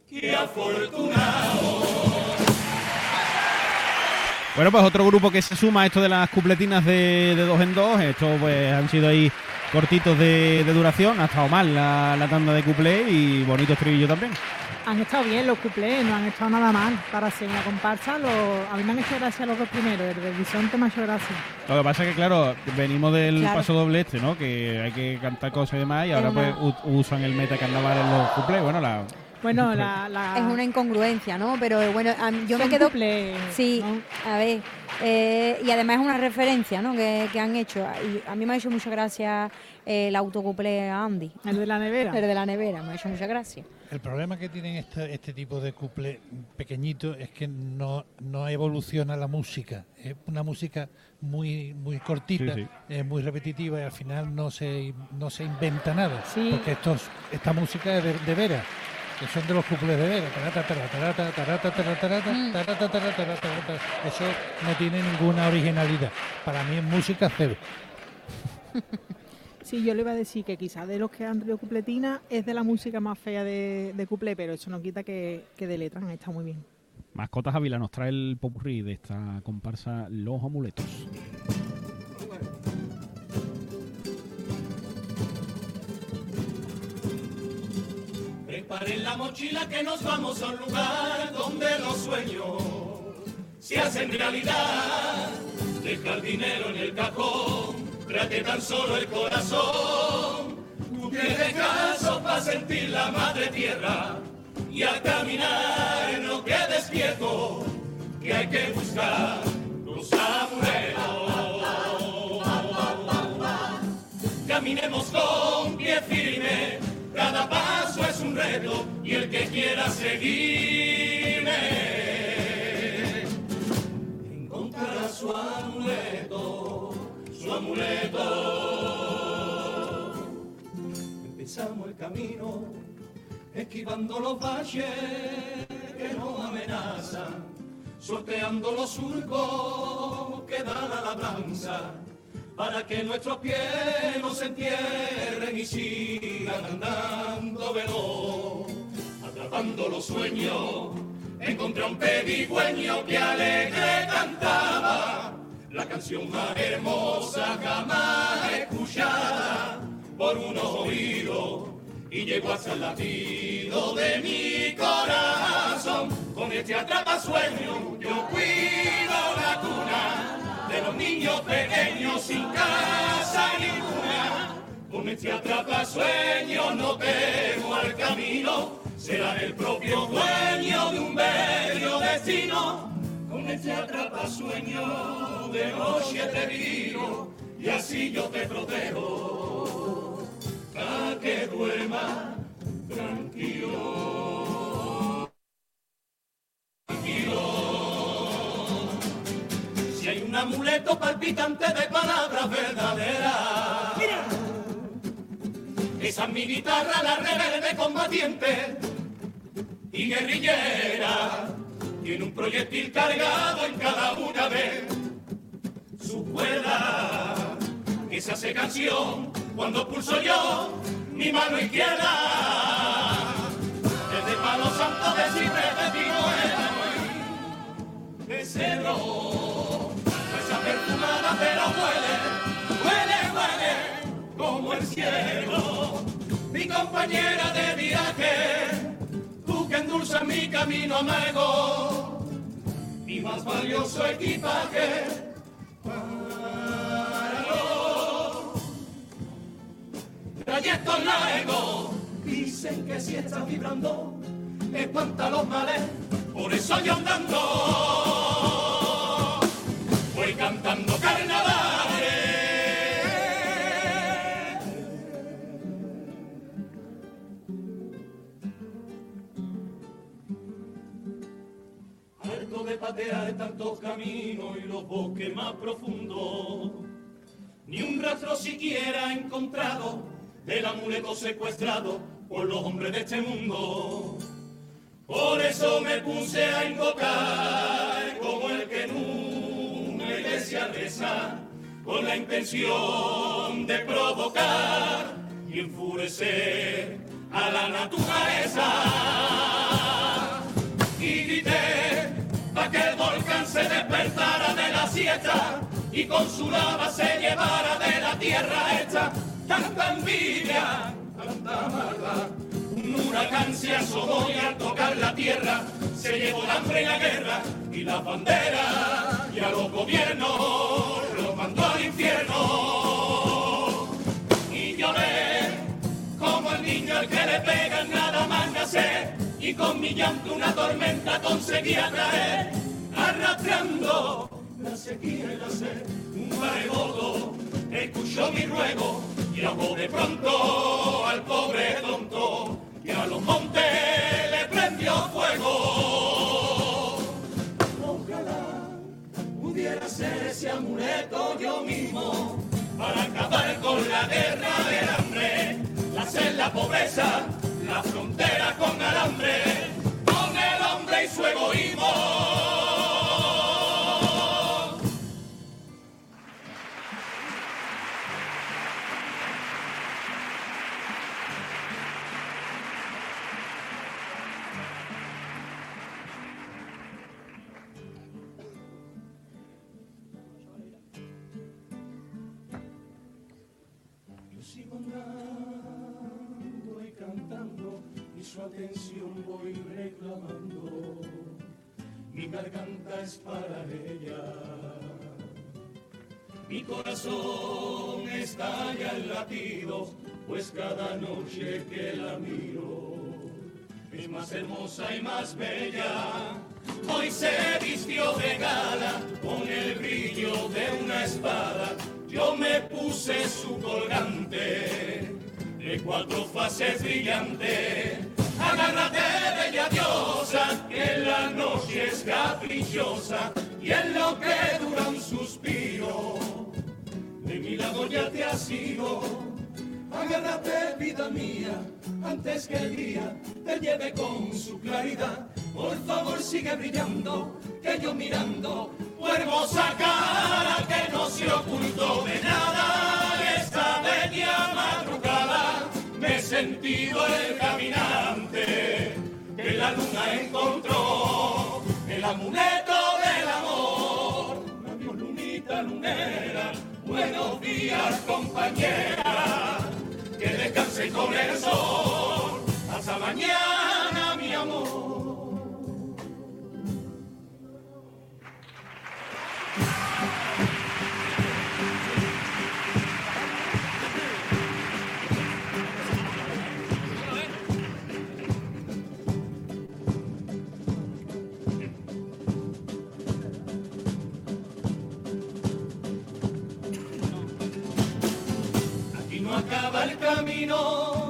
qué afortunado. Bueno, pues otro grupo que se suma a esto de las cupletinas de, de dos en dos. Estos pues han sido ahí cortitos de, de duración. Ha estado mal la, la tanda de cuplé y bonito estribillo también. Han estado bien los cuplés, no han estado nada mal para hacer una comparsa. Los, a mí me han hecho gracia los dos primeros, el de Bisonte me ha hecho gracia. Lo que pasa es que, claro, venimos del Claro. paso doble este, ¿no? Que hay que cantar cosas y demás, y ahora Es pues usan el meta carnaval en los cuplés. Bueno, la. Bueno, la, la- Es una incongruencia, ¿no? Pero bueno, yo me quedo... cuplés, Sí, a ver. eh, y además es una referencia, ¿no? Que, que han hecho. Y a mí me ha hecho mucha gracia eh, el autocuplé a Andy. El de la nevera. El de la nevera, me ha hecho mucha gracia. El problema que tienen este, este tipo de couple pequeñito es que no, no evoluciona la música. Es una música muy muy cortita, Sí, muy repetitiva y al final no se, no se inventa nada. Sí. Porque estos, esta música es de, de veras, que son de los couples de veras. Tarata, tarata, tarata, tarata, tarata, tarata, Mm. tarata, tarata, tarata, tarata. Eso no tiene ninguna originalidad. Para mí es música cero. Sí, yo le iba a decir que quizás de los que han traído cupletina es de la música más fea de, de cuplé, pero eso no quita que, que de letras han estado muy bien. Mascotas Ávila nos trae el popurrí de esta comparsa Los Amuletos. Preparen la mochila que nos vamos a un lugar donde los sueños se hacen realidad. Deja el dinero en el cajón, trate tan solo el corazón. Tú tienes caso para sentir la madre tierra y al caminar no quedes quieto, que hay que buscar los amuletos. Caminemos con pie firme, cada paso es un reto y el que quiera seguirme encontrará su amuleto, su amuleto. Empezamos el camino esquivando los valles que nos amenazan, sorteando los surcos que dan la labranza para que nuestros pies no se entierren y sigan andando veloz, atrapando los sueños. Encontré un pedigüeño que alegre cantaba la canción más hermosa jamás escuchada por unos oídos y llegó hasta el latido de mi corazón. Con este atrapa sueño yo cuido la cuna de los niños pequeños sin casa ninguna. Con este atrapa sueño no temo al camino, será el propio dueño de un bello destino. Con este atrapa sueño de noche te vino y así yo te protejo. A que duerma palpitante de palabras verdaderas. Esa es mi guitarra, la rebelde combatiente y guerrillera. Tiene un proyectil cargado en cada una de sus cuerdas. Esa hace canción cuando pulso yo mi mano izquierda. Desde Palo Santo de Ciprés de Tinoela de cedro. Pero huele, huele, huele como el cielo. Mi compañera de viaje, tú que endulzas mi camino amargo, mi más valioso equipaje. Para trayectos largos, dicen que si estás vibrando, espanta los males, por eso yo andando voy cantando carnavales. Harto de patear tantos caminos y los bosques más profundos, ni un rastro siquiera encontrado del amuleto secuestrado por los hombres de este mundo. Por eso me puse a invocar como el que en una iglesia reza, con la intención de provocar y enfurecer a la naturaleza. Y grité para que el volcán se despertara fiesta y con su lava se llevara de la tierra hecha tanta envidia, tanta maldad. Un huracán se asomó y al tocar la tierra se llevó el hambre y la guerra y la bandera y a los gobiernos los mandó al infierno. Y lloré como el niño al que le pegan nada más nacer y con mi llanto una tormenta conseguía traer arrastrando la sequía y la sed. Un maremoto escuchó mi ruego y ahogó de pronto al pobre tonto y a los montes ese amuleto yo mismo para acabar con la guerra del hambre, la sed, la pobreza, la frontera con alambre, con el hombre y su egoísmo. Su atención voy reclamando. Mi garganta es para ella. Mi corazón estalla en latidos, pues cada noche que la miro es más hermosa y más bella. Hoy se vistió de gala con el brillo de una espada. Yo me puse su colgante de cuatro fases brillantes. Agárrate, bella diosa, que la noche es caprichosa y en lo que dura un suspiro, de mi lado ya te has ido. Agárrate, vida mía, antes que el día te lleve con su claridad. Por favor, sigue brillando, que yo mirando, hermosa cara que no se ocultó de nada. Esta bella madrugada sentido el caminante que la luna encontró, el amuleto del amor. Adiós, lunita lunera, buenos días, compañera que descanse con el sol. Hasta mañana,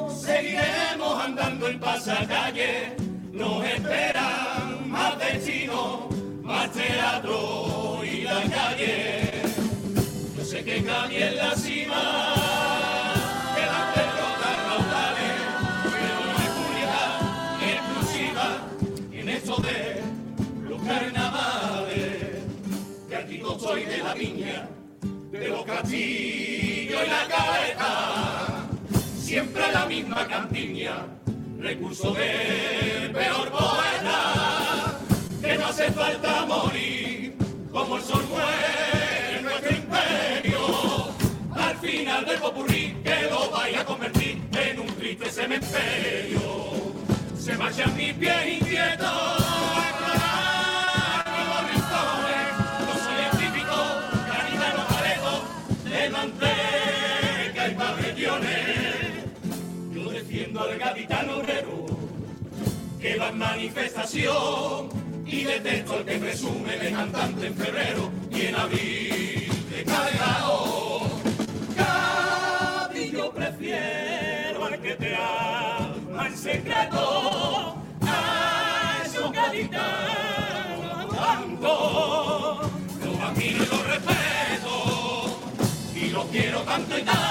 seguiremos andando en pasacalle. Nos esperan más destino, más teatro y la calle. Yo sé que calle en la cima, que las derrotas raudales, pero no hay publicidad exclusiva en esto de los carnavales. Que aquí no soy de la de los castillos y la cabeza, siempre la misma cantiña, recurso de peor poeta, que no hace falta morir, como el sol muere en nuestro imperio, al final del popurrí que lo vaya a convertir en un triste cementerio, se marchan mis pies inquietos. Que va en manifestación y detesto al que presume de cantante en febrero y en abril de cargado. Cádiz yo prefiero al que te ama en secreto a esos gaditanos tanto. Los admiro y los respeto y los quiero tanto y tanto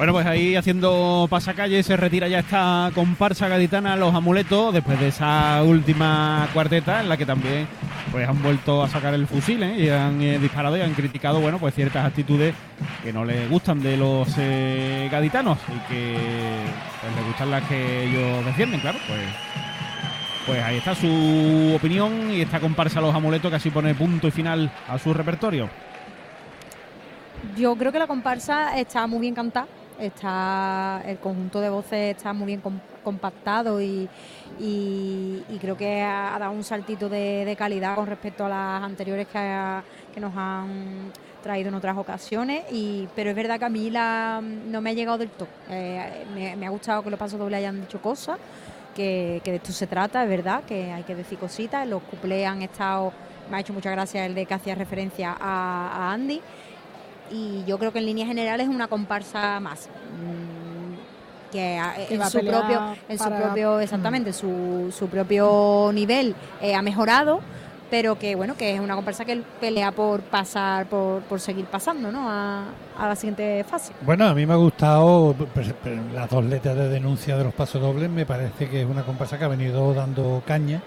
Bueno, pues ahí haciendo pasacalle se retira ya esta comparsa gaditana Los Amuletos después de esa última cuarteta en la que también pues han vuelto a sacar el fusil ¿eh? y han eh, disparado y han criticado bueno pues ciertas actitudes que no les gustan de los eh, gaditanos y que pues, les gustan las que ellos defienden, claro, pues pues ahí está su opinión y esta comparsa Los Amuletos que así pone punto y final a su repertorio. Yo creo que la comparsa está muy bien cantada, está el conjunto de voces está muy bien com- compactado y, creo que ha, dado un saltito de, de calidad con respecto a las anteriores que, ha- que nos han traído en otras ocasiones y pero es verdad que a mí la, no me ha llegado del todo Eh, me, ha gustado que los pasos dobles hayan dicho cosas que, de esto se trata, es verdad, que hay que decir cositas. Los cuplés han estado, me ha hecho mucha gracia el de que hacía referencia a Andy. Y yo creo que en líneas generales es una comparsa más. mm, Que, a- Que en su propio, en su propio, exactamente, su, su propio nivel eh, ha mejorado, pero que bueno, que es una comparsa que pelea por pasar, por, por seguir pasando, ¿no? A, a la siguiente fase. Bueno, a mí me ha gustado las dos letras de denuncia de los pasodobles. Me parece que es una comparsa que ha venido dando caña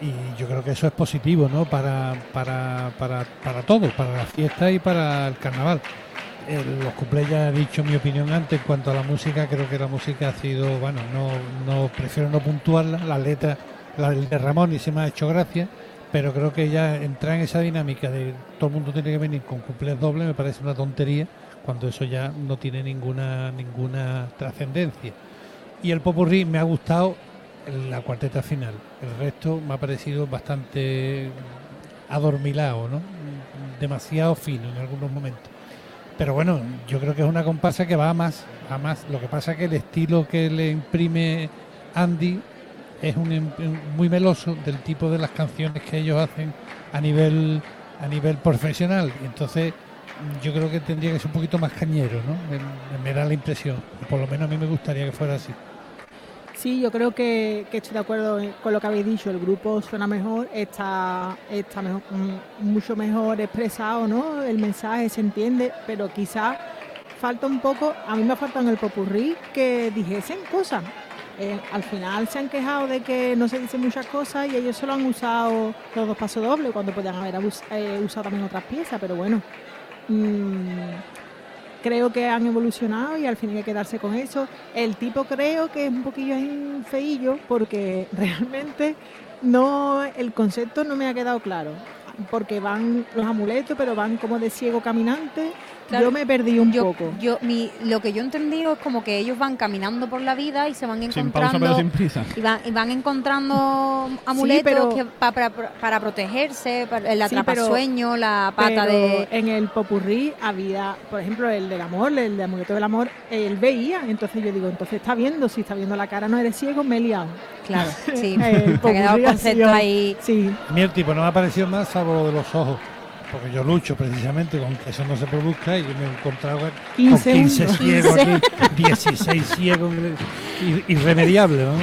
y yo creo que eso es positivo, ¿no? Para, para, para, para todo, para la fiesta y para el carnaval. Los cuplés ya he dicho mi opinión antes en cuanto a la música. Creo que la música ha sido, bueno, no, no prefiero no puntuarla. La letra, la del de Ramón y se me ha hecho gracia. Pero creo que ya entrar en esa dinámica de todo el mundo tiene que venir con cuplés dobles me parece una tontería cuando eso ya no tiene ninguna ninguna trascendencia. Y el popurrí me ha gustado la cuarteta final. El resto me ha parecido bastante adormilado, ¿no? Demasiado fino en algunos momentos. Pero bueno, yo creo que es una comparsa que va a más, a más. Lo que pasa es que el estilo que le imprime Andy es un, em- muy meloso del tipo de las canciones que ellos hacen a nivel a nivel profesional. Entonces yo creo que tendría que ser un poquito más cañero, ¿no? Me, me da la impresión. Por lo menos a mí me gustaría que fuera así. Sí, yo creo que, estoy de acuerdo con lo que habéis dicho. El grupo suena mejor, está, está mm, mucho mejor expresado, ¿no? El mensaje se entiende, pero quizás falta un poco, a mí me falta en el popurrí que dijesen cosas. Eh, al final se han quejado de que no se dicen muchas cosas y ellos solo han usado los dos pasos dobles cuando podían haber eh, usado también otras piezas, pero bueno. mm, creo que han evolucionado y al fin hay que quedarse con eso. El tipo creo que es un poquillo feillo porque realmente no el concepto no me ha quedado claro. Porque van los amuletos, pero van como de ciego caminante. Claro, yo me perdí un yo, poco. Yo, mi, lo que yo he entendido es como que ellos van caminando por la vida y se van Sin encontrando. pausa pero sin prisa. Y van, y van encontrando amuletos pero- que pa- para, para protegerse, para el Sí, pero- atrapasueño, la pata Pero de. En el popurrí había, por ejemplo, el del amor, el de amuleto del amor, él veía. Entonces yo digo, entonces está viendo, si está viendo la cara no eres ciego, me he liado. Claro, sí. El Te ha quedado el concepto sido- ahí. Sí. A mí el tipo no me ha parecido más salvo lo de los ojos. Porque yo lucho precisamente con que eso no se produzca y yo me he encontrado con 15 15 uno. ciegos 15. aquí, 16 ciegos ir- irremediable, ¿no?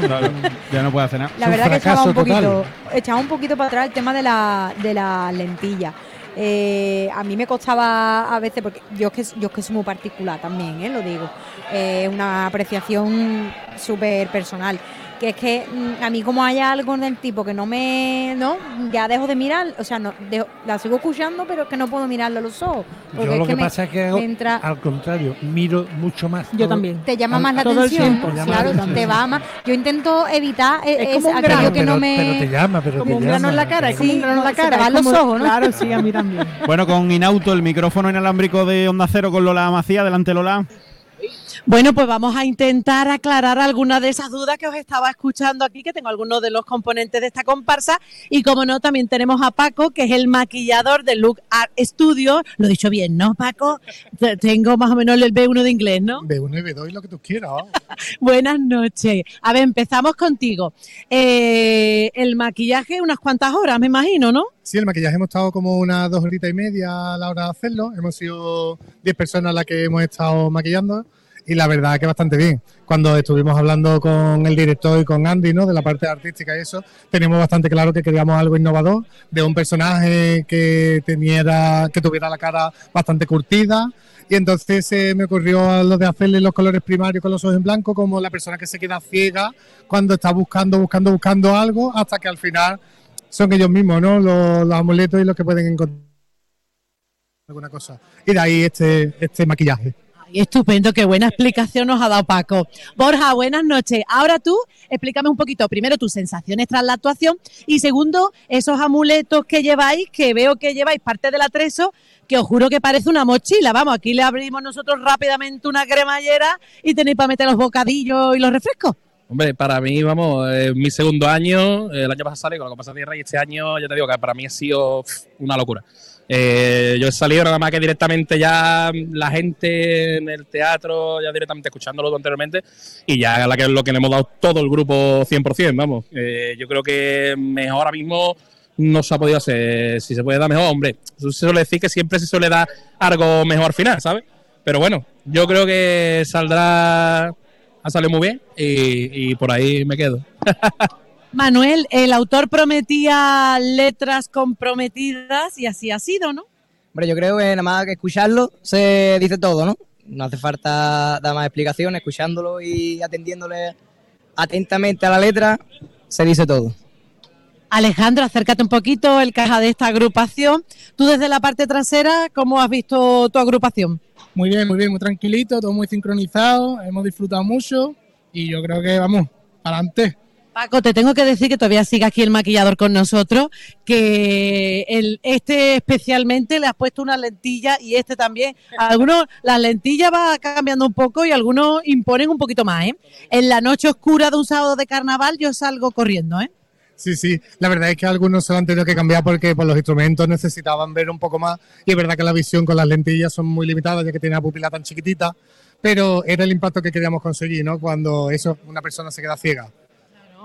ya no puede hacer nada. La Es verdad que echaba un poquito, echaba un poquito para atrás el tema de la, de la lentilla. Eh, a mí me costaba a veces, porque yo es que, yo es que soy muy particular también, ¿eh? lo digo. Es una apreciación súper personal. Que es que mm, a mí como haya algo del tipo que no me... ¿no? Ya dejo de mirar, o sea, no, dejo- la sigo escuchando, pero es que no puedo mirarlo a los ojos. Porque Yo es lo que, me- pasa es que hago me entra- al contrario, miro mucho más. Yo todo- también. te llama al- más la todo el atención. tiempo, llama la Claro, atención. te va más. Yo intento evitar eh, Es es como un aquello grano. que pero, no me... pero te llama, pero Como te un grano en la llama, cara, es como un grano en la cara. van es los ojos, ¿no? Claro, sí, a mí también. Bueno, con Inauto, el micrófono inalámbrico de Onda Cero con Lola Macía. Adelante, Lola. Bueno, pues vamos a intentar aclarar algunas de esas dudas que os estaba escuchando aquí, que tengo algunos de los componentes de esta comparsa. Y como no, también tenemos a Paco, que es el maquillador de Look Art Studio. Lo he dicho bien, ¿no, Paco? Te- Tengo más o menos el B1 de inglés, ¿no? B1 y B2 y lo que tú quieras. Buenas noches. A ver, empezamos contigo. Eh, el maquillaje, unas cuantas horas, me imagino, ¿no? Sí, el maquillaje hemos estado como unas dos horitas y media a la hora de hacerlo. Hemos sido 10 personas las que hemos estado maquillando y la verdad que bastante bien. Cuando estuvimos hablando con el director y con Andy, ¿no? De la parte artística y eso, teníamos bastante claro que queríamos algo innovador, de un personaje que teniera, que tuviera la cara bastante curtida Y entonces eh, me ocurrió lo de hacerle los colores primarios con los ojos en blanco, como la persona que se queda ciega cuando está buscando, buscando, buscando algo, hasta que al final son ellos mismos, ¿no? Los, los amuletos y los que pueden encontrar alguna cosa. Y de ahí este, este maquillaje. Estupendo, qué buena explicación nos ha dado Paco. Borja, buenas noches. Ahora tú, explícame un poquito, primero tus sensaciones tras la actuación y segundo, esos amuletos que lleváis, que veo que lleváis parte del atrezo, que os juro que parece una mochila. Vamos, aquí le abrimos nosotros rápidamente una cremallera y tenéis para meter los bocadillos y los refrescos. Hombre, para mí, vamos, es mi segundo año. El año pasado salí con la Copa Tierra y este año, ya te digo que para mí ha sido una locura. Eh, yo he salido nada más que directamente ya la gente en el teatro, ya directamente escuchándolo anteriormente, y ya la que, lo que le hemos dado todo el grupo 100%, vamos. Eh, yo creo que mejor ahora mismo no se ha podido hacer. Si se puede dar mejor, hombre, se suele decir que siempre se suele dar algo mejor al final, ¿sabes? Pero bueno, yo creo que saldrá, ha salido muy bien y, y por ahí me quedo. Manuel, el autor prometía letras comprometidas y así ha sido, ¿no? Hombre, yo creo que nada más que escucharlo se dice todo, ¿no? No hace falta dar más explicaciones, escuchándolo y atendiéndole atentamente a la letra, se dice todo. Alejandro, acércate un poquito, el caja de esta agrupación. Tú desde la parte trasera, ¿cómo has visto tu agrupación? Muy bien, muy bien, muy tranquilito, todo muy sincronizado, hemos disfrutado mucho y yo creo que vamos, para adelante. Paco, te tengo que decir que todavía sigue aquí el maquillador con nosotros, que este especialmente le has puesto una lentilla y este también. Algunos, las lentillas va cambiando un poco y algunos imponen un poquito más, ¿eh? En la noche oscura de un sábado de carnaval yo salgo corriendo, ¿eh? Sí, sí, la verdad es que algunos se lo han tenido que cambiar porque por los instrumentos necesitaban ver un poco más y es verdad que la visión con las lentillas son muy limitadas ya que tiene la pupila tan chiquitita, pero era el impacto que queríamos conseguir, ¿no? Cuando eso, una persona se queda ciega.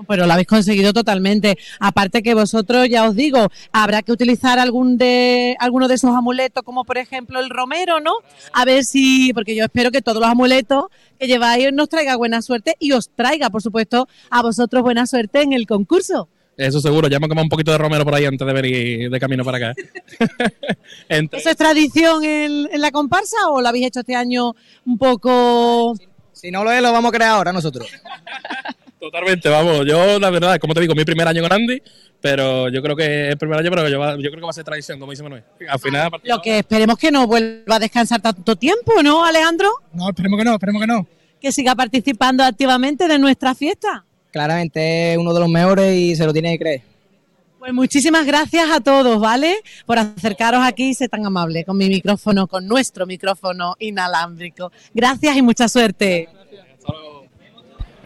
Pero lo habéis conseguido totalmente. Aparte que vosotros, ya os digo, habrá que utilizar algún de alguno de esos amuletos, como por ejemplo el romero, ¿no? A ver si, porque yo espero que todos los amuletos que lleváis nos traiga buena suerte y os traiga, por supuesto, a vosotros buena suerte en el concurso. Eso seguro, ya hemos quemado un poquito de romero por ahí antes de venir de camino para acá. Entre- ¿Eso es tradición en, en la comparsa o lo habéis hecho este año un poco...? Si no lo es, lo vamos a crear ahora nosotros. Totalmente, vamos. Yo, la verdad, como te digo, mi primer año con Andy, pero yo creo que es el primer año, pero yo, va- yo creo que va a ser tradición, como dice Manuel. Al final, Lo que esperemos que no vuelva a descansar tanto tiempo, ¿no, Alejandro? No, esperemos que no, esperemos que no. Que siga participando activamente de nuestra fiesta. Claramente es uno de los mejores y se lo tiene que creer. Pues muchísimas gracias a todos, ¿vale? Por acercaros aquí y ser tan amable con mi micrófono, con nuestro micrófono inalámbrico. Gracias y mucha suerte. Gracias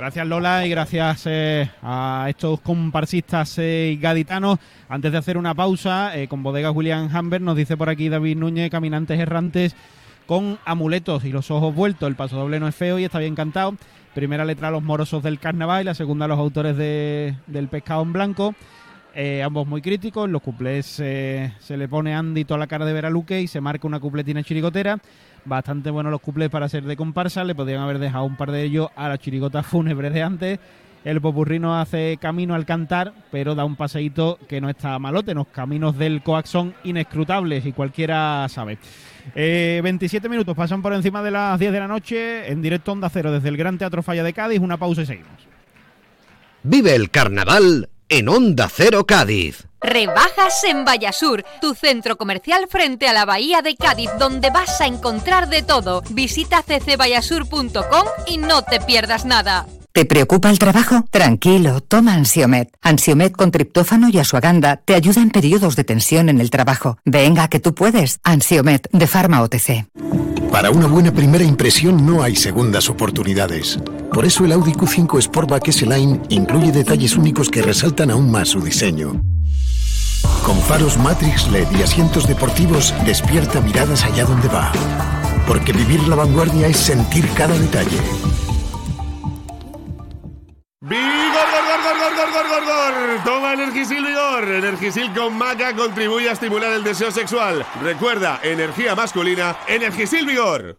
Lola y gracias eh, a estos comparsistas eh, gaditanos. Antes de hacer una pausa, eh, con bodegas William Hamber nos dice por aquí David Núñez, caminantes errantes con amuletos y los ojos vueltos. El paso doble no es feo y está bien cantado. Primera letra los morosos del carnaval y la segunda los autores de- del pescado en blanco. Eh, ambos muy críticos. Los cuplés se le pone Andy toda la cara de Veraluque y se marca una cupletina chirigotera. Bastante buenos los cuplés para ser de comparsa. Le podrían haber dejado un par de ellos a la chirigota fúnebre de antes. El popurrí no hace camino al cantar, pero da un paseíto que no está malote. Los caminos del coax son inescrutables y cualquiera sabe. Eh, 27 minutos pasan por encima de las 10 de la noche en directo Onda Cero desde el Gran Teatro Falla de Cádiz. Una pausa y seguimos. Vive el carnaval en Onda Cero Cádiz. Rebajas en Vallasur, tu centro comercial frente a la bahía de Cádiz, donde vas a encontrar de todo. Visita ccvallasur.com y no te pierdas nada. ¿Te preocupa el trabajo? Tranquilo, toma Ansiomet. Ansiomet con triptófano y asuaganda te ayuda en periodos de tensión en el trabajo. Venga, que tú puedes. Ansiomet de Pharma OTC. Para una buena primera impresión no hay segundas oportunidades. Por eso el Audi Q5 Sportback S-Line incluye detalles únicos que resaltan aún más su diseño. Con faros Matrix LED y asientos deportivos, despierta miradas allá donde va. Porque vivir la vanguardia es sentir cada detalle. ¡Vigor, gor, gor, gor, gor, gor, gor, gor! Toma Energisil Vigor. Energisil con maca contribuye a estimular el deseo sexual. Recuerda, energía masculina, Energisil Vigor.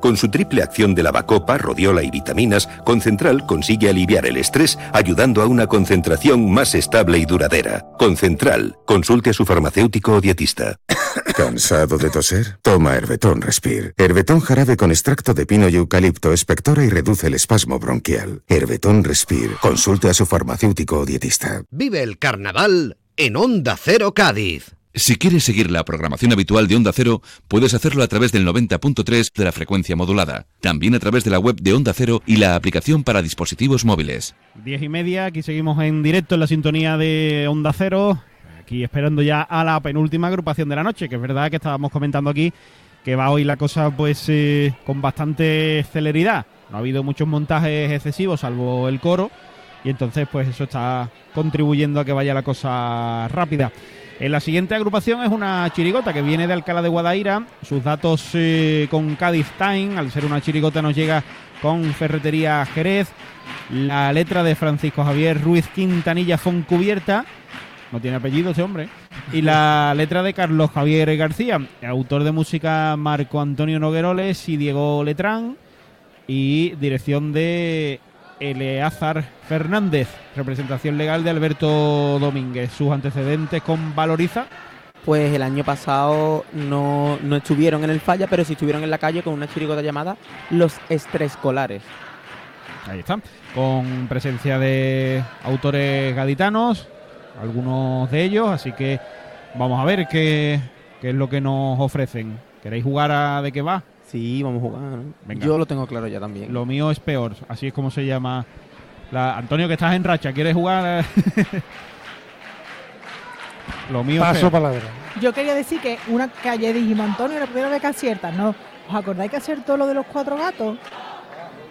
Con su triple acción de lavacopa, rodiola y vitaminas, Concentral consigue aliviar el estrés ayudando a una concentración más estable y duradera. Concentral. Consulte a su farmacéutico o dietista. ¿Cansado de toser? Toma Herbetón Respire. Herbetón jarabe con extracto de pino y eucalipto espectora y reduce el espasmo bronquial. Herbetón Respire. Consulte a su farmacéutico o dietista. Vive el carnaval en Onda Cero Cádiz. Si quieres seguir la programación habitual de Onda Cero, puedes hacerlo a través del 90.3 de la frecuencia modulada. También a través de la web de Onda Cero y la aplicación para dispositivos móviles. Diez y media, aquí seguimos en directo en la sintonía de Onda Cero. Aquí esperando ya a la penúltima agrupación de la noche, que es verdad que estábamos comentando aquí que va hoy la cosa pues eh, con bastante celeridad. No ha habido muchos montajes excesivos, salvo el coro, y entonces pues eso está contribuyendo a que vaya la cosa rápida. En la siguiente agrupación es una chirigota que viene de Alcalá de Guadaira. Sus datos eh, con Cádiz Time, al ser una chirigota, nos llega con Ferretería Jerez. La letra de Francisco Javier Ruiz Quintanilla Foncubierta. No tiene apellido ese hombre. Y la letra de Carlos Javier García, autor de música Marco Antonio Nogueroles y Diego Letrán. Y dirección de Eleazar Fernández, representación legal de Alberto Domínguez. Sus antecedentes con Valoriza. Pues el año pasado no, no estuvieron en el falla, pero sí estuvieron en la calle con una chirigota llamada Los Estrescolares. Ahí está. Con presencia de autores gaditanos, algunos de ellos, así que vamos a ver qué, qué es lo que nos ofrecen. ¿Queréis jugar a de qué va? Sí, vamos a jugar. ¿no? Venga. Yo lo tengo claro ya también. Lo mío es peor, así es como se llama. La... Antonio, que estás en racha, ¿quieres jugar? lo mío es Paso peor. palabra. Yo quería decir que una ayer dijimos, Antonio, la primera vez que aciertas, ¿no? ¿Os acordáis que acertó lo de los cuatro gatos?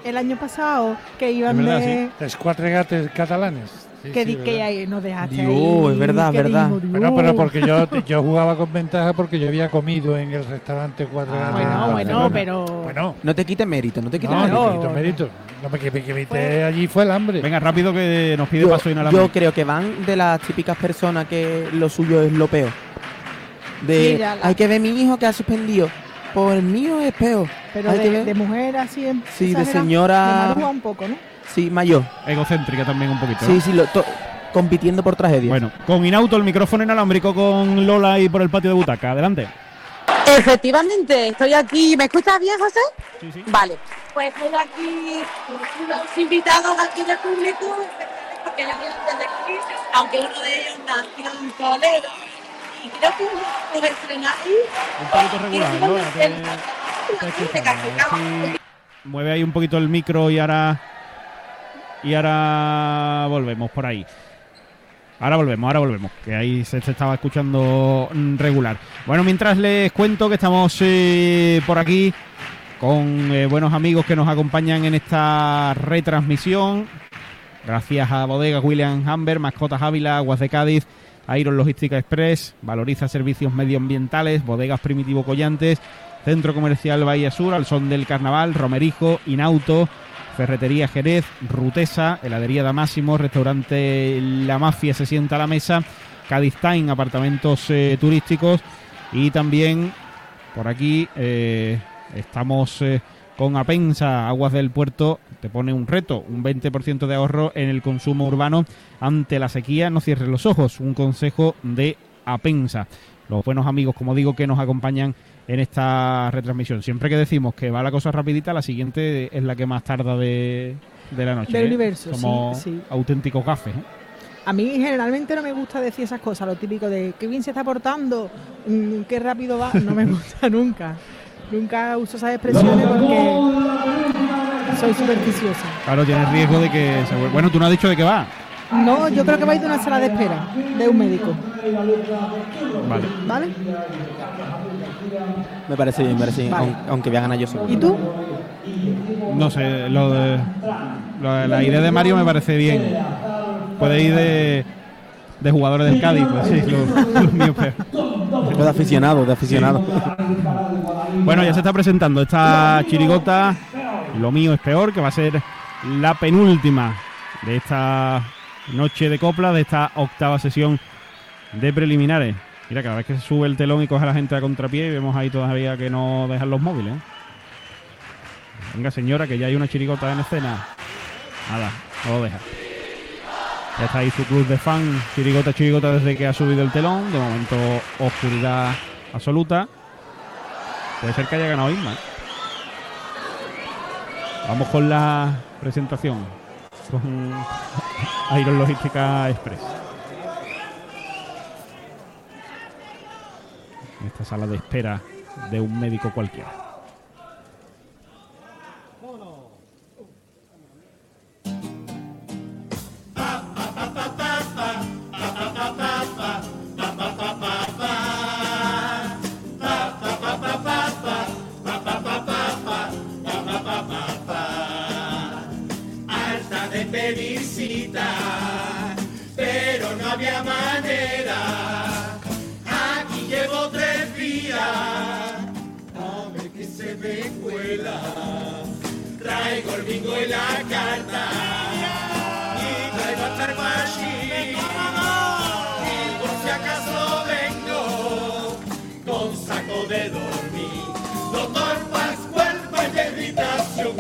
El año pasado, que iban de... Los cuatro gatos catalanes. Sí, que, sí, di- que ahí nos dejaste Dios, ahí, es verdad, verdad. Bueno, Dios. pero porque yo, yo jugaba con ventaja porque yo había comido en el restaurante cuatro gatos. Bueno, en bueno, pero... Bueno, No te quites mérito, no te quites no, mérito. no, mérito, mérito. Lo que, que, que viste allí fue el hambre. Venga, rápido que nos pide Yo, paso inalámbrico. yo creo que van de las típicas personas que lo suyo es lo peor. De Sí, ya la- hay que ver mi hijo que ha suspendido. Pues el mío es peor. Pero Hay que de, de mujer así en Sí, de señora- De un poco, ¿no? Sí, mayor. Egocéntrica también un poquito. Sí, ¿no? sí, lo, to- compitiendo por tragedia. Bueno, con Inauto el micrófono inalámbrico con Lola y por el patio de butaca. Adelante. Efectivamente, estoy aquí. ¿Me escuchas bien, José? Sí, sí. Vale. Pues estoy aquí, los invitados aquí del público, porque ya vienen desde aquí, aunque uno de ellos nació en Toledo. Y creo que uno los estrenáis. Un poquito regular, te- te si Mueve ahí un poquito el micro y ahora. Y ahora volvemos por ahí. Ahora volvemos, ahora volvemos, que ahí se, estaba escuchando mm, regular. Bueno, mientras les cuento que estamos eh, por aquí con eh, buenos amigos que nos acompañan en esta retransmisión. Gracias a Bodega William Hamber, Mascotas Ávila, Aguas de Cádiz, Iron Logística Express, Valoriza Servicios Medioambientales, Bodegas Primitivo Collantes, Centro Comercial Bahía Sur, al son del Carnaval, Romerijo, Inauto, Ferretería Jerez, Rutesa, Heladería Damásimo, Restaurante La Mafia se sienta a la mesa, Cádiz apartamentos eh, turísticos. Y también por aquí eh, estamos eh, con Apensa, Aguas del Puerto, te pone un reto, un 20% de ahorro en el consumo urbano. Ante la sequía, no cierres los ojos, un consejo de Apensa. Los buenos amigos, como digo, que nos acompañan en esta retransmisión. Siempre que decimos que va la cosa rapidita, la siguiente es la que más tarda de, la noche. Del ¿eh? universo, Como sí, auténticos gafes. ¿eh? A mí generalmente no me gusta decir esas cosas, lo típico de qué bien se está portando, mm, qué rápido va, no me gusta nunca. Nunca uso esas expresiones porque soy supersticiosa. Claro, tienes riesgo de que se Bueno, tú no has dicho de qué va. No, yo creo que va a ir de una sala de espera de un médico. Vale. ¿Vale? Me parece bien, me parece bien, Vale. aunque voy a ganar yo seguro. ¿Y tú? No sé, lo de, lo de la idea de Mario me parece bien. Puede ir de, de jugadores del Cádiz, pues sí, lo, lo mío es peor. De aficionado, de aficionado. Bueno, ya se está presentando esta chirigota. Lo mío es peor, que va a ser la penúltima de esta noche de copla, de esta octava sesión de preliminares. Mira, cada vez que se sube el telón y coge a la gente a contrapié, vemos ahí todavía que no dejan los móviles. Venga, señora, que ya hay una chirigota en escena. Nada, no lo deja. Ya está ahí su club de fan, chirigota, chirigota desde que ha subido el telón. De momento, oscuridad absoluta. Puede ser que haya ganado Isma. Vamos con la presentación con Iron Logística Express. En esta sala de espera de un médico cualquiera. La carta, y. Y por si acaso vengo con saco de dormir. Doctor Pascual, vaya irritación,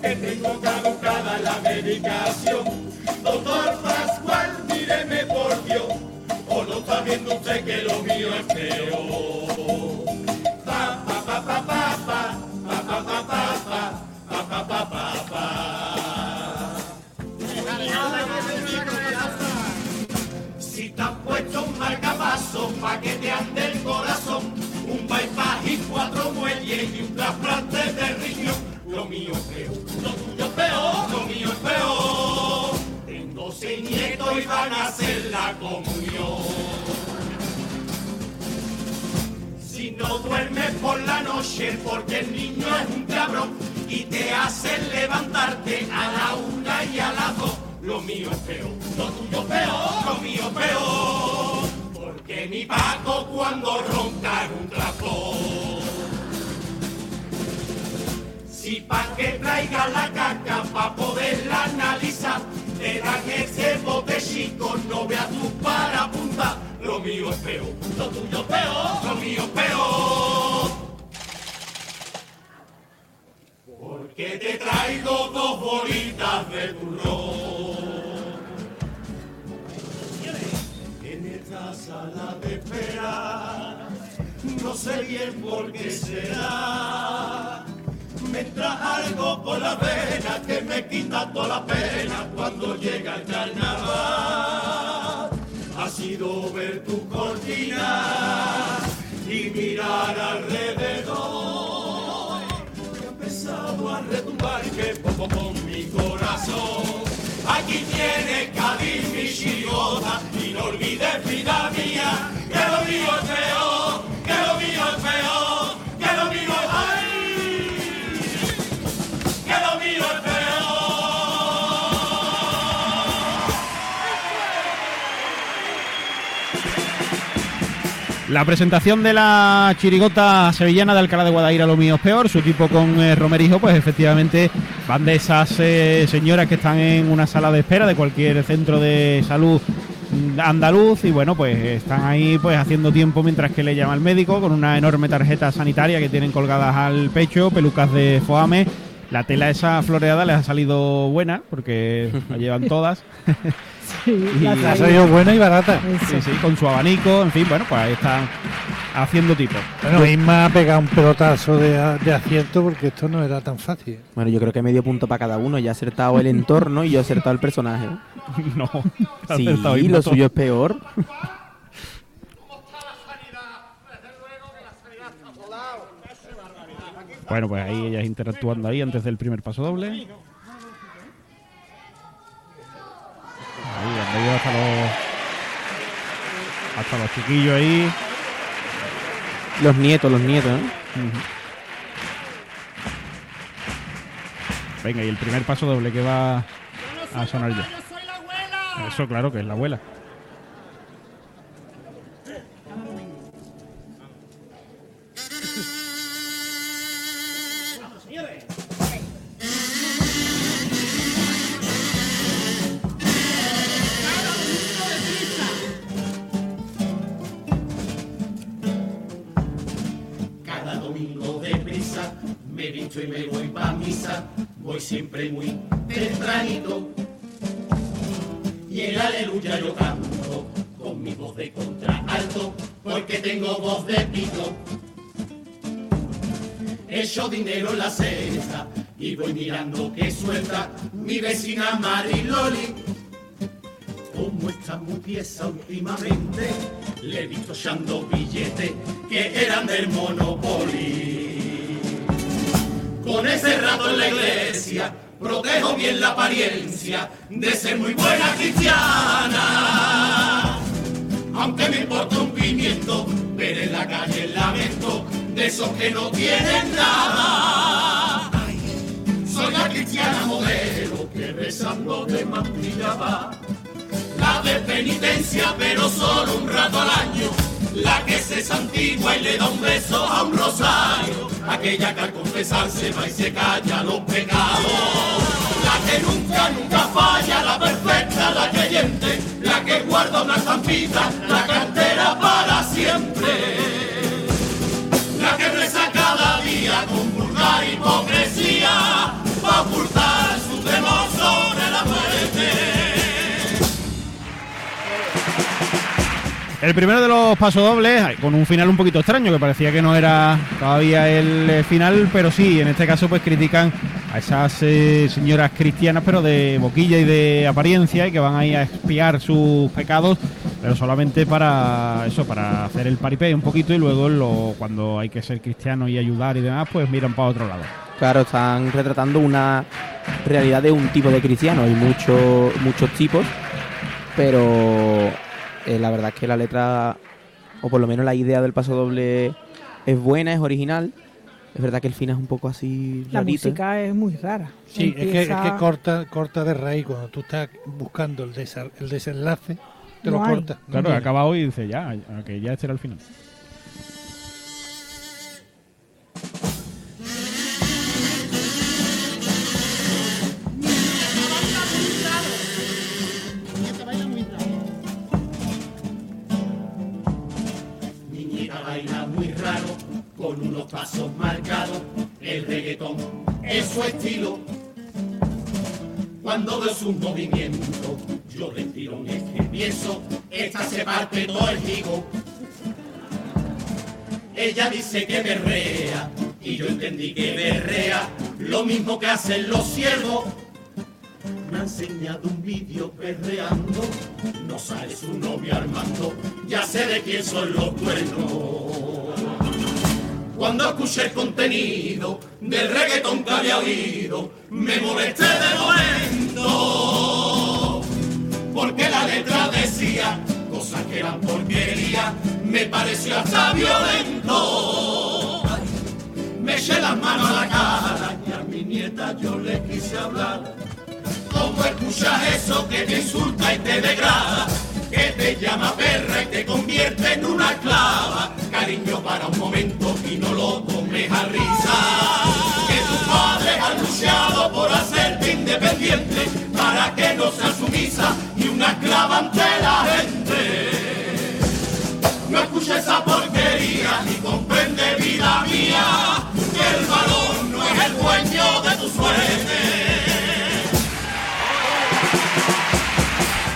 que tengo caducada la medicación. Doctor Pascual, míreme por Dios, o no está viendo usted que lo mío es peor. Pa' que te ande el corazón, un bypass y cuatro muelles y un trasplante de riñón, lo mío es peor, lo tuyo es peor, lo mío es peor. Tengo seis nietos y van a hacer la comunión. Si no duermes por la noche porque el niño es un cabrón y te hacen levantarte a la una y a las dos, lo mío es peor, lo tuyo es peor, lo mío es peor. Porque mi Paco cuando ronca un trapo. Si pa' que traiga la caca pa' poderla analizar, te dan ese bote chico, no veas tú para apuntar. Lo mío es peor, lo tuyo peor, lo mío es peor. Porque te traigo dos bolitas de turrón. Esta sala de espera, no sé bien por qué será. Me entra algo por la vena que me quita toda la pena cuando llega el carnaval. Ha sido ver tu cortina y mirar alrededor. Ha empezado a retumbar que poco con mi corazón. Aquí tiene Cádiz, mis y no olvides vida mía, que lo mío es peor. La presentación de la chirigota sevillana de Alcalá de Guadaira, lo mío es peor, su tipo con eh, Romerijo, pues efectivamente van de esas eh, señoras que están en una sala de espera de cualquier centro de salud andaluz y bueno, pues están ahí pues haciendo tiempo mientras que le llama el médico con una enorme tarjeta sanitaria que tienen colgadas al pecho, pelucas de foame. La tela esa floreada les ha salido buena porque la llevan todas. Y ha salido buena y barata. Sí, sí, con su abanico, en fin, bueno, pues ahí están haciendo tipo. Bueno, Isma ha pegado un pelotazo de, de acierto porque esto no era tan fácil. Bueno, yo creo que medio punto para cada uno. Ya ha acertado el entorno y yo he acertado el personaje. no, ha Sí, Isma lo todo. suyo es peor. Bueno, pues ahí ellas interactuando ahí antes del primer paso doble. Ahí han hasta los hasta los chiquillos ahí. Los nietos, los nietos, ¿eh? Venga, y el primer paso doble que va a sonar ya. Eso, claro, que es la abuela. Me visto y me voy pa' misa, voy siempre muy tempranito. Y el aleluya yo canto con mi voz de contraalto, porque tengo voz de pito. Echo dinero en la cesta y voy mirando que suelta mi vecina Mariloli. Como está muy pieza últimamente, le he visto echando billetes que eran del Monopoly. Con ese rato en la iglesia, protejo bien la apariencia de ser muy buena cristiana. Aunque me importa un pimiento, ver en la calle el lamento de esos que no tienen nada. Soy la cristiana modelo que rezando de mantilla va. La de penitencia, pero solo un rato al año. La que se santigua y le da un beso a un rosario. Aquella que al confesarse va y se calla los pecados. La que nunca, nunca falla, la perfecta, la creyente. La que guarda una estampita, la cartera para siempre. La que reza cada día con vulgar hipocresía. Va a ocultar El primero de los pasodobles, con un final un poquito extraño, que parecía que no era todavía el eh, final, pero sí, en este caso pues critican a esas eh, señoras cristianas, pero de boquilla y de apariencia, y que van ahí a expiar sus pecados, pero solamente para eso, para hacer el paripé un poquito, y luego cuando hay que ser cristiano y ayudar y demás, pues miran para otro lado. Claro, están retratando una realidad de un tipo de cristiano. Hay muchos muchos tipos, pero eh, la verdad es que la letra, o por lo menos la idea del paso doble, es buena, es original. Es verdad que el final es un poco así. La rarito, ¿eh? música es muy rara. Sí, es que, es que corta, corta de raíz cuando tú estás buscando el, desa- el desenlace, te No lo hay. corta. Claro, No ha acabado y dice ya, que ya este era el final. Con unos pasos marcados, el reggaetón es su estilo. Cuando veo sus movimientos, yo de tirón pienso, esta se parte todo el higo. Ella dice que berrea, y yo entendí que berrea, lo mismo que hacen los ciervos. Me ha enseñado un vídeo perreando, no sale su novio Armando, ya sé de quién son los cuernos. Cuando escuché el contenido del reggaetón que había oído, me molesté de momento. Porque la letra decía cosas que eran porquería, me pareció hasta violento. Me eché las manos a la cara y a mi nieta yo le quise hablar. ¿Cómo escuchas eso que te insulta y te degrada? Que te llama perra y te convierte en una esclava cariño para un momento y no lo tomes a risa. Que tus padres han luchado por hacerte independiente para que no seas sumisa ni una esclava ante la gente. No escuches esa porquería ni comprende vida mía que el valor no es el dueño de tu sueño.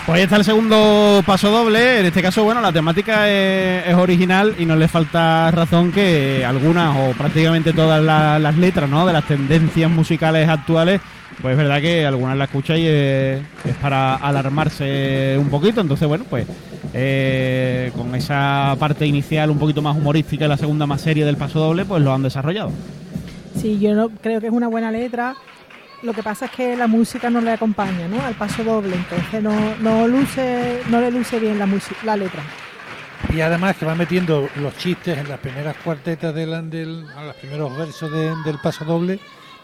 Pues ahí está el segundo paso doble. En este caso, bueno, la temática es, original y no le falta razón que algunas o prácticamente todas la- las letras, ¿no? De las tendencias musicales actuales, pues es verdad que algunas la escucháis y es, es para alarmarse un poquito. Entonces, bueno, pues eh, con esa parte inicial un poquito más humorística y la segunda más seria del paso doble, pues lo han desarrollado. Sí, yo no, creo que es una buena letra. Lo que pasa es que la música no le acompaña, ¿no? Al paso doble, entonces no, no luce, no le luce bien la música, la letra. Y además que va metiendo los chistes en las primeras cuartetas del, del a los primeros versos de- del paso doble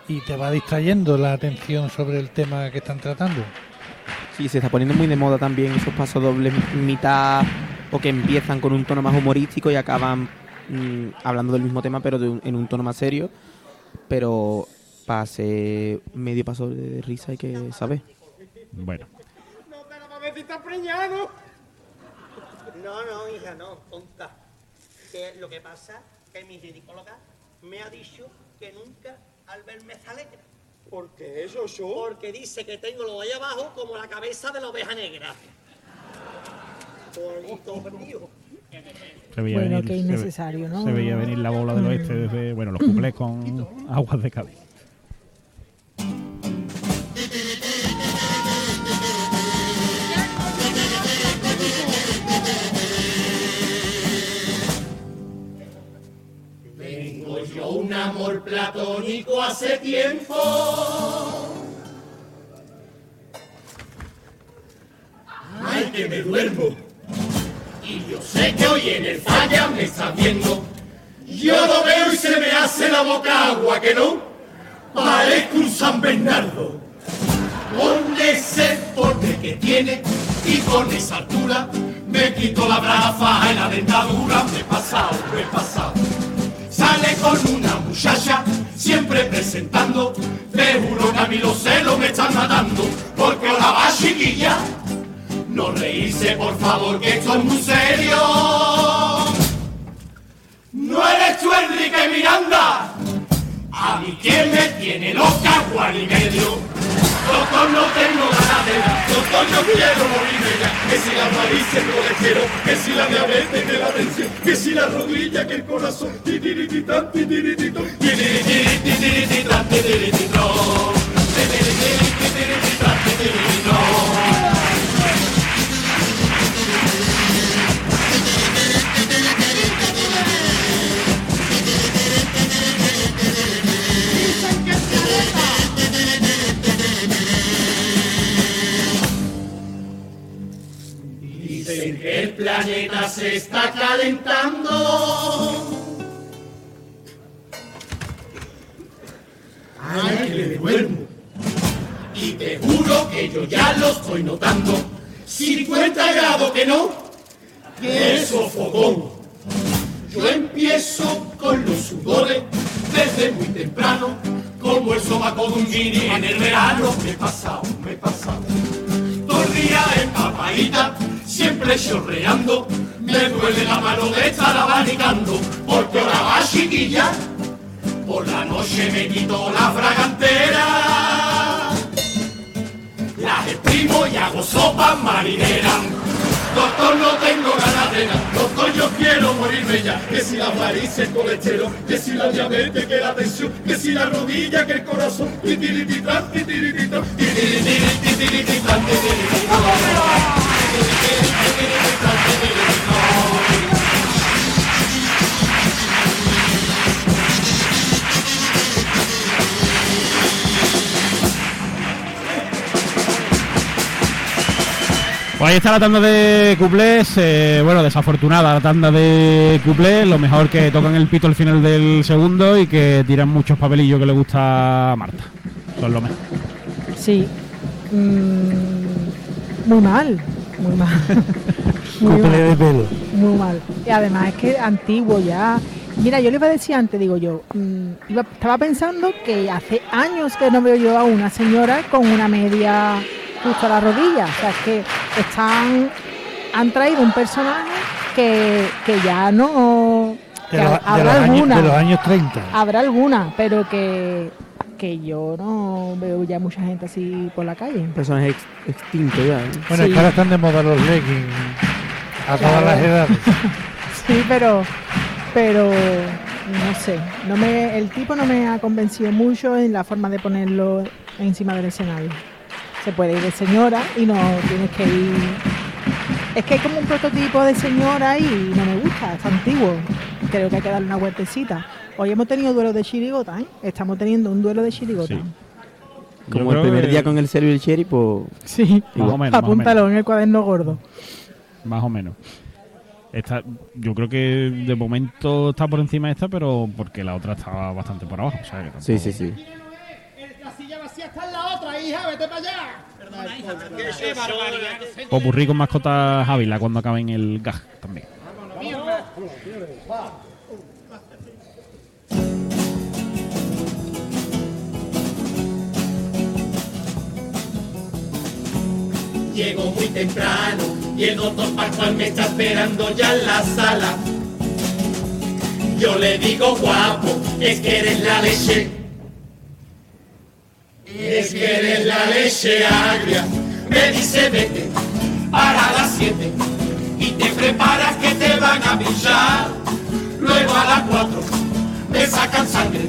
y te va distrayendo la atención sobre el tema que están tratando. Sí, se está poniendo muy de moda también esos pasos dobles mitad o que empiezan con un tono más humorístico y acaban mm, hablando del mismo tema pero de un- en un tono más serio. Pero hacer medio paso de risa hay que saber. Bueno. A ver si está preñado. No, no, hija, no, tonta. Que lo que pasa que mi ginecóloga me ha dicho que nunca al verme se alegra. ¿Por qué eso, yo? Porque dice que tengo lo de ahí abajo como la cabeza de la oveja negra. Bonito perdido. Se veía Bueno, venir, que se ve- innecesario, ¿no? Se veía venir la bola del oeste desde, bueno, los cuplés con aguas de Cádiz. Tengo yo un amor platónico hace tiempo. Ay, que me duermo. Y yo sé que hoy en el falla me está viendo. Yo lo veo y se me hace la boca agua, que no. Parezco un San Bernardo. Con ese porte que tiene y con esa altura me quito la brafa en la dentadura. Me he pasado, me he pasado. Sale con una muchacha, siempre presentando. Te juro que a mí los celos me están matando. Porque ahora va chiquilla. No reírse, por favor, que esto es muy serio. No eres tú, Enrique Miranda. A mí quién me tiene loca, Juan y medio. Doctor, no tengo ganas de nada. Doctor, yo quiero morirme ya. Que si la nariz el colesterol, que si la diabetes, que la tensión, que si la rodilla, que el corazón. Titirititán, titirititón, titirititititirititán, titirititón. Titirititititititán, titirititón. Dicen que el planeta se está calentando. Ay, que me duermo. Y te juro que yo ya lo estoy notando. 50 grados que no, que eso fogón. Yo empiezo con los sudores desde muy temprano, como el sobaco de un en el verano. Me he pasado, me he pasado. Torría empapadita, siempre chorreando. Me duele la mano de estar abanicando, porque ahora va chiquilla. Por la noche me quito la fragantera. Las exprimo y hago sopa marinera. Doctor, no tengo ganas de nada. Doctor, yo quiero morirme ya. Que si la varices, el colesterol. Que si la diabetes, que la tensión. Que si la rodilla, que el corazón. Ahí está la tanda de cuplés, eh, bueno, desafortunada la tanda de cuplés, lo mejor que tocan el pito al final del segundo y que tiran muchos papelillos que le gusta a Marta. Son lo mejor. Sí. Mm, muy mal, muy mal. Muy mal. de pelo. Muy mal. Y además es que antiguo ya. Mira, yo le iba a decir antes, digo yo, mm, iba, estaba pensando que hace años que no veo yo a una señora con una media justo a la rodilla. O sea, es que están, han traído un personaje que, que ya no... De, que los, habrá de los años, alguna, de los años 30. habrá alguna, pero que, que yo no veo ya mucha gente así por la calle. Personaje ex- extinto ya. ¿eh? Bueno, es que ahora están de moda los leggings a todas Claro. las edades. Sí, pero, pero no sé, no me, el tipo no me ha convencido mucho en la forma de ponerlo encima del escenario. Se puede ir de señora y no tienes que ir. Es que hay como un prototipo de señora y no me gusta, es antiguo. Creo que hay que darle una vueltecita. Hoy hemos tenido duelo de chirigota, ¿eh? Estamos teniendo un duelo de chirigota. Como el primer día con el cero y el cherry, pues. Sí, Más o menos, más o apúntalo menos. en el cuaderno gordo. Más o menos. Esta, yo creo que de momento está por encima de esta, pero porque la otra estaba bastante por abajo. o sea que tampoco- Sí, sí, sí. La silla vacía está en la otra, hija, vete para allá. Perdona, hija, qué barbaridad. Popurrí con mascotas Ávila cuando acaben el gag también. Llego muy temprano y el doctor Pascual me está esperando ya en la sala. Yo le digo guapo, es que eres la leche. Es que eres la leche agria. Me dice vete para las siete y te preparas que te van a pillar. Luego a las cuatro me sacan sangre.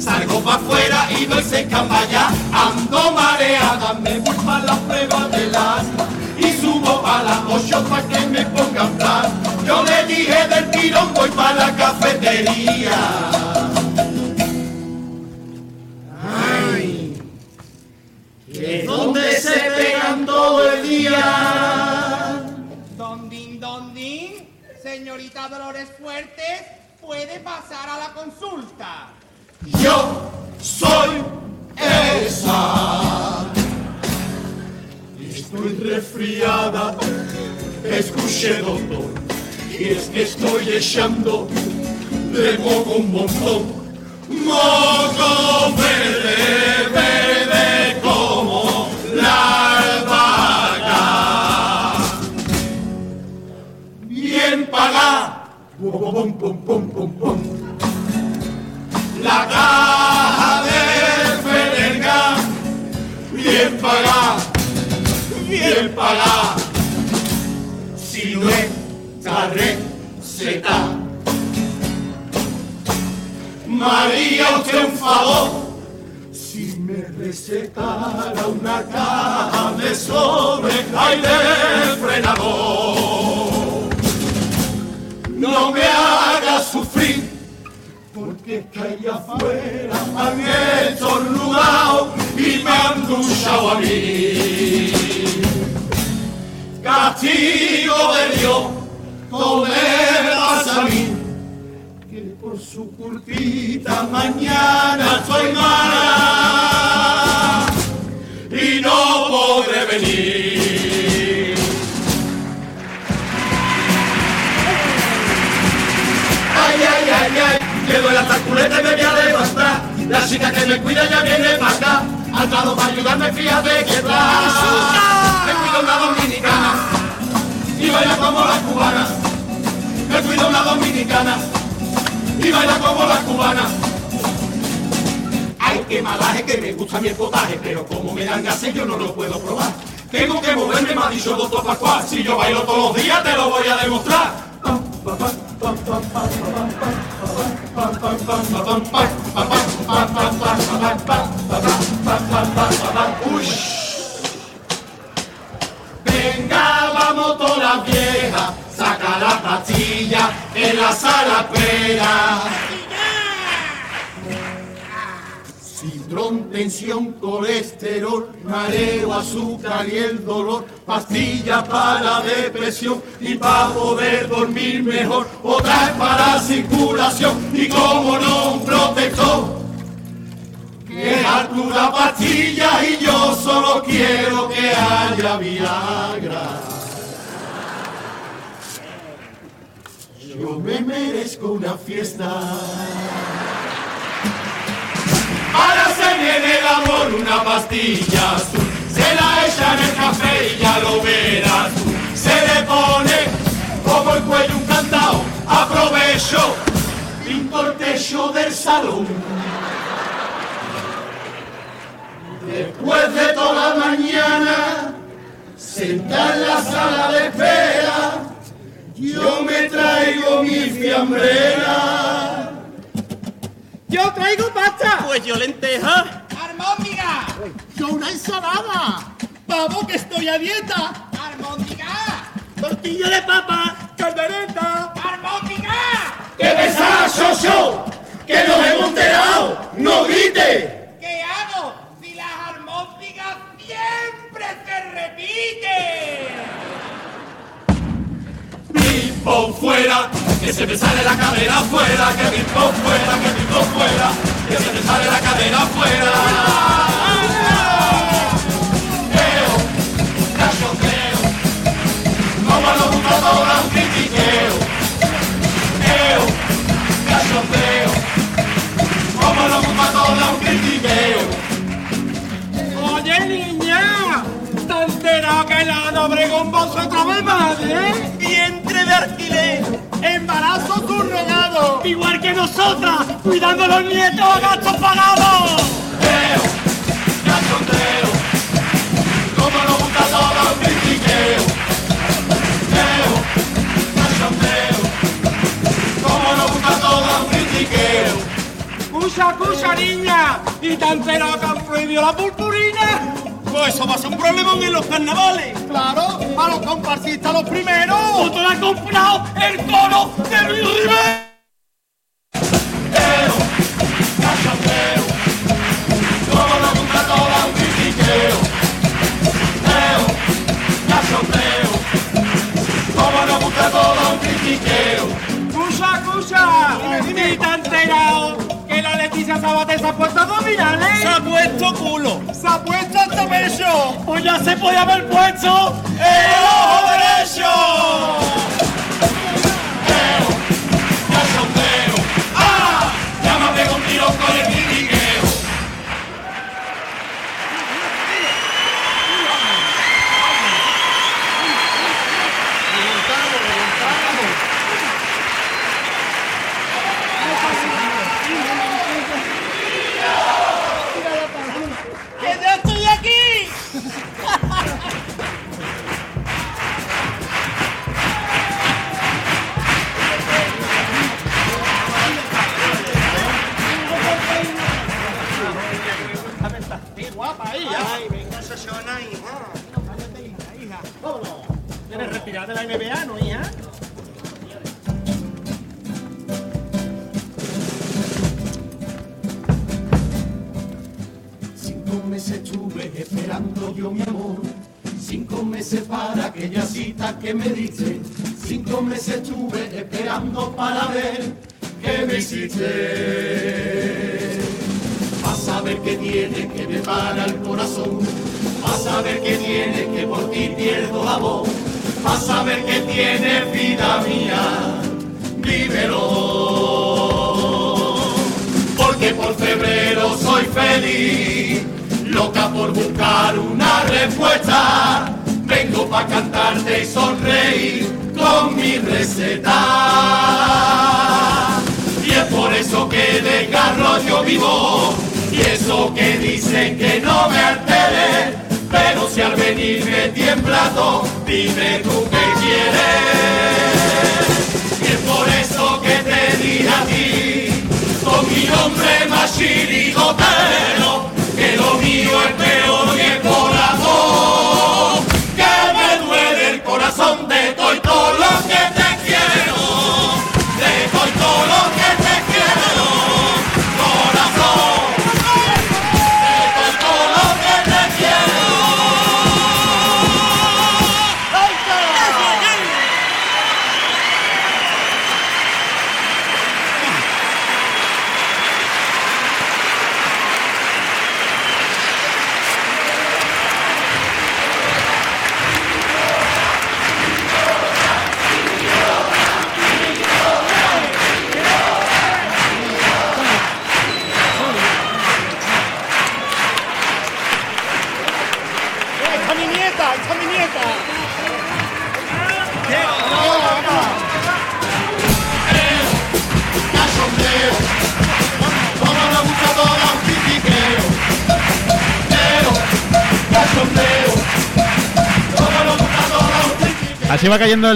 Salgo para afuera y doy seca. Ando mareada, me voy para la prueba del asma. Y subo a las ocho para que me pongan plan. Yo le dije del tirón, voy para la cafetería. Ay, que es donde se pegan todo el día. Don din, don din, señorita Dolores Fuertes, puede pasar a la consulta. Yo soy esa. Estoy resfriada, escuche doctor, y es que estoy echando de moco un montón. Moco verde pum, pum, pum, pum, pum. La caja del Ferenga, bien pagada, bien pagada. Si no está receta. María, usted un favor. Si me recetara una caja de sobre ay, de frenador. No me haga sufrir. Porque es que allá afuera han y me han duchado a mí. Castigo de Dios, todo a mí, que por su culpita mañana estoy mala culete me voy a levantar. La chica que me cuida ya viene para acá. Al lado para ayudarme, fíjate que está. Me cuida una dominicana y baila como la cubana. Me cuida una dominicana y baila como la cubana. Ay, qué malaje que me gusta mi potaje, pero como me dan gases yo no lo puedo probar. Tengo que moverme, me ha dicho el doctor Pascual. Si yo bailo todos los días, te lo voy a demostrar. Venga, vamos todas las viejas, saca la pastilla en la sala espera. Citrón, tensión, colesterol, mareo, azúcar y el dolor, pastilla para depresión y para poder dormir mejor, otra es para la circulación y como no un protector. Que altura pastilla y yo solo quiero que haya Viagra. Yo me merezco una fiesta. Se viene el amor una pastilla azul, se la echa en el café y ya lo verás. Se le pone como el cuello un cantao, aprovecho, pinto el techo del salón. Después de toda la mañana, sentada en la sala de espera, yo me traigo mi fiambrera. Yo traigo pasta. Pues yo lenteja. Armóndiga. Yo una ensalada. Pavo que estoy a dieta. Armóndiga. Tortilla de papa. Caldereta. Armóndiga. ¡Qué besazo, show! ¡Que nos hemos enterado! ¡No grite! ¿Qué hago si las armóndigas siempre se repiten? Pim-pom fuera, que se me sale la cadera fuera, que pim-pom fuera, que pim-pom fuera, que se me sale la cadera fuera. Eo, cachondeo, como nos gusta nosotras, cuidando a los nietos a gastos pagados. Como nos gusta todo un critiqueo. Eo, cachondeo, como todo un critiqueo. Escucha, escucha, niña, ¿y has enterado que han prohibido la purpurina? Pues eso va a ser un problema en los carnavales. Claro, a los comparsistas los primeros. ¿O te lo has comprado el coro de Luis Rivera?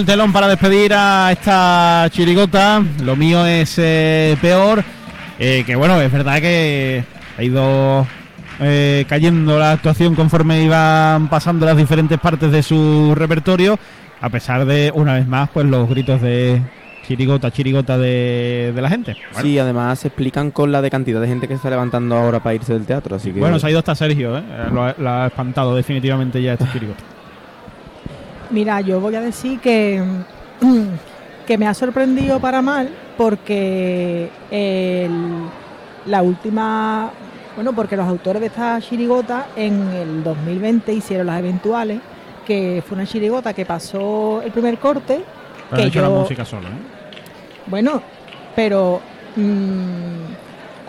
El telón para despedir a esta chirigota. Lo mío es eh, peor. Eh, que bueno, es verdad que ha ido eh, cayendo la actuación conforme iban pasando las diferentes partes de su repertorio. A pesar de, una vez más, pues los gritos de chirigota, chirigota de, de la gente. Bueno, Sí, además se explican con la de cantidad de gente que se está levantando ahora para irse del teatro, así que... bueno, se ha ido hasta Sergio, ¿eh? Lo, ha- lo ha espantado definitivamente ya este chirigota. Mira, yo voy a decir que, que me ha sorprendido para mal porque el- la última, bueno, porque los autores de esta chirigota en el 2020 hicieron las eventuales, que fue una chirigota que pasó el primer corte, Pero que hecho la yo, música solo, ¿eh? bueno, pero mm,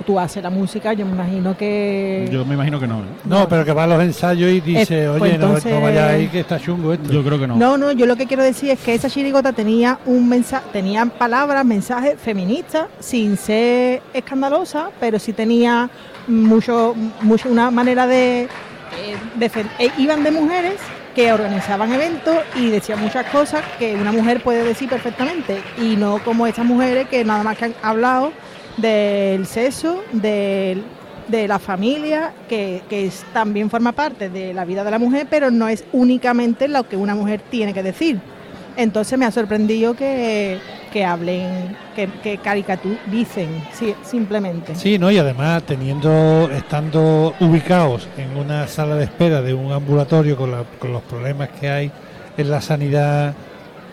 tú haces la música, yo me imagino que... Yo me imagino que no. ¿eh? No, pero que va a los ensayos y dice, Eh, oye, pues no- no, entonces- vaya ahí que está chungo esto. Yo creo que no. No, no, yo lo que quiero decir es que esa chirigota tenía un mensaje, tenía palabras, mensajes feministas, sin ser escandalosa, pero sí tenía mucho, mucho una manera de, eh, eh, iban de mujeres que organizaban eventos y decían muchas cosas que una mujer puede decir perfectamente y no como esas mujeres que nada más que han hablado del sexo, de la familia, que, que es- también forma parte de la vida de la mujer, pero no es únicamente lo que una mujer tiene que decir. Entonces me ha sorprendido que, que hablen, que, que caricaturicen, simplemente. Sí, ¿no? Y además teniendo, estando ubicados en una sala de espera de un ambulatorio con, con los problemas que hay en la sanidad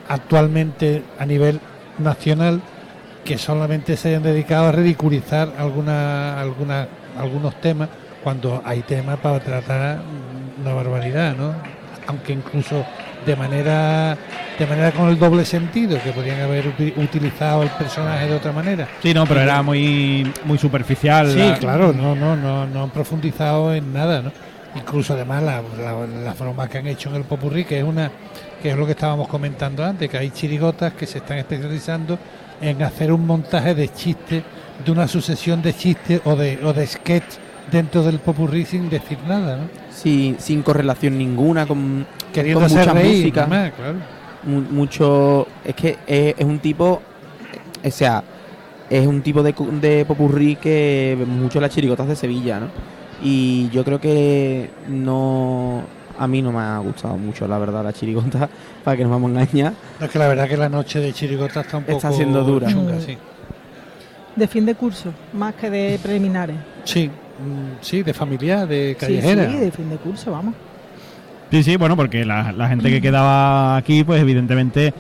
actualmente a nivel nacional, que solamente se hayan dedicado a ridiculizar alguna, alguna, algunos temas cuando hay temas para tratar una barbaridad, ¿no? Aunque incluso de manera de manera con el doble sentido, que podrían haber uti- utilizado el personaje de otra manera. Sí, no, pero era muy, muy superficial. Sí, la- claro, no, no, no, no han profundizado en nada, ¿no? Incluso además la, la, la forma que han hecho en el popurrí, que es una, que es lo que estábamos comentando antes, que hay chirigotas que se están especializando en hacer un montaje de chistes, de una sucesión de chistes o de, o de sketch dentro del popurrí sin decir nada, ¿no? Sí, sin correlación ninguna con, Queriendo con hacer mucha reír, música. claro. Mu- mucho es que es, es un tipo o sea es un tipo de, de popurrí que mucho las chirigotas de Sevilla no y yo creo que no a mí no me ha gustado mucho la verdad la chirigota para que nos vamos a engañar No, es que la verdad que la noche de chirigota está un poco Está siendo dura. chunga, Mm. sí. De fin de curso, más que de preliminares. Sí, mm, sí, de familiar, de Sí, callejera. sí, de fin de curso, vamos. Sí, sí, bueno, porque la, la gente que quedaba aquí, pues evidentemente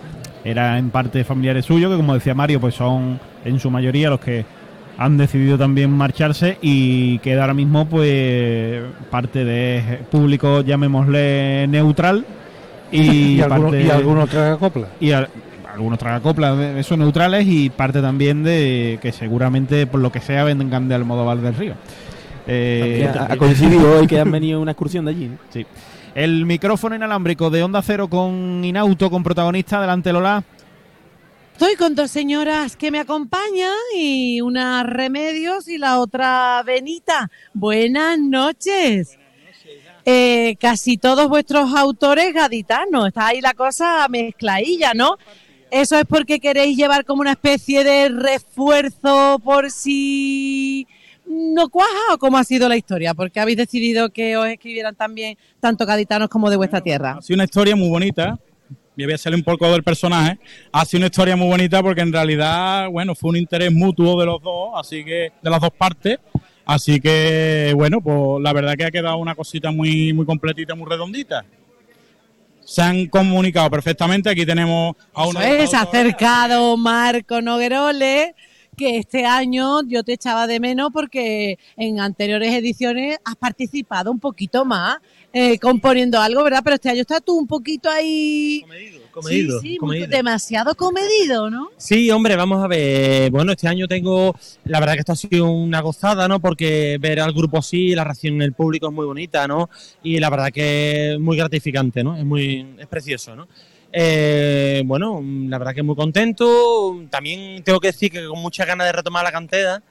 era en parte familiares suyos, que como decía Mario, pues son en su mayoría los que han decidido también marcharse y queda ahora mismo pues parte de público, llamémosle neutral y, Y alguno- parte- y algunos tragacopla. y al- algunos tragacoplas de esos neutrales y parte también de que seguramente por lo que sea vengan de Almodóvar del Río. Eh, ha, ha coincidido hoy que han venido una excursión de allí ¿no? Sí. El micrófono inalámbrico de Onda Cero con Inauto, con protagonista. Delante Lola. Estoy con dos señoras que me acompañan y una Remedios y la otra Benita. Buenas noches. Eh, casi todos vuestros autores gaditanos. Está ahí la cosa mezcladilla, ¿no? Eso es porque queréis llevar como una especie de refuerzo por si no cuaja o cómo ha sido la historia, porque habéis decidido que os escribieran también tanto gaditanos como de vuestra tierra. Ha sido una historia muy bonita. Me voy a salir un poco del personaje. Ha sido una historia muy bonita porque en realidad, bueno, fue un interés mutuo de los dos, así que de las dos partes. Así que, bueno, pues la verdad que ha quedado una cosita muy, muy completita, muy redondita. Se han comunicado perfectamente. Aquí tenemos a uno. es acercado Marco Noguerole, que este año yo te echaba de menos porque en anteriores ediciones has participado un poquito más eh, componiendo algo, ¿verdad? Pero este año estás tú un poquito ahí... comedido, sí, sí, comedido. muy- demasiado comedido, ¿no? Sí, hombre, vamos a ver. Bueno, este año tengo. La verdad que esto ha sido una gozada, ¿no? Porque ver al grupo así, la reacción en el público es muy bonita, ¿no? Y la verdad que es muy gratificante, ¿no? Es muy. Es precioso, ¿no? Eh, bueno, la verdad que muy contento. También tengo que decir que con muchas ganas de retomar la cantera.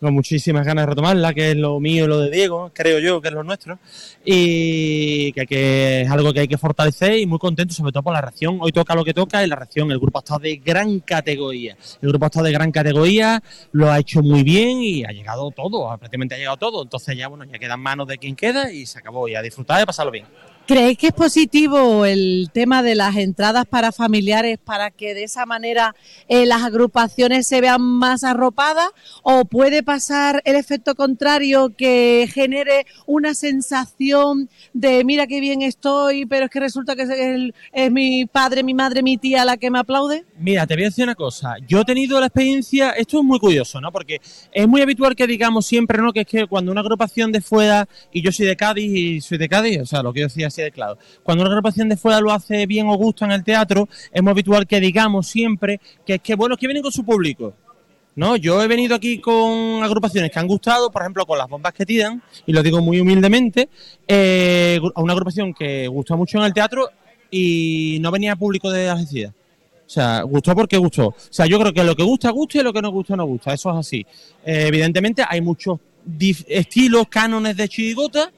Con muchísimas ganas de retomarla, que es lo mío y lo de Diego, creo yo que es lo nuestro, y que, es algo que hay que fortalecer y muy contento sobre todo por la reacción. Hoy toca lo que toca y la reacción, el grupo ha estado de gran categoría. El grupo ha estado de gran categoría, lo ha hecho muy bien y ha llegado todo, prácticamente ha llegado todo. Entonces ya, bueno, ya queda en manos de quien queda y se acabó y a disfrutar y a pasarlo bien. ¿Creéis que es positivo el tema de las entradas para familiares para que de esa manera eh, las agrupaciones se vean más arropadas? ¿O puede pasar el efecto contrario que genere una sensación de mira qué bien estoy, pero es que resulta que es, es mi padre, mi madre, mi tía la que me aplaude? Mira, te voy a decir una cosa. Yo he tenido la experiencia, esto es muy curioso, ¿no? Porque es muy habitual que digamos siempre, ¿no? Que es que cuando una agrupación de fuera, y yo soy de Cádiz y soy de Cádiz, o sea, lo que yo decía así cuando una agrupación de fuera lo hace bien o gusto en el teatro, es muy habitual que digamos siempre que es que, bueno, que vienen con su público. No, yo he venido aquí con agrupaciones que han gustado, por ejemplo, con las bombas que tiran, y lo digo muy humildemente, eh, a una agrupación que gustó mucho en el teatro y no venía público de Algeciras. O sea, gustó porque gustó. O sea, yo creo que lo que gusta, gusta y lo que no gusta, no gusta. Eso es así. Eh, evidentemente hay muchos estilos, cánones de chirigota,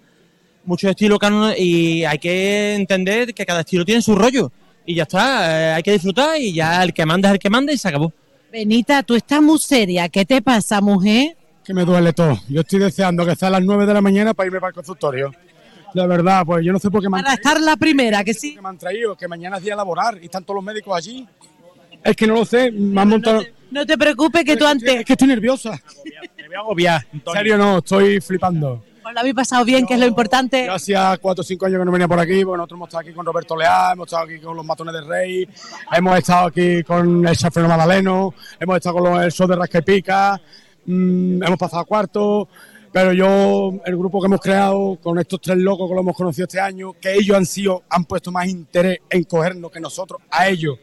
muchos estilos, cánones, y hay que entender que cada estilo tiene su rollo. Y ya está, eh, hay que disfrutar y ya el que manda es el que manda y se acabó. Benita, tú estás muy seria. ¿Qué te pasa, mujer? que me duele todo. Yo estoy deseando que sea a las 9 de la mañana para irme para el consultorio. De verdad, pues yo no sé por qué me han Para estar la primera, que sí. que me han traído, que mañana es día laboral y están todos los médicos allí. Es que no lo sé, me han montado... No te preocupes que tú antes... Es que estoy nerviosa. Me voy a agobiar. En serio no, estoy flipando. Os lo habéis pasado bien, que es lo importante. Yo hacía cuatro o cinco años que no venía por aquí, porque nosotros hemos estado aquí con Roberto Leal, hemos estado aquí con los matones del Rey, hemos estado aquí con el Chafreno Madaleno, hemos estado con los, el show de Rasca y Pica, mm, hemos pasado a cuarto, pero yo, el grupo que hemos creado con estos tres locos que lo hemos conocido este año, que ellos han sido, han puesto más interés en cogernos que nosotros a ellos.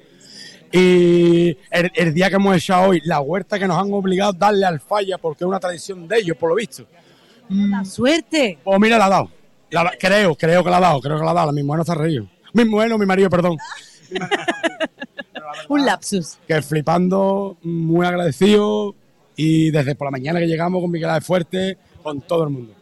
Y el, el día que hemos echado hoy, la huerta que nos han obligado a darle al falla, porque es una tradición de ellos, por lo visto. La suerte. Pues mira, la ha dado. La creo, creo que la ha dado, creo que la ha dado. Mi mujer no se ha reído. Mi mujer, no, mi marido, perdón. Un lapsus. Que flipando, muy agradecido y desde por la mañana que llegamos con Miguel de Fuerte, con todo el mundo.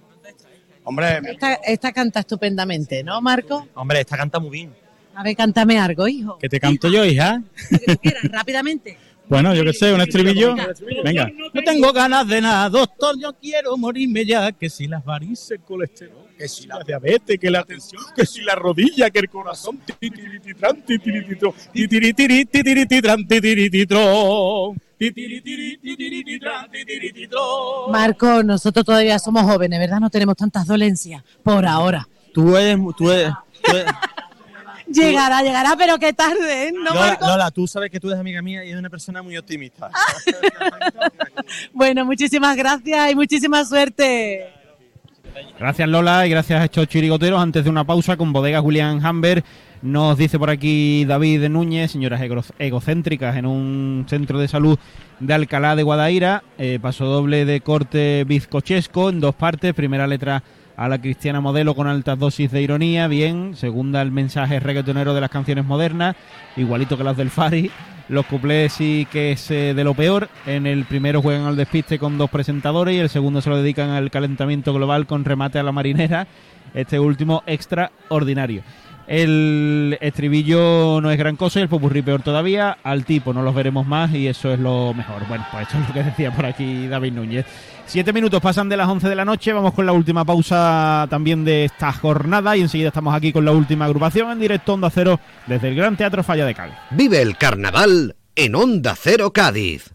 Hombre, Esta, esta canta estupendamente, ¿no, Marco? Hombre, esta canta muy bien. A ver, cántame algo, hijo. ¿Que te canto yo, hija? Quieras, rápidamente. Bueno, yo qué sé, un estribillo. Venga. No tengo ganas de nada, doctor, yo quiero morirme ya. Que si las varices, el colesterol, que si la diabetes, que la tensión, que si la rodilla, que el corazón. Marco, nosotros todavía somos jóvenes, ¿verdad? No tenemos tantas dolencias por ahora. Tú eres, tú eres, tú eres- Llegará, llegará, pero qué tarde, ¿eh? ¿no, Lola, tú sabes que tú eres amiga mía y eres una persona muy optimista. Bueno, muchísimas gracias y muchísima suerte. Gracias Lola y gracias a estos chirigoteros. Antes de una pausa con Bodega Julián Hamber, nos dice por aquí David Núñez, señoras egocéntricas en un centro de salud de Alcalá de Guadaira, eh, paso doble de corte bizcochesco en dos partes, primera letra a la cristiana modelo con altas dosis de ironía, bien, segunda el mensaje reggaetonero de las canciones modernas, igualito que las del Fari, los cuplés sí que es eh, de lo peor, en el primero juegan al despiste con dos presentadores y el segundo se lo dedican al calentamiento global con remate a la marinera, este último extraordinario. El estribillo no es gran cosa y el popurrí peor todavía. Al tipo no los veremos más y eso es lo mejor. Bueno, pues esto es lo que decía por aquí David Núñez. Siete minutos pasan de las 11 de la noche. Vamos con la última pausa también de esta jornada y enseguida estamos aquí con la última agrupación en directo Onda Cero desde el Gran Teatro Falla de Cádiz. Vive el carnaval en Onda Cero Cádiz.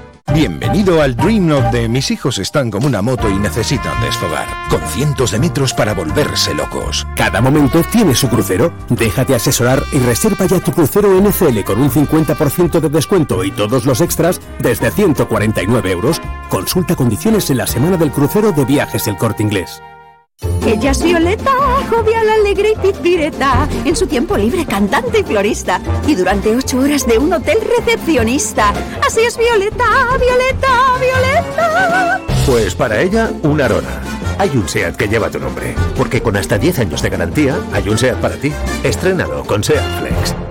Bienvenido al Dream Note de mis hijos están como una moto y necesitan desfogar, con cientos de metros para volverse locos. Cada momento tiene su crucero. Déjate asesorar y reserva ya tu crucero NCL con un 50% de descuento y todos los extras desde 149 euros. Consulta condiciones en la semana del crucero de viajes El Corte Inglés. Ella es Violeta, jovial, alegre y pizpireta. En su tiempo libre, cantante y florista. Y durante ocho horas de un hotel recepcionista. Así es Violeta, Violeta, Violeta. Pues para ella, una arona. Hay un SEAT que lleva tu nombre, porque con hasta 10 años de garantía, hay un SEAT para ti. Estrenado con SEAT Flex.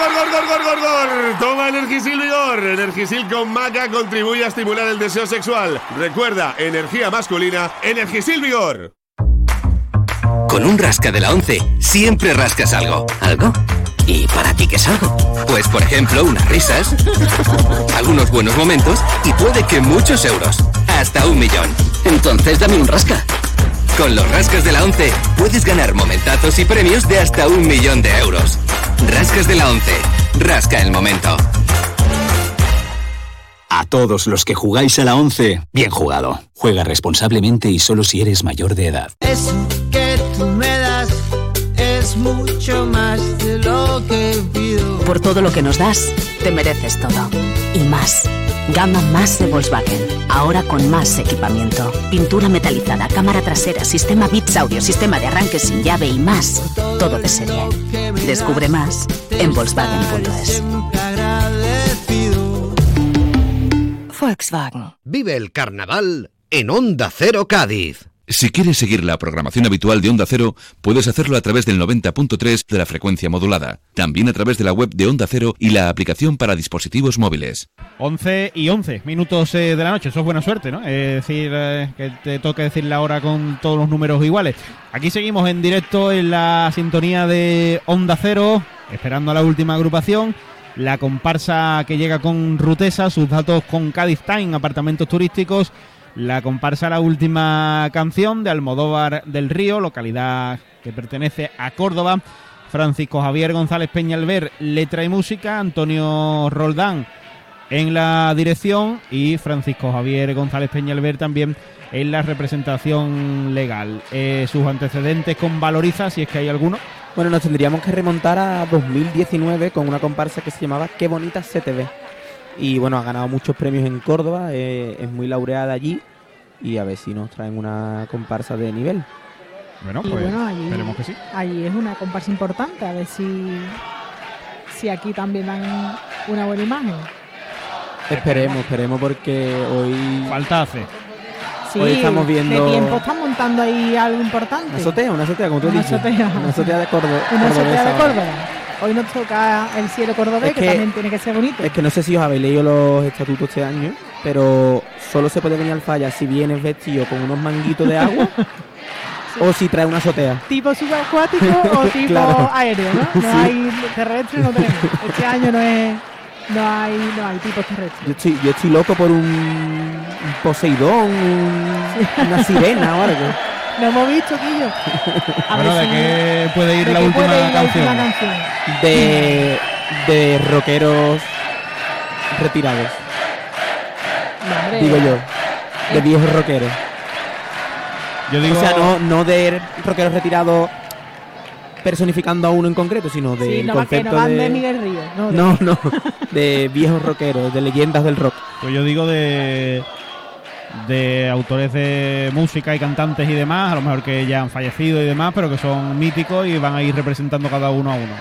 gor, gor, gor, gor, gor, gor! Toma Energisil Vigor. Energisil con maca contribuye a estimular el deseo sexual. Recuerda, energía masculina, Energisil Vigor. Con un rasca de la 11 siempre rascas algo. ¿Algo? ¿Y para ti qué es algo? Pues por ejemplo, unas risas, algunos buenos momentos y puede que muchos euros. Hasta un millón. Entonces dame un rasca. Con los rascas de la 11 puedes ganar momentazos y premios de hasta un millón de euros. Rascas de la 11. Rasca el momento. A todos los que jugáis a la 11, bien jugado. Juega responsablemente y solo si eres mayor de edad. Eso que tú me das es mucho más de lo que pido. Por todo lo que nos das, te mereces todo. Y más. Gama más de Volkswagen. Ahora con más equipamiento. Pintura metalizada, cámara trasera, sistema Bits Audio, sistema de arranque sin llave y más. Todo de serie. Descubre más en Volkswagen.es. Volkswagen. Vive el carnaval en Onda Cero Cádiz. Si quieres seguir la programación habitual de Onda Cero, puedes hacerlo a través del 90.3 de la frecuencia modulada. También a través de la web de Onda Cero y la aplicación para dispositivos móviles. 11 y 11 minutos eh, de la noche, eso es buena suerte, ¿no? Es decir, eh, que te toque decir la hora con todos los números iguales. Aquí seguimos en directo en la sintonía de Onda Cero, esperando a la última agrupación. La comparsa que llega con Rutesa, sus datos con Cádiz Time, apartamentos turísticos. La comparsa La Última Canción de Almodóvar del Río, localidad que pertenece a Córdoba. Francisco Javier González Peñalver, letra y música. Antonio Roldán en la dirección y Francisco Javier González Peñalver también en la representación legal. Eh, sus antecedentes con Valoriza, si es que hay alguno. Bueno, nos tendríamos que remontar a 2019 con una comparsa que se llamaba Qué bonita se te ve. Y bueno, ha ganado muchos premios en Córdoba, eh, es muy laureada allí y a ver si nos traen una comparsa de nivel. Bueno, pues bueno, allí, esperemos que sí. allí es una comparsa importante, a ver si, si aquí también dan una buena imagen. Esperemos, esperemos porque hoy... Falta hace. Sí, Hoy estamos viendo- de tiempo están montando ahí algo importante. Una azotea, una azotea, como tú Una dices. azotea. Una azotea de Córdoba. Una azotea de. Córdoba. Hoy nos toca el cielo cordobés, Es que, que- también tiene que ser bonito. Es que no sé si os habéis leído los estatutos este año, pero solo se puede venir al falla si vienes vestido con unos manguitos de agua o si trae una azotea. Tipo subacuático o tipo Claro. aéreo, ¿no? No Sí. hay terrestre, no tenemos. Este año no es, no hay, no hay tipos terrestres. Yo estoy, yo estoy loco por un, un Poseidón, un- una sirena o algo. Lo hemos visto, Quillo. A Bueno, ver ¿de si- qué puede ir ¿de la qué última puede ir la canción? última canción? De, de rockeros retirados. Digo yo. De viejos rockeros. Yo digo- O sea, no, no de rockeros retirados personificando a uno en concreto, sino Sí, del no, va- que no concepto van de... de Miguel Ríos. No, de- No, no, de viejos rockeros, de leyendas del rock. Pues yo digo de de autores de música y cantantes y demás, a lo mejor que ya han fallecido y demás, pero que son míticos y van a ir representando cada uno a uno.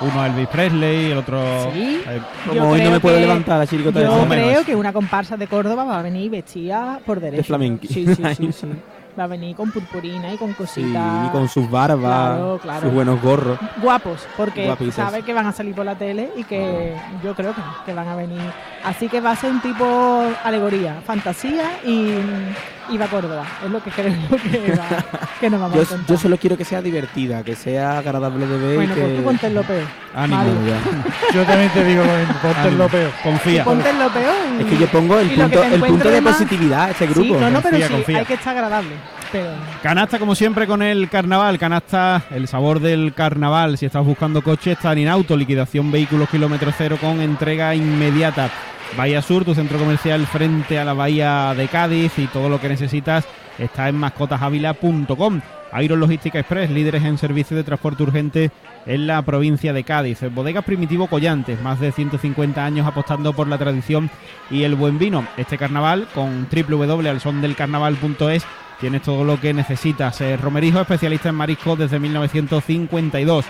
Uno a Elvis Presley, el otro... Sí. eh, Yo creo que- la chiricota Yo esa. Más o menos creo que una comparsa de Córdoba va a venir vestida por derecho. flamenqui. Sí, sí, sí, sí. Va a venir con purpurina y con Sí, cositas. y con sus barbas, Claro, claro. sus buenos gorros. Guapos, porque Guapitos. sabe que van a salir por la tele y que yo creo que, que van a venir. Así que va a ser un tipo alegoría, fantasía y, y va a Córdoba. Es lo que creo que, va- que nos vamos Yo, a contar. yo solo quiero que sea divertida, que sea agradable de ver. Bueno, y que... pues tú ponte en lo peor. Ánimo, ya. Yo también te digo ponte lo peor. Confía. Ponte en lo peor. y- Es que yo pongo el punto, el punto de más- positividad a este grupo. Sí, no, no, pero Confía, sí, confía. hay que estar agradable. Canasta, como siempre, con el carnaval. Canasta, el sabor del carnaval. Si estás buscando coche, está en Inauto. Liquidación vehículos kilómetro cero con entrega inmediata. Bahía Sur, tu centro comercial frente a la Bahía de Cádiz y todo lo que necesitas está en mascotasavila.com. Iron Logística Express, líderes en servicio de transporte urgente en la provincia de Cádiz. Bodegas Primitivo Collantes, más de 150 años apostando por la tradición y el buen vino. Este carnaval con www.alsondelcarnaval.es tienes todo lo que necesitas. Eh, Romerijo, especialista en marisco desde 1952.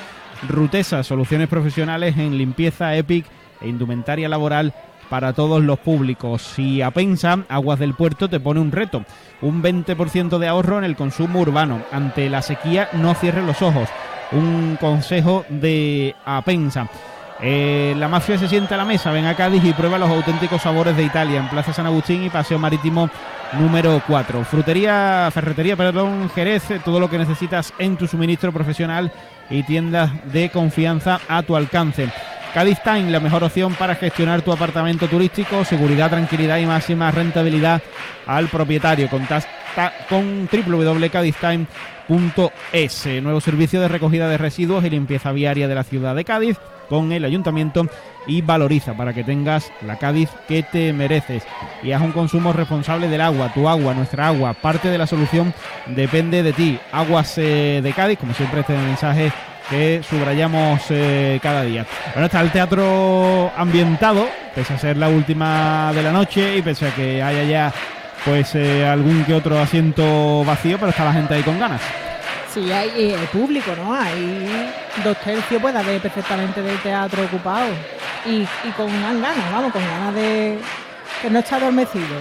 Rutesa, soluciones profesionales en limpieza, EPIC e indumentaria laboral para todos los públicos. Y Apensa, Aguas del Puerto, te pone un reto. Un 20% de ahorro en el consumo urbano. Ante la sequía, no cierres los ojos. Un consejo de Apensa. Eh, la mafia se sienta a la mesa, ven a Cádiz y prueba los auténticos sabores de Italia en Plaza San Agustín y Paseo Marítimo número 4. Frutería, ferretería, perdón, Jerez, todo lo que necesitas en tu suministro profesional y tiendas de confianza a tu alcance. Cádiz Time, la mejor opción para gestionar tu apartamento turístico, seguridad, tranquilidad y máxima rentabilidad al propietario. Contacta con www.cadiztime.es, nuevo servicio de recogida de residuos y limpieza viaria de la ciudad de Cádiz con el ayuntamiento y valoriza para que tengas la Cádiz que te mereces y haz un consumo responsable del agua, tu agua, nuestra agua, parte de la solución depende de ti. Aguas eh, de Cádiz, como siempre este mensaje que subrayamos eh, cada día. Bueno, está el teatro ambientado, pese a ser la última de la noche y pese a que haya ya pues eh, algún que otro asiento vacío, pero está la gente ahí con ganas. Sí, hay eh, público, ¿no? Hay dos tercios, puede haber perfectamente del teatro ocupado. Y, y con unas ganas, vamos, con ganas de que no está adormecido.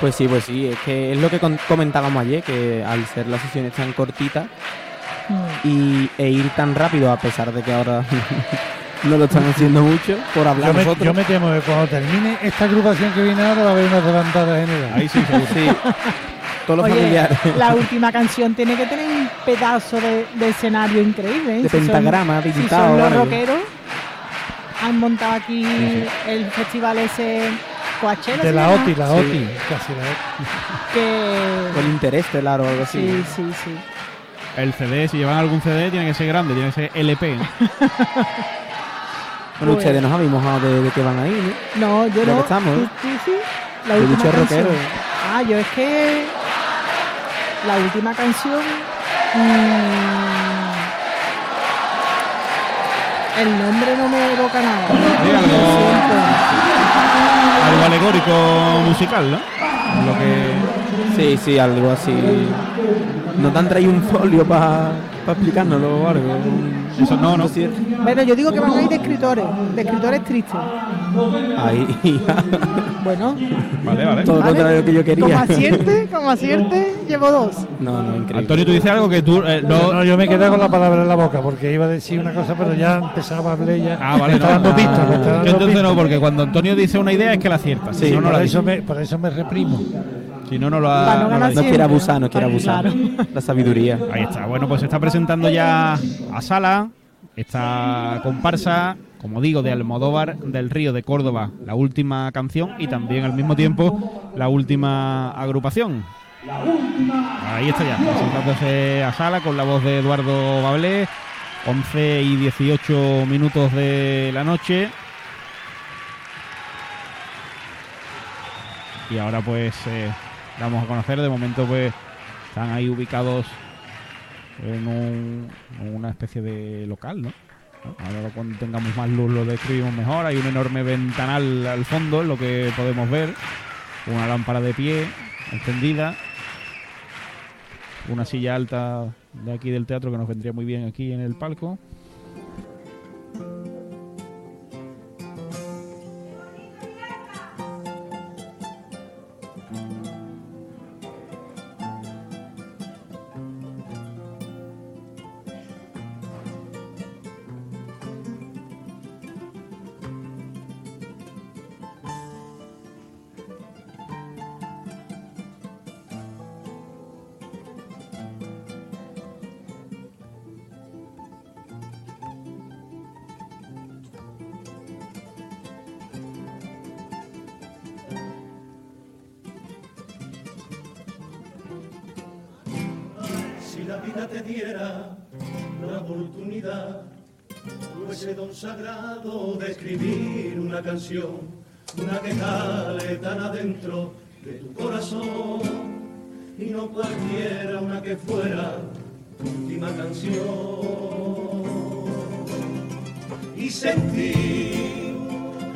Pues sí, pues sí, es que es lo que comentábamos ayer, que al ser las sesiones tan cortitas y, e ir tan rápido, a pesar de que ahora no lo están haciendo mucho, por hablar Yo me, nosotros. yo me temo que cuando termine esta agrupación que viene ahora va a haber una levantada general. Ahí sí. Sí. Todos los Oye, familiares. la última canción tiene que tener un pedazo de, de escenario increíble. ¿eh? De Si son- pentagrama, si son los rockeros, han montado aquí el festival ese Coachella. De ¿se la? OTI, la Sí. OTI, casi la OTI. Que... O el Interestelar o algo así. Sí, sí, sí. El CD, si llevan algún CD, tiene que ser grande, tiene que ser LP. ¿no? Bueno, Pues- ustedes nos habéis mojado de, de que van ahí, ¿no? No, yo no. estamos, ¿eh? sí, la última canción. rockero. Ah, yo es que la última canción. mm, el nombre no me evoca nada. Sí, algo-. Algo alegórico musical, ¿no? Lo que... Sí, sí, algo así. ¿No te han traído un folio para explicárnoslo o algo? Eso no, no. Bueno, yo digo que van a ir de escritores, de escritores tristes. Ahí. Bueno, Vale, vale. Todo lo Vale. contrario que yo como quería. acierte, como acierte, llevo dos. No, no, increíble. Antonio, tú dices algo que tú... eh, No, no- yo me quedé con la palabra en la boca porque iba a decir una cosa, pero ya empezaba a hablar ya. Ah, vale, no, dando no, pistas, dando entonces no, porque cuando Antonio dice una idea es que la acierta. Sí, si no, no por, la eso dice. me, por eso me reprimo. Si no, no lo ha... No no quiere abusar, no quiere abusar. Claro. La sabiduría. Ahí está. Bueno, pues se está presentando ya a sala esta comparsa, como digo, de Almodóvar del Río de Córdoba, la última canción y también al mismo tiempo la última agrupación. Ahí está ya, presentándose a sala con la voz de Eduardo Bablé, 11 y 18 minutos de la noche. y ahora pues eh, vamos a conocer. De momento pues están ahí ubicados en, un- una especie de local, ¿no? Ahora cuando tengamos más luz lo describimos mejor. Hay un enorme ventanal al fondo, lo que podemos ver. Una lámpara de pie encendida. Una silla alta de aquí del teatro que nos vendría muy bien aquí en el palco. Ese don sagrado de escribir una canción, una que cale tan adentro de tu corazón, y no cualquiera, una que fuera tu última canción. Y sentir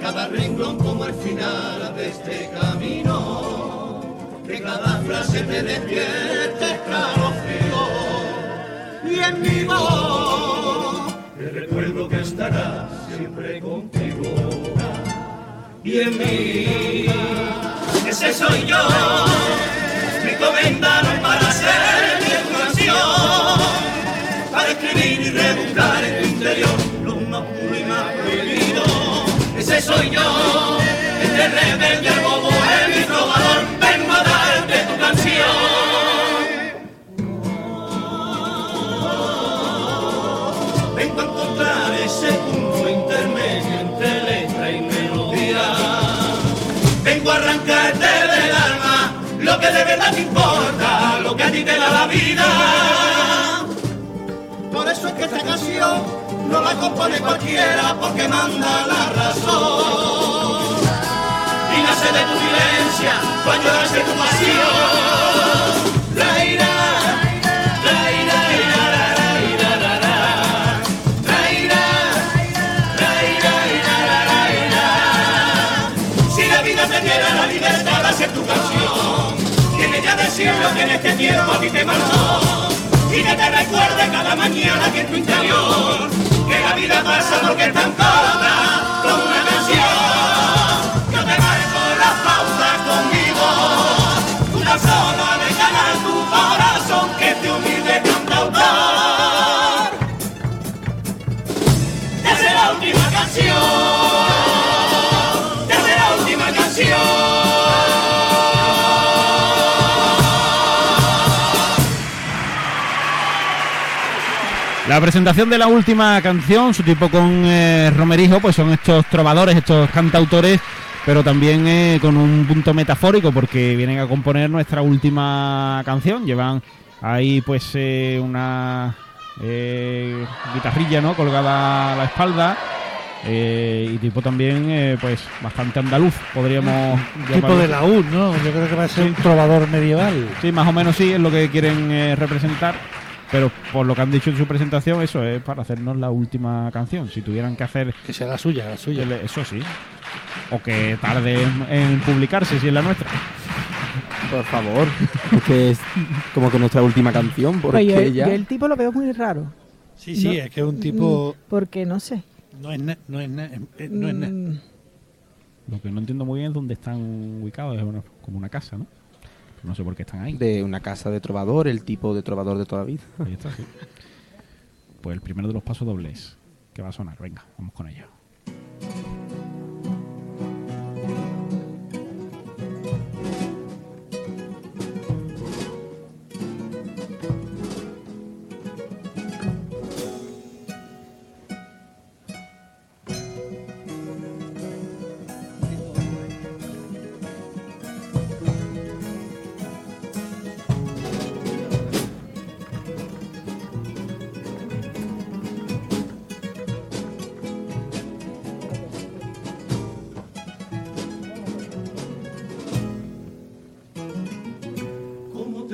cada renglón como el final de este camino, que cada frase te despierte escalofrío y en mi voz que estará siempre contigo. Y en mí ese soy yo. Me comendaron para ser mi canción para escribir y rebuscar en tu interior lo más puro y más prohibido. Ese soy yo este rebelde bobo A arrancarte del alma lo que de verdad te importa, lo que a ti te da la vida. Por eso es que esta canción no la compone cualquiera porque manda la razón. Y nace de tu silencia, cuando nace tu pasión. Tiene ya decir lo que en este tiempo a ti te marcó. Y que te recuerde cada mañana que en tu interior, que la vida pasa porque es tan corta como una canción. Yo te marco la pauta conmigo, una sola de ganar tu corazón que te humilde cantautor. Desde la última canción, La presentación de la última canción, su tipo con eh, Romerijo, pues son estos trovadores, estos cantautores, pero también eh, con un punto metafórico, porque vienen a componer nuestra última canción. Llevan ahí pues eh, una eh, guitarrilla, ¿no? Colgada a la espalda. eh, y tipo también, eh, pues bastante andaluz, podríamos Tipo de laúd, ¿no? Yo creo que va a ser un trovador medieval. Sí, más o menos sí, es lo que quieren eh, representar. Pero por lo que han dicho en su presentación, eso es para hacernos la última canción. Si tuvieran que hacer. Que sea la suya, la suya. Eso sí. O que tarde en, en publicarse, si es la nuestra. Por favor. Es que es como que nuestra última canción, porque Pues ya... yo el tipo lo veo muy raro. Sí, sí, No- es que es un tipo... Mm, Porque no sé. No es na- no es na- eh, no es na- Mm, Lo que no entiendo muy bien es dónde están ubicados. Es una- como una casa, ¿no? No sé por qué están ahí. De una casa de trovador, el tipo de trovador de toda la vida. Ahí está, sí. Pues el primero de los pasos dobles que va a sonar. Venga, vamos con ello.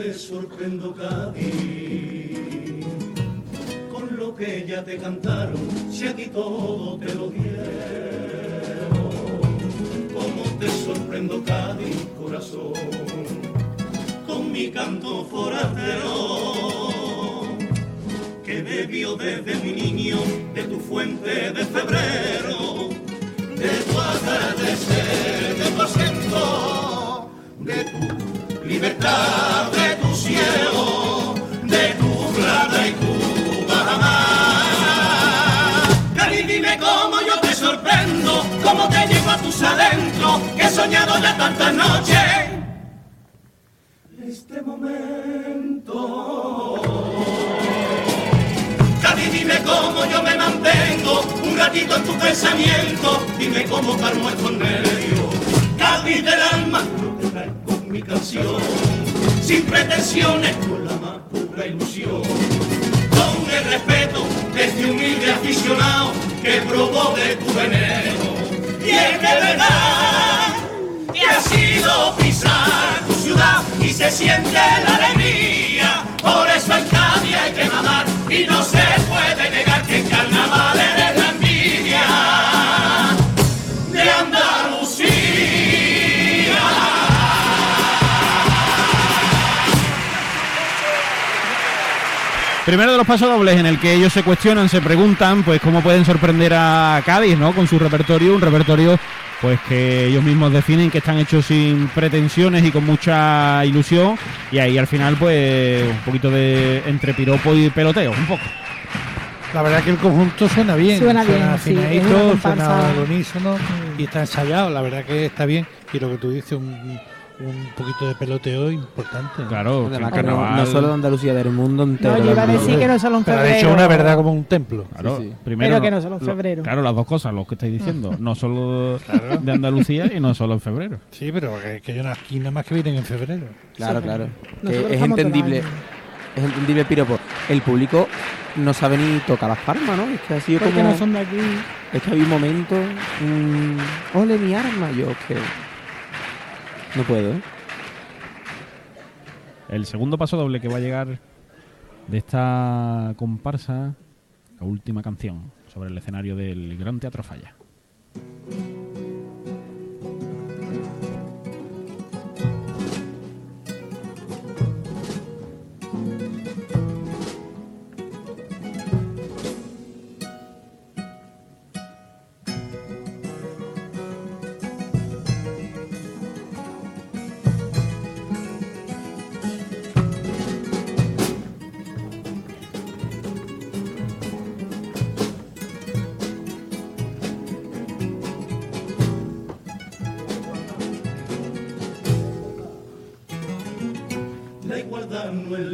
Te sorprendo, Cádiz? Con lo que ya te cantaron, si aquí todo te lo dieron. ¿Cómo te sorprendo, Cádiz, corazón? Con mi canto forastero, que bebió desde mi niño de tu fuente de febrero, de tu atardecer, de tu acento, de tu libertad, cielo, de plata y tu bajamar. Cari, dime cómo yo te sorprendo, cómo te llevo a tus adentros, que he soñado ya tantas noches. Este momento. Cari, dime cómo yo me mantengo un ratito en tu pensamiento, dime cómo calmo estos nervios. Cádiz del alma, yo te traigo mi canción, sin pretensiones, con la más pura ilusión. Con el respeto de este humilde aficionado que probó de tu veneno. Y es que verdad que ha sido pisar tu ciudad y se siente la alegría. Por eso en Cádiz hay que mamar y no se puede Primero de los pasos dobles en el que ellos se cuestionan, se preguntan, pues cómo pueden sorprender a Cádiz, ¿no? Con su repertorio, un repertorio pues que ellos mismos definen que están hechos sin pretensiones y con mucha ilusión y ahí al final pues un poquito de entre piropo y peloteo, un poco. La verdad que el conjunto suena bien, Suena bien, sí, afinadito, suena al unísono y está ensayado, la verdad que está bien. Y lo que tú dices, un, un poquito de peloteo importante. Claro, Además que no, no solo de Andalucía, del mundo entero. No, yo iba a decir que no solo en Pero ha dicho febrero. una verdad como un templo. Claro, Sí, sí. primero Pero que no solo en lo- febrero. Claro, las dos cosas, lo que estáis diciendo, no solo de Andalucía y no solo en febrero. Sí, pero que, que hay unas esquinas más que vienen en febrero. Claro, claro. Que es entendible. Es entendible el piropo. El público no sabe ni tocar las palmas, ¿no? Es que ha sido Porque como. no son de aquí. Es que había un momento. mm, ole mi arma, yo que. No puedo, ¿eh? El segundo paso doble que va a llegar de esta comparsa, la última canción sobre el escenario del Gran Teatro Falla.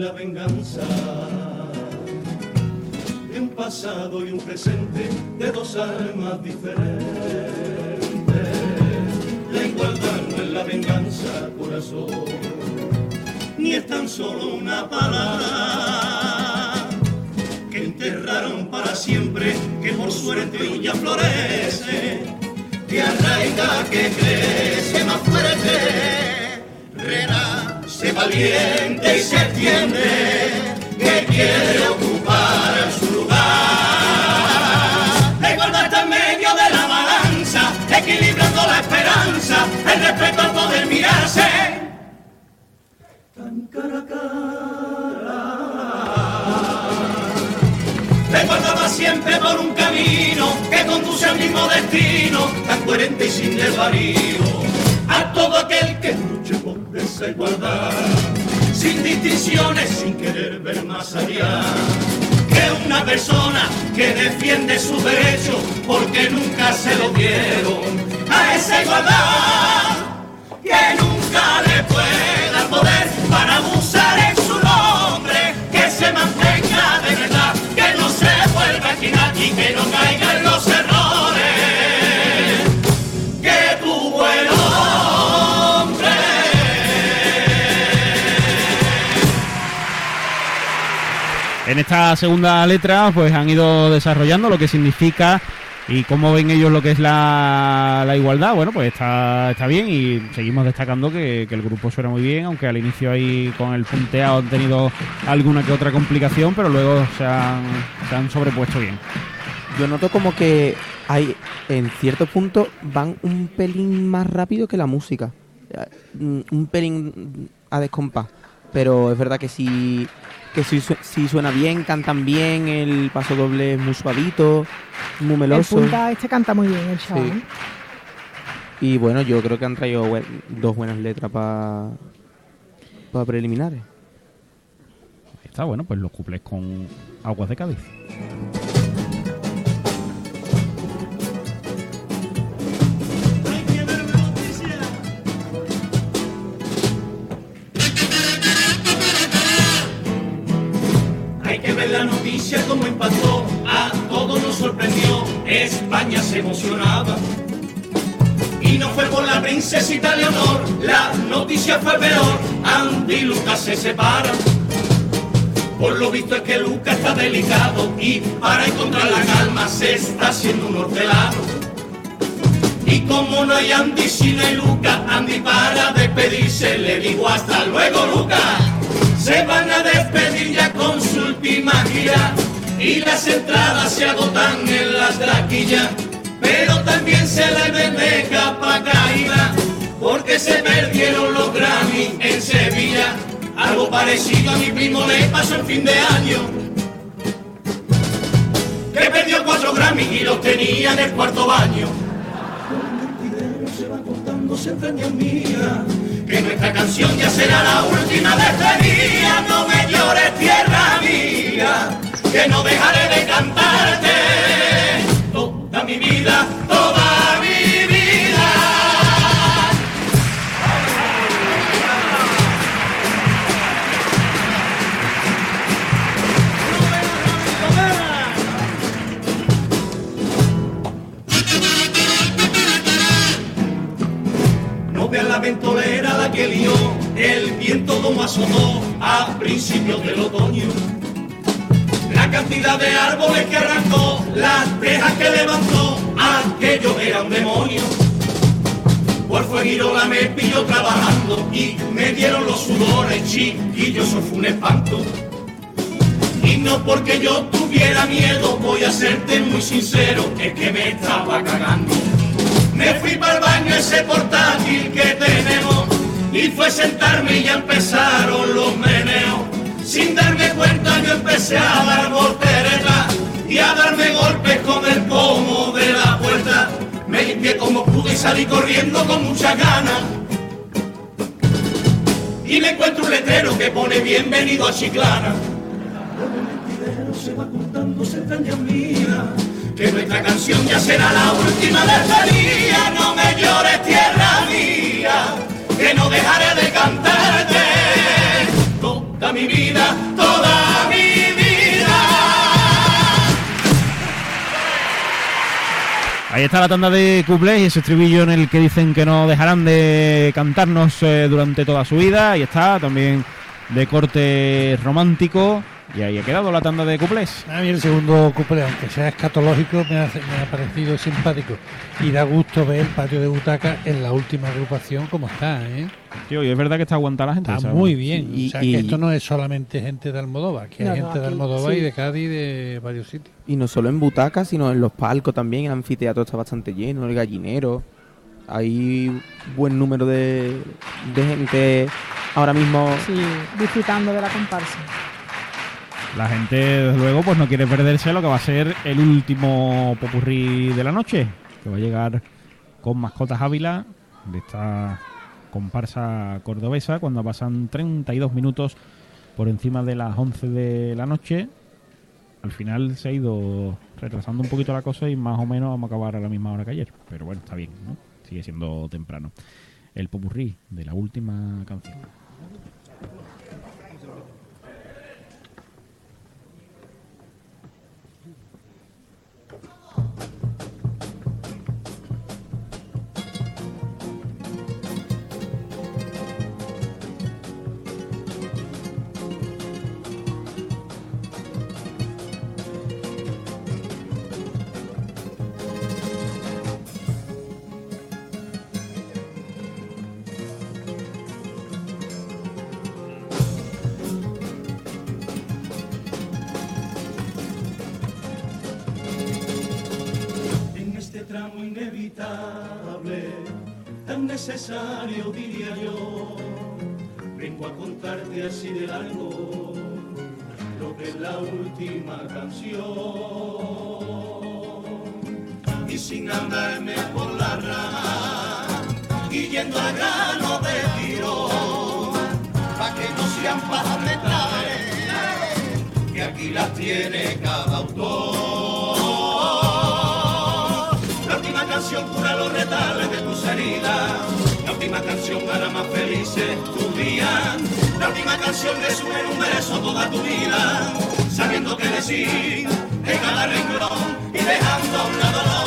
La venganza. De un pasado y un presente de dos almas diferentes. La igualdad no es la venganza, corazón, ni es tan solo una palabra. Que enterraron para siempre, que por suerte hoy ya florece, que arraiga, que crece más fuerte, renace valiente y se extiende, que quiere ocupar su lugar. La igualdad está en medio de la balanza, equilibrando la esperanza, el respeto al poder mirarse. Tan cara a cara. La igualdad va siempre por un camino que conduce al mismo destino, tan coherente y sin desvarío. A todo aquel que luche por esa igualdad, sin distinciones, sin querer ver más allá. Que una persona que defiende sus derechos porque nunca se lo dieron a esa igualdad. Que nunca le pueda poder para abusar en su nombre, que se mantenga de verdad, que no se vuelva a esquinar y que no caiga En esta segunda letra, pues han ido desarrollando lo que significa ¿Y cómo ven ellos lo que es la, la igualdad? Bueno, pues está, está bien y seguimos destacando que, que el grupo suena muy bien, aunque al inicio ahí con el punteado han tenido alguna que otra complicación, pero luego se han, se han sobrepuesto bien. Yo noto como que hay, en cierto punto, van un pelín más rápido que la música. Eh, Un pelín a descompás. Pero es verdad que sí, que sí, su- sí suena bien, cantan bien, el paso doble es muy suavito, muy El meloso. punta este canta muy bien, el chaval. Sí. ¿eh? Y bueno, yo creo que han traído buen- dos buenas letras para preliminares. Está bueno, pues los cuplés con Aguas de Cádiz. España se emocionaba. Y no fue por la princesita Leonor, la noticia fue peor, Andy y Lucas se separan. Por lo visto es que Lucas está delicado y para encontrar la calma se está haciendo un hortelano. Y como no hay Andy sino hay Lucas, Andy para despedirse le digo hasta luego Lucas. Se van a despedir ya con su última gira y las entradas se agotan en las taquillas. Pero también se le ven de capa caída porque se perdieron los Grammy en Sevilla. Algo parecido a mi primo le pasó en fin de año. Que perdió cuatro Grammy y los tenía en el cuarto baño. Se va contando siempre mía que nuestra canción ya será la última despedida. No me llores, tierra mía, que no dejaré de cantarte toda mi vida, toda mi vida. No vean la ventolera la que lió, el viento como azotó a principios del otoño. La cantidad de árboles que arrancó, las tejas que levantó, aquello era un demonio. Por Fueguirola me pilló trabajando y me dieron los sudores chiquillos, eso fue un espanto. Y no porque yo tuviera miedo, voy a serte muy sincero, es que me estaba cagando. Me fui para el baño ese portátil que tenemos y fue sentarme y ya empezaron los meneos. Sin darme cuenta yo empecé a dar volteretas y a darme golpes con el pomo de la puerta. Me limpié como pude y salí corriendo con mucha ganas. Y me encuentro un letrero que pone bienvenido a Chiclana. se va contando se mía que nuestra canción ya será la última despedida. No me llores, tierra mía, que no dejaré de cantarte mi vida, toda mi vida. Ahí está la tanda de cuplés y ese estribillo en el que dicen que no dejarán de cantarnos eh, durante toda su vida. Ahí está también de corte romántico. Y ahí ha quedado la tanda de cuplés. A mí el segundo couple, aunque sea escatológico, me ha, me ha parecido simpático. Y da gusto ver el patio de butaca en la última agrupación como está, ¿eh? Tío, y es verdad que está aguantada la gente. Está ¿sabes? muy bien. Y- o sea, y- que esto no es solamente gente de Almodóvar, que No, hay no, gente de Almodóvar sí. y de Cádiz y de varios sitios. Y no solo en butacas, sino en los palcos también. El anfiteatro está bastante lleno, el gallinero. Hay buen número de, de gente ahora mismo. Sí, disfrutando de la comparsa. La gente, desde luego, pues no quiere perderse lo que va a ser el último popurrí de la noche, que va a llegar con mascotas Ávila de esta comparsa cordobesa cuando pasan 32 minutos por encima de las 11 de la noche. Al final se ha ido retrasando un poquito la cosa y más o menos vamos a acabar a la misma hora que ayer. Pero bueno, está bien, ¿no? Sigue siendo temprano. El popurrí de la última canción. Tan necesario diría yo. Vengo a contarte así de largo lo que es la última canción. Y sin andarme por la rama y yendo al grano de tiro, pa' que no sean pajas mentales, que aquí las tiene cada autor. Canción cura los retales de tus heridas. La última canción hará más felices tu día. La última canción resume en un verso toda tu vida. Sabiendo que decir en cada renglón y dejando un lado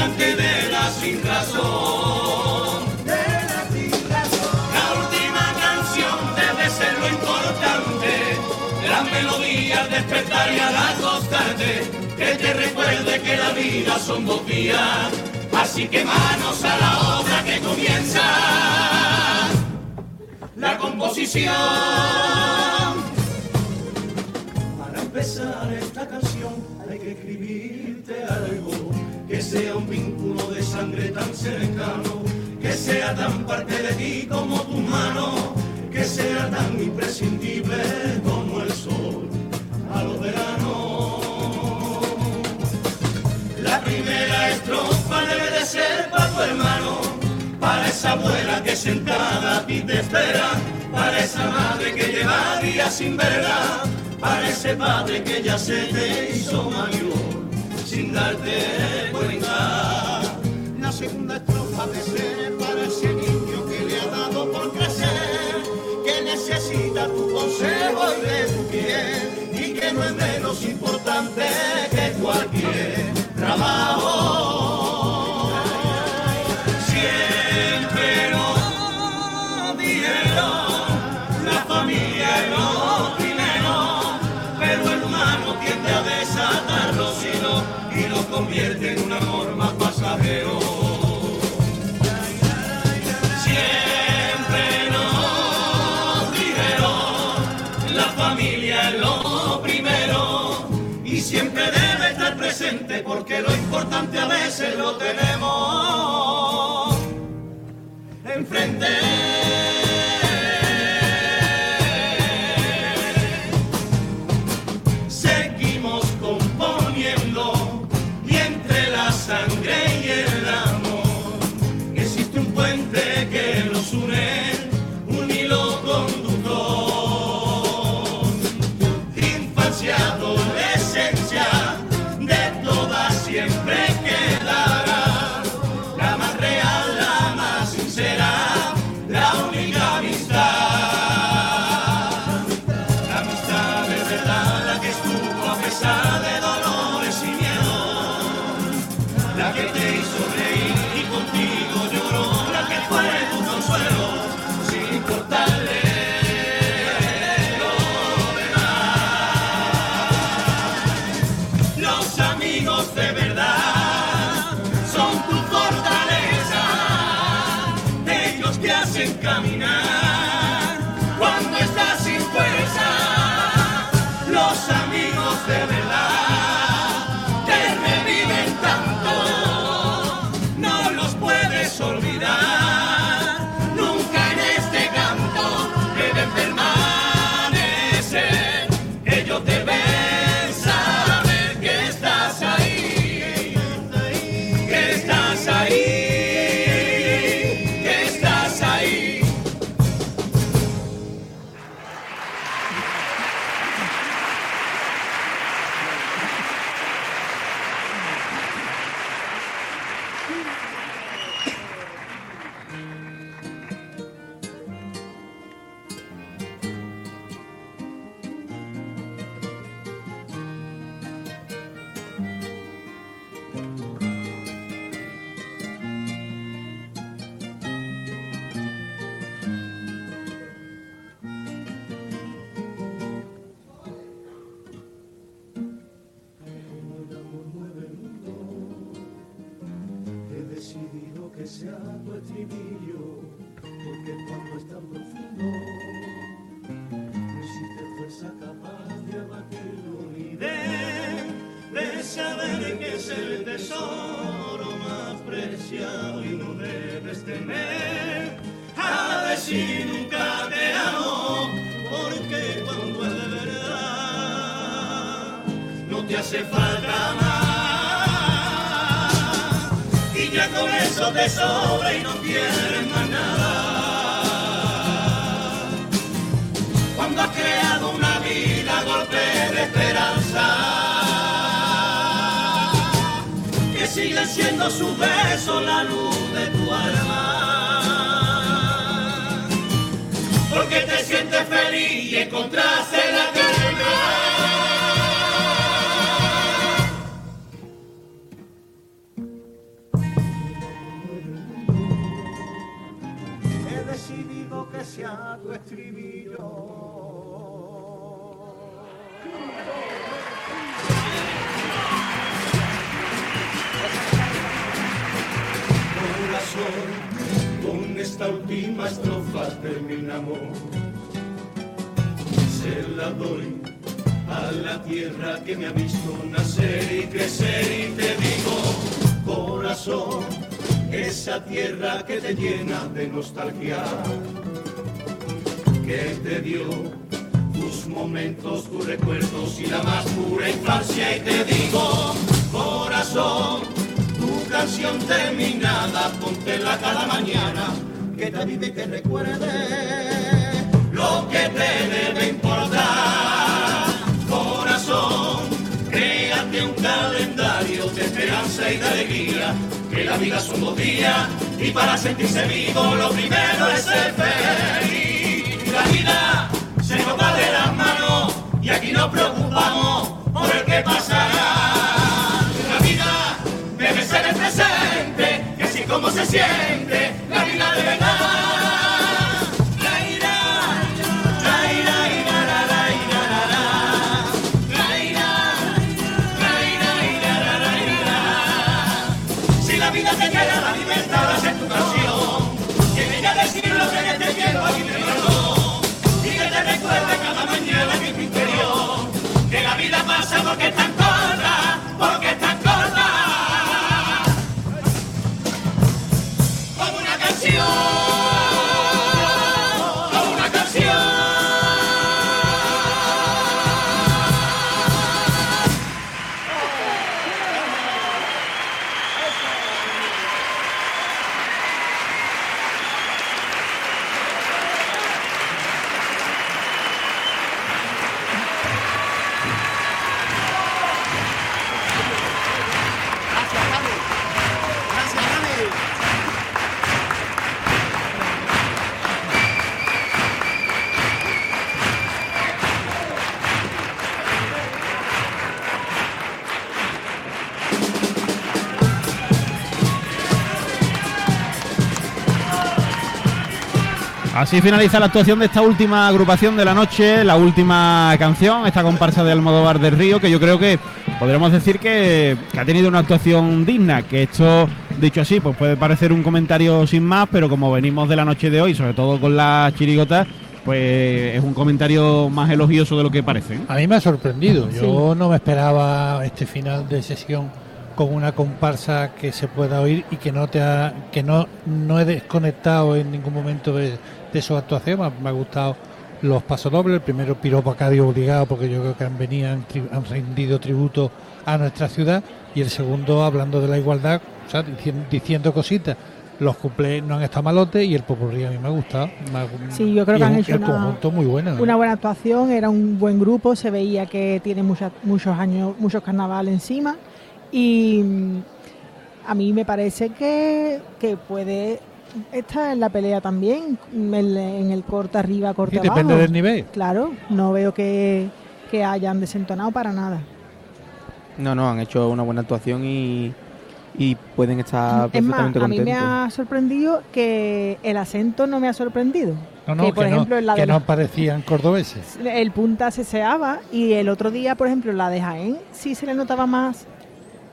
insignificante de la sin razón. La última canción debe ser lo importante, la melodía despertar y al acostarte, que te recuerde que la vida son dos días, así que manos a la obra que comienza. La composición. Para empezar esta canción hay que escribirte algo sea un vínculo de sangre tan cercano, que sea tan parte de ti como tu mano, que sea tan imprescindible como el sol a los veranos. La primera estrofa debe de ser para tu hermano, para esa abuela que sentada a ti te espera, para esa madre que lleva días sin verla, para ese padre que ya se te hizo mayor sin darte cuenta. La segunda estrofa de ser para ese niño que le ha dado por crecer, que necesita tu consejo y de tu piel, y que no es menos importante que cualquier trabajo. Importante a veces lo tenemos enfrente. Puedes Así finaliza la actuación de esta última agrupación de la noche, la última canción, esta comparsa de Almodóvar del Río, que yo creo que podremos decir que, que ha tenido una actuación digna, que esto, dicho así, pues puede parecer un comentario sin más, pero como venimos de la noche de hoy, sobre todo con las chirigotas, pues es un comentario más elogioso de lo que parece. ¿eh? A mí me ha sorprendido. Yo no me esperaba este final de sesión con una comparsa que se pueda oír y que no te ha- que no, no he desconectado en ningún momento de, de su actuación. Me me ha gustado los pasodobles. El primero piropo a Cádiz obligado porque yo creo que han venido, han, tri- han rendido tributo a nuestra ciudad. Y el segundo hablando de la igualdad, o sea, diciendo, diciendo cositas. Los cumple no han estado malotes y el popurrí a mí me ha gustado. Me ha- Sí, yo creo que han un- hecho el una, conjunto muy bueno. una buena actuación, era un buen grupo, se veía que tiene muchas- muchos años, muchos carnavales encima y mm, a mí me parece que, que puede estar en la pelea también, en el, en el corte arriba, corte Sí, depende abajo. del nivel. Claro, no veo que, que hayan desentonado para nada. No, no, han hecho una buena actuación y, y pueden estar Es más, perfectamente a mí me ha sorprendido que el acento no me ha sorprendido. No, no, que por que, ejemplo no, en la que de no parecían cordobeses. el punta se seaba y el otro día, por ejemplo, la de Jaén sí se le notaba más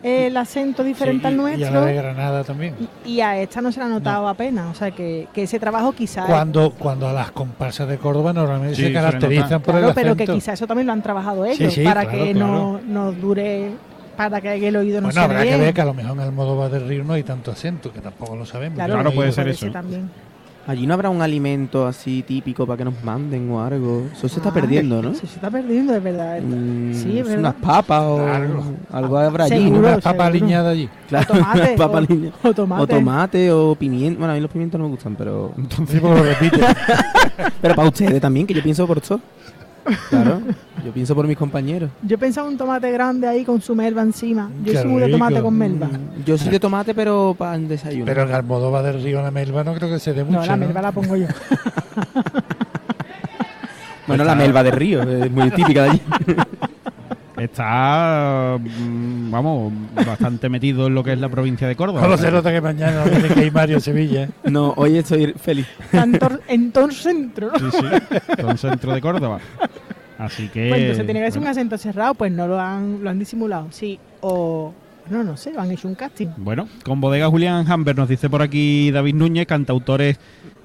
el acento diferente al Y nuestro. a la de Granada también. y a esta no se la ha notado apenas. O sea, que, que ese trabajo quizás. Cuando, cuando a las comparsas de Córdoba normalmente Sí, se caracterizan por Claro, el pero que acento. quizás eso también lo han trabajado ellos sí, para claro, que claro. no nos dure, para que el oído no Bueno, se habrá dé que bien. ver que a lo mejor en Almodóvar del Río no hay tanto acento, que tampoco lo sabemos. Claro, no puede ser eso. también. Allí no habrá un alimento así típico para que nos manden o algo. Eso se está Ah, perdiendo, ¿no? Eso se está perdiendo, de verdad. Mm, sí, es verdad. Unas papas o algo habrá allí. Seguro. Unas papas aliñadas allí. Claro, O tomate, papas o- aliñadas. o tomate. O tomate o pimiento. Bueno, a mí los pimientos no me gustan, pero. Entonces, pues lo repite. pero para ustedes también, que yo pienso por todo. Claro, yo pienso por mis compañeros. Yo pensaba un tomate grande ahí con su melva encima. Yo Qué soy muy de tomate con melva. Mm, Yo soy de tomate, pero para el desayuno. Pero en Almodóvar del Río la melva no creo que se dé mucho. No, la ¿no? melva la pongo yo. Bueno, la melva de río, es muy típica de allí. Está, mm, vamos, bastante metido en lo que es la provincia de Córdoba. Solo se nota que mañana no tiene que ir Mario Sevilla. ¿eh? No, hoy estoy feliz. Tanto en todo centro. Sí, sí, todo centro de Córdoba. Así que... Pues entonces tiene que ser un acento cerrado, pues no lo han, lo han disimulado. Sí, o no, no sé, han hecho un casting. Bueno, con bodega Julián Hamber nos dice por aquí David Núñez, cantautores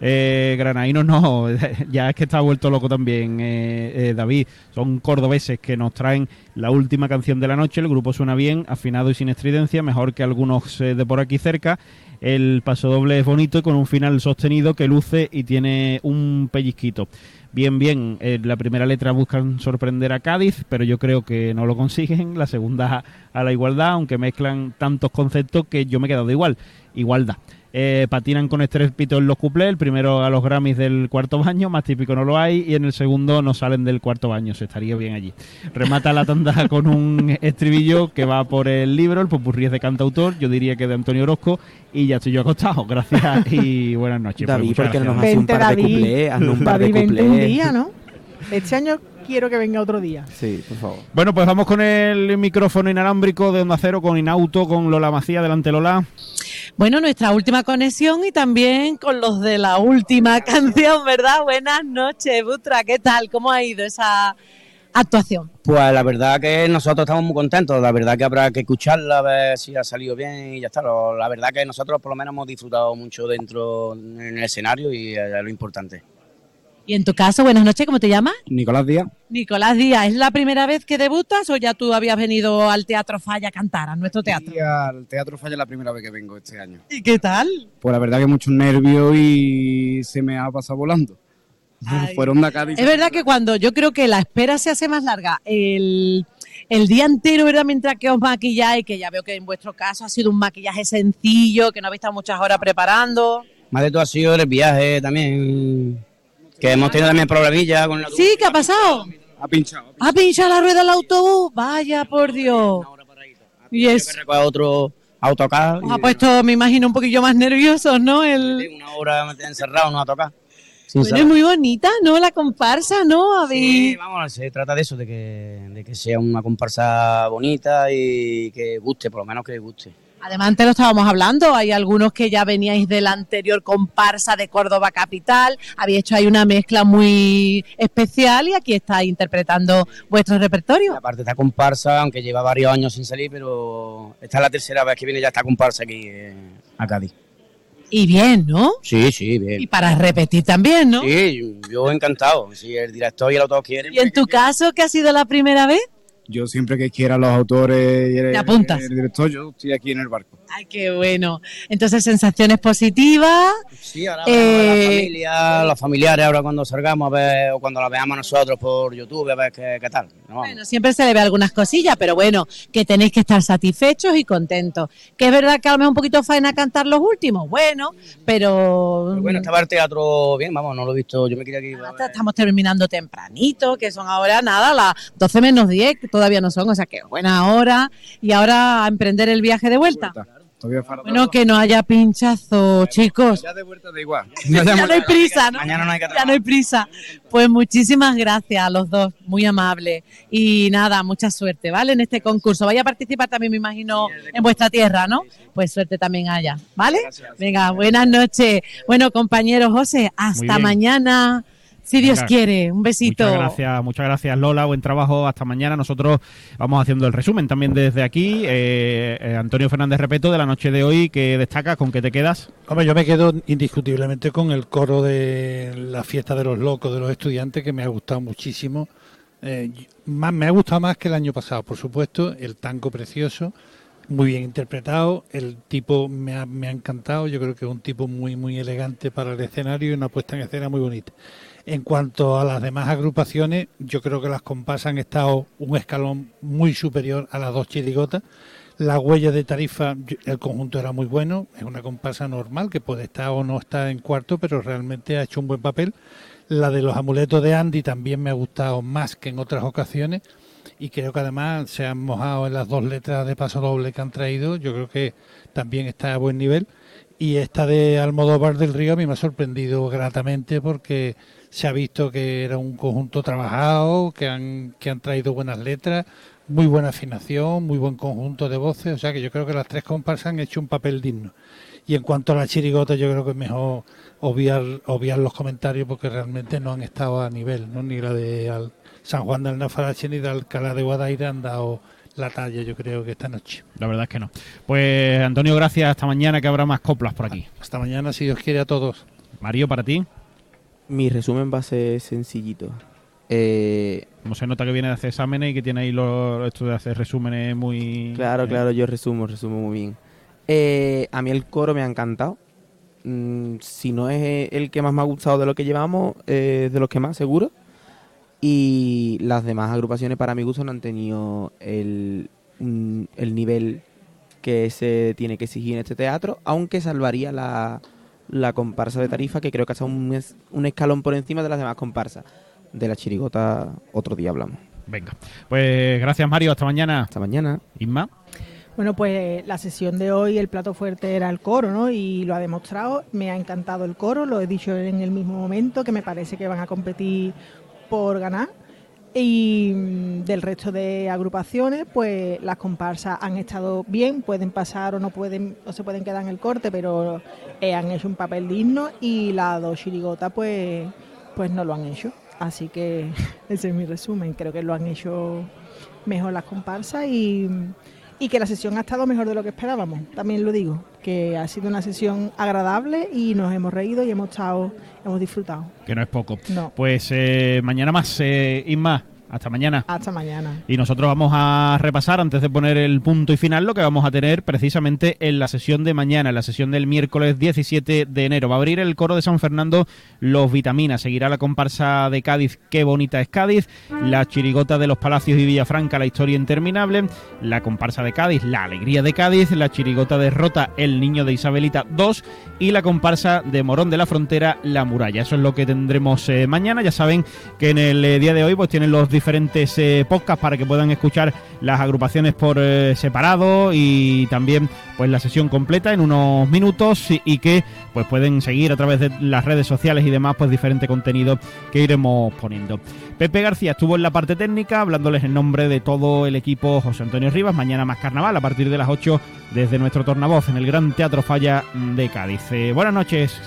eh, granadinos, no, ya es que está vuelto loco también eh, eh, David, son cordobeses que nos traen la última canción de la noche, el grupo suena bien, afinado y sin estridencia, mejor que algunos eh, de por aquí cerca, el paso doble es bonito y con un final sostenido que luce y tiene un pellizquito. Bien, bien, en la primera letra buscan sorprender a Cádiz, pero yo creo que no lo consiguen. La segunda a la igualdad, aunque mezclan tantos conceptos que yo me he quedado igual. Igualdad. Eh, patinan con estrépito en los cuplés, el primero a los Grammys del cuarto baño, más típico no lo hay, y en el segundo no salen del cuarto baño, se estaría bien allí. Remata la tanda con un estribillo que va por el libro, el popurrí es de cantautor, yo diría que de Antonio Orozco, y ya estoy yo acostado. Gracias y buenas noches. David, Pues muchas ¿por qué no gracias. nos hace un par de cuplés? Haznos un par de vente un cuplés. día, ¿no? Este año quiero que venga otro día. Sí, por favor. Bueno, pues vamos con el micrófono inalámbrico de Onda Cero con Inauto, con Lola Macía. Adelante, Lola. Bueno, nuestra última conexión y también con los de la última canción, ¿verdad? Buenas noches, Butra, ¿qué tal? ¿Cómo ha ido esa actuación? Pues la verdad que nosotros estamos muy contentos, la verdad que habrá que escucharla, a ver si ha salido bien y ya está. La verdad que nosotros por lo menos hemos disfrutado mucho dentro en el escenario y es lo importante. Y en tu caso, buenas noches, ¿cómo te llamas? Nicolás Díaz. Nicolás Díaz, ¿es la primera vez que debutas o ya tú habías venido al Teatro Falla a cantar, a nuestro teatro? Y al Teatro Falla es la primera vez que vengo este año. ¿Y qué tal? Pues la verdad que muchos nervios y se me ha pasado volando. Fueron una Cádiz. Es verdad que cuando yo creo que la espera se hace más larga, el, el día entero, ¿verdad? Mientras que os maquilláis, que ya veo que en vuestro caso ha sido un maquillaje sencillo, que no habéis estado muchas horas preparando. Más de todo ha sido el viaje también, que hemos tenido también problemillas con la Sí, ¿qué ha pasado? Ha pinchado. ¿Ha pinchado la rueda del autobús? Vaya, por Dios. Y es, otro autocar. os ha puesto, me imagino, un poquillo más nerviosos, ¿no? El, Una hora encerrado, no a tocar. bueno, es muy bonita, ¿no? La comparsa, ¿no? Habéis- Sí, vamos, se trata de eso, de que, de que sea una comparsa bonita y que guste, por lo menos que guste. Además, antes lo estábamos hablando, hay algunos que ya veníais de la anterior comparsa de Córdoba Capital, habéis hecho ahí una mezcla muy especial y aquí estáis interpretando vuestro repertorio. Aparte esta comparsa, aunque lleva varios años sin salir, pero esta es la tercera vez que viene ya esta comparsa aquí eh, a Cádiz. Y bien, ¿no? Sí, sí, bien. Y para repetir también, ¿no? Sí, yo encantado. Si el director y el autor quieren, ¿Y en tu caso, que ha sido la primera vez? Yo siempre que quiera los autores y el, director, yo estoy aquí en el barco. Ay, qué bueno. Entonces, sensaciones positivas. Sí, ahora Eh, la familia, los familiares, ahora cuando salgamos a ver, o cuando la veamos nosotros por YouTube, a ver qué, qué tal. ¿no? Bueno, siempre se le ve algunas cosillas, pero bueno, que tenéis que estar satisfechos y contentos. Que es verdad que a lo mejor un poquito faena cantar los últimos, bueno, pero, Pero bueno, estaba el teatro bien, vamos, no lo he visto, yo me quería que iba estamos terminando tempranito, que son ahora nada, las 12 menos 10, que todavía no son, o sea que buena hora. Y ahora a emprender el viaje de vuelta. Todavía falta. Bueno, que no haya pinchazo, chicos. Ya de vuelta da igual. Ya no hay prisa, ¿no? Mañana no hay que Ya no hay prisa. Pues muchísimas gracias a los dos, muy amables. Y nada, mucha suerte, ¿vale? En este concurso. Vaya a participar también, me imagino, en vuestra tierra, ¿no? Pues suerte también allá, ¿vale? Venga, buenas noches. Bueno, compañero José, hasta mañana. Si Dios Venga. quiere. Un besito. Muchas gracias, muchas gracias Lola, buen trabajo, hasta mañana. Nosotros vamos haciendo el resumen también desde aquí. Eh, eh, Antonio Fernández Repeto, de la noche de hoy, ¿qué destacas? ¿Con qué te quedas? Hombre, yo me quedo indiscutiblemente con el coro de la fiesta de los locos de los estudiantes que me ha gustado muchísimo. Eh, más, me ha gustado más que el año pasado, por supuesto. El tango precioso, muy bien interpretado. El tipo me ha, me ha encantado. Yo creo que es un tipo muy, muy elegante para el escenario y una puesta en escena muy bonita. En cuanto a las demás agrupaciones, yo creo que las comparsas han estado un escalón muy superior a las dos chirigotas. La huella de tarifa, el conjunto era muy bueno, es una comparsa normal que puede estar o no estar en cuarto, pero realmente ha hecho un buen papel. La de los amuletos de Andy también me ha gustado más que en otras ocasiones y creo que además se han mojado en las dos letras de paso doble que han traído. Yo creo que también está a buen nivel. Y esta de Almodóvar del Río a mí me ha sorprendido gratamente porque se ha visto que era un conjunto trabajado, que han, que han traído buenas letras, muy buena afinación, muy buen conjunto de voces. O sea que yo creo que las tres comparsas han hecho un papel digno. Y en cuanto a la chirigota, yo creo que es mejor obviar, obviar los comentarios porque realmente no han estado a nivel, ¿no? Ni la de Al- San Juan del Nafarache ni de Alcalá de Guadaira han dado la talla, yo creo que esta noche. La verdad es que no. Pues Antonio, gracias. Hasta mañana que habrá más coplas por aquí. Hasta mañana, si Dios quiere, a todos. Mario, para ti. Mi resumen va a ser sencillito. Eh, Como se nota que viene de hacer exámenes y que tiene ahí lo, esto de hacer resúmenes muy... Claro, eh, claro, yo resumo, resumo muy bien. Eh, a mí el coro me ha encantado. Mm, si no es el que más me ha gustado de lo que llevamos, eh, es de los que más, seguro. Y las demás agrupaciones, para mi gusto, no han tenido el, mm, el nivel que se tiene que exigir en este teatro, aunque salvaría la, la comparsa de tarifa, que creo que está un, es- un escalón por encima de las demás comparsas. De la chirigota, otro día hablamos. Venga. Pues gracias, Mario. Hasta mañana. Hasta mañana. Isma. Bueno, pues la sesión de hoy, el plato fuerte era el coro, ¿no? Y lo ha demostrado. Me ha encantado el coro, lo he dicho en el mismo momento, que me parece que van a competir por ganar. Y mm, del resto de agrupaciones, pues las comparsas han estado bien, pueden pasar o no pueden, o se pueden quedar en el corte, pero eh, han hecho un papel digno y las dos chirigotas, pues, pues no lo han hecho. Así que ese es mi resumen. Creo que lo han hecho mejor las comparsas y, y que la sesión ha estado mejor de lo que esperábamos. También lo digo, que ha sido una sesión agradable y nos hemos reído y hemos estado, hemos disfrutado. Que no es poco. No. Pues eh, mañana más, eh, Isma. Hasta mañana. Hasta mañana. Y nosotros vamos a repasar, antes de poner el punto y final, lo que vamos a tener precisamente en la sesión de mañana, en la sesión del miércoles 17 de enero. Va a abrir el coro de San Fernando Los Vitaminas. Seguirá la comparsa de Cádiz, Qué bonita es Cádiz. La chirigota de los Palacios y Villafranca, La historia interminable. La comparsa de Cádiz, La alegría de Cádiz. La chirigota de Rota, El niño de Isabelita 2. Y la comparsa de Morón de la Frontera, La muralla. Eso es lo que tendremos eh, mañana. Ya saben que en el eh, día de hoy pues tienen los diferentes eh, podcasts para que puedan escuchar las agrupaciones por eh, separado y también pues la sesión completa en unos minutos y, que pues pueden seguir a través de las redes sociales y demás pues diferente contenido que iremos poniendo. Pepe García estuvo en la parte técnica hablándoles en nombre de todo el equipo José Antonio Rivas. Mañana más carnaval a partir de las 8 desde nuestro tornavoz en el Gran Teatro Falla de Cádiz. Eh, buenas noches.